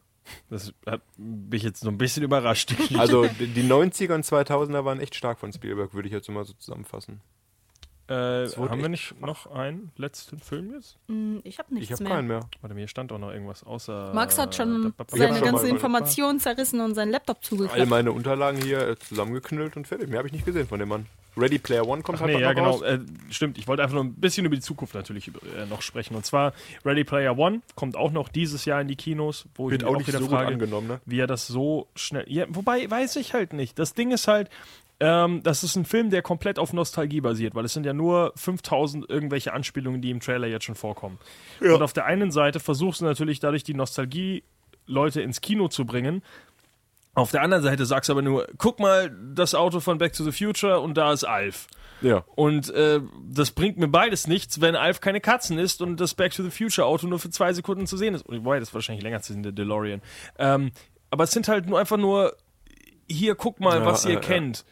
Das hat mich jetzt so ein bisschen überrascht. Also die die 90er und 2000er waren echt stark von Spielberg, würde ich jetzt immer so zusammenfassen. äh, haben wir echt nicht noch einen letzten Film jetzt? Hm, Ich habe nichts Ich habe mehr. keinen mehr. Warte, mir stand auch noch irgendwas außer. Max hat schon hab seine schon mal ganze überlegt. Information zerrissen und seinen Laptop All zugeklappt. meine Unterlagen hier äh, zusammengeknüllt und fertig. Mehr habe ich nicht gesehen von dem Mann. Ready Player One kommt Ach halt nee, auch ja, noch genau. raus. Äh, stimmt, ich wollte einfach nur ein bisschen über die Zukunft natürlich äh, noch sprechen. Und zwar Ready Player One kommt auch noch dieses Jahr in die Kinos, wo Wird ich auch nicht wieder so frage, angenommen, ne? wie er das so schnell. Ja, wobei, weiß ich halt nicht. Das Ding ist halt, ähm, das ist ein Film, der komplett auf Nostalgie basiert, weil es sind ja nur 5000 irgendwelche Anspielungen, die im Trailer jetzt schon vorkommen. Und auf der einen Seite versuchst du natürlich dadurch die Nostalgie Leute ins Kino zu bringen. Auf der anderen Seite sagst du aber nur, guck mal, das Auto von Back to the Future und da ist Alf. Ja. Und äh, das bringt mir beides nichts, wenn Alf keine Katzen ist und das Back to the Future Auto nur für zwei Sekunden zu sehen ist. Wobei, das ist wahrscheinlich länger zu sehen, der DeLorean. Ähm, aber es sind halt nur einfach nur, hier, guck mal, Ja, was ihr äh, ja. kennt.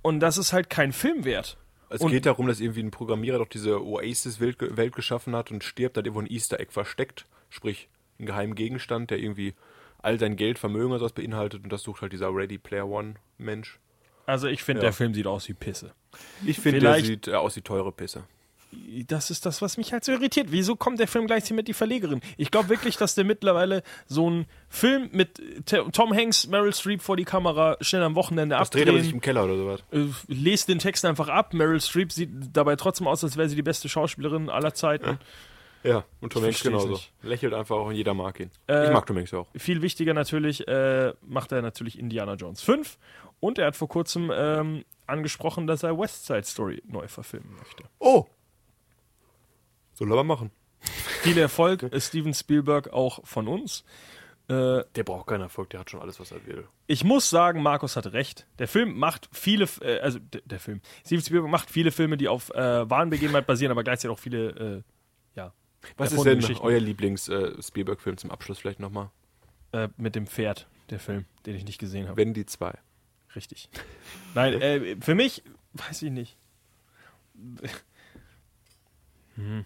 Und das ist halt kein Film wert. Es Und- geht darum, dass irgendwie ein Programmierer doch diese Oasis-Welt ge- Welt geschaffen hat und stirbt, hat irgendwo ein Easter Egg versteckt. Sprich, einen geheimen Gegenstand, der irgendwie all sein Geld, Vermögen oder sowas beinhaltet und das sucht halt dieser Ready Player One Mensch. Also ich finde, Ja. der Film sieht aus wie Pisse. Ich finde, der sieht äh, aus wie teure Pisse. Das ist das, was mich halt so irritiert. Wieso kommt der Film gleich mit die Verlegerin? Ich glaube wirklich, dass der mittlerweile so ein Film mit T- Tom Hanks, Meryl Streep vor die Kamera schnell am Wochenende Das dreht er sich abdrehen. im Keller oder sowas. äh, lest den Text einfach ab. Meryl Streep sieht dabei trotzdem aus, als wäre sie die beste Schauspielerin aller Zeiten. Ja, und Tom Hanks genauso. Lächelt einfach auch und jeder mag ihn. Äh, ich mag Tom Hanks auch. Viel wichtiger natürlich äh, macht er natürlich Indiana Jones 5. Und er hat vor kurzem ähm, angesprochen, dass er West Side Story neu verfilmen möchte. Oh! Soll er aber machen. Viel Erfolg, Steven Spielberg auch von uns. Äh, Der braucht keinen Erfolg, der hat schon alles, was er will. ich muss sagen, Markus hatte recht. Der Film macht viele, äh, also der Film, Steven Spielberg macht viele Filme, die auf äh, wahren Begebenheit basieren, aber gleichzeitig auch viele, äh, ja. Was ist denn euer Lieblings-Spielberg-Film zum Abschluss vielleicht nochmal? Äh, mit dem Pferd, der Film, den ich nicht gesehen habe. Wenn die zwei. Richtig. Nein, äh, für mich, weiß ich nicht. Hm.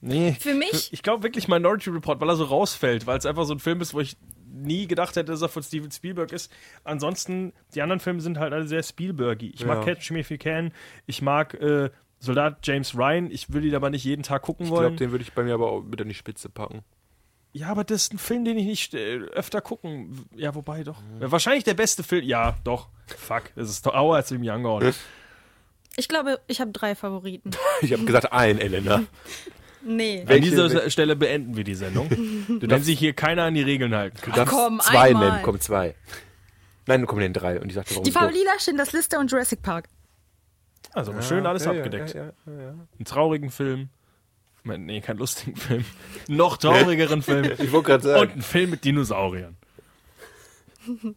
Nee. Für mich? Ich glaube wirklich Minority Report, weil er so rausfällt, weil es einfach so ein Film ist, wo ich nie gedacht hätte, dass er von Steven Spielberg ist. Ansonsten, die anderen Filme sind halt alle sehr Spielbergy. Ich mag Ja. Catch Me If You Can, ich mag äh, Soldat James Ryan, ich will ihn aber nicht jeden Tag gucken Ich wollen. glaube, den würde ich bei mir aber auch mit an die Spitze packen. Ja, aber das ist ein Film, den ich nicht äh, öfter gucken. Ja, wobei doch. Wahrscheinlich der beste Film. Ja, doch. Fuck. Das ist doch Auer als im Young Ich glaube, ich habe drei Favoriten. Ich habe gesagt, ein, Elena. Nee. An dieser Stelle beenden wir die Sendung. wenn darfst- sich hier keiner an die Regeln halten kann. Du darfst komm, zwei einmal. nennen, komm, zwei. Nein, komm, nennen drei. Und ich sagte, warum Die? Farbe Lila, Schindlers Liste und Jurassic Park. Also schön alles ja, ja, abgedeckt. Ja, ja, ja, ja. Einen traurigen Film. Nee, keinen lustigen Film. Noch traurigeren Film. Ich wollte gerade sagen. Und einen Film mit Dinosauriern.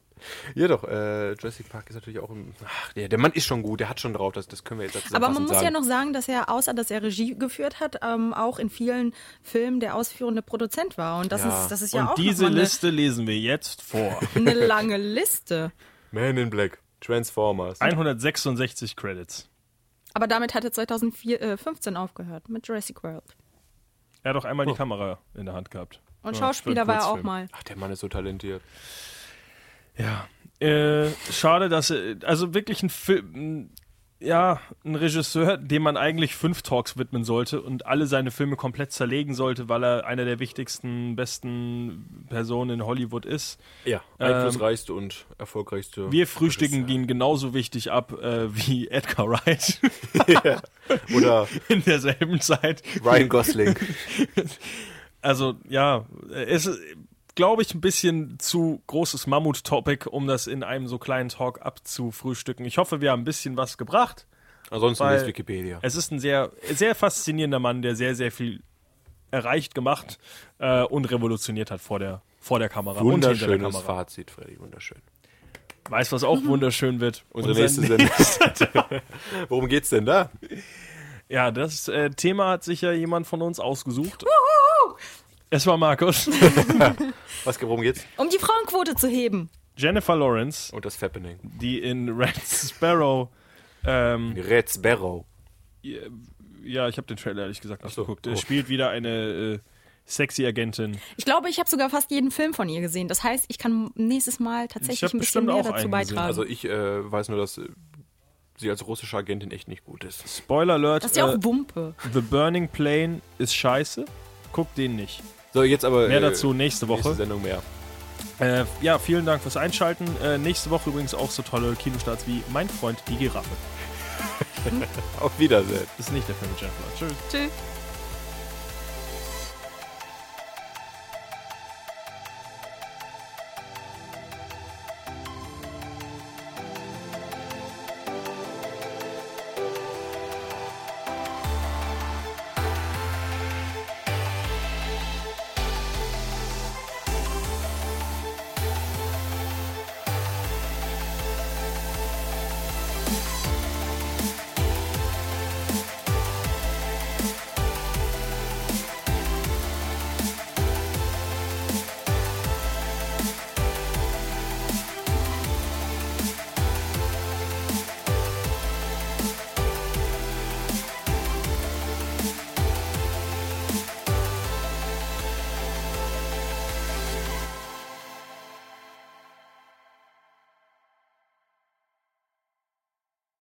Ja doch, äh, Jurassic Park ist natürlich auch ein, ach, der, der Mann ist schon gut, der hat schon drauf, das, das können wir jetzt Aber man muss ja sagen. noch sagen, dass er, außer dass er Regie geführt hat, ähm, auch in vielen Filmen der ausführende Produzent war. Und das Ja. ist, das ist ja Und auch diese eine, Liste lesen wir jetzt vor. eine lange Liste. Man in Black, Transformers. 166 Credits. Aber damit hat er 2015 aufgehört mit Jurassic World. Er hat auch einmal Oh. die Kamera in der Hand gehabt. Und Ja, Schauspieler war er auch mal. Ach, der Mann ist so talentiert. Ja. Äh, schade, dass er, also wirklich ein Film, ja, ein Regisseur, dem man eigentlich fünf Talks widmen sollte und alle seine Filme komplett zerlegen sollte, weil er einer der wichtigsten, besten Personen in Hollywood ist. Ja, einflussreichste und erfolgreichste. Wir frühstücken ihn genauso wichtig ab äh, wie Edgar Wright Oder in derselben Zeit. Ryan Gosling. Also ja, es ist, glaube ich, ein bisschen zu großes Mammut-Topic, um das in einem so kleinen Talk abzufrühstücken. Ich hoffe, wir haben ein bisschen was gebracht. Ansonsten ist Wikipedia. Es ist ein sehr, sehr faszinierender Mann, der sehr, sehr viel erreicht, gemacht äh, und revolutioniert hat vor der, vor der Kamera und hinter der Wunderschönes Kamera. Fazit, Freddy, wunderschön. Weiß, was auch wunderschön wird. Unsere Unser nächste Sendung. Worum geht's denn da? Ja, das äh, Thema hat sich ja jemand von uns ausgesucht. Es war Markus. Was, worum geht's? Um die Frauenquote zu heben. Jennifer Lawrence, Und das Fappening. die in Red Sparrow ähm, Red Sparrow. Ja, ich habe den Trailer ehrlich gesagt nicht so, geguckt. oh. Es spielt wieder eine äh, sexy Agentin. Ich glaube, ich habe sogar fast jeden Film von ihr gesehen. Das heißt, ich kann nächstes Mal Ich tatsächlich ein bisschen mehr auch dazu beitragen. Also ich äh, weiß nur, dass äh, sie als russische Agentin echt nicht gut ist. Spoiler Alert, das ist ja auch äh, Wumpe. The Burning Plane ist scheiße. Guck den nicht. So, jetzt aber Mehr äh, dazu nächste nächste Woche. Sendung mehr. Äh, ja, vielen Dank fürs Einschalten. Äh, nächste Woche übrigens auch so tolle Kinostarts wie Mein Freund die Giraffe. Auf Wiedersehen. Das ist nicht der Film mit. Tschüss. Tschüss.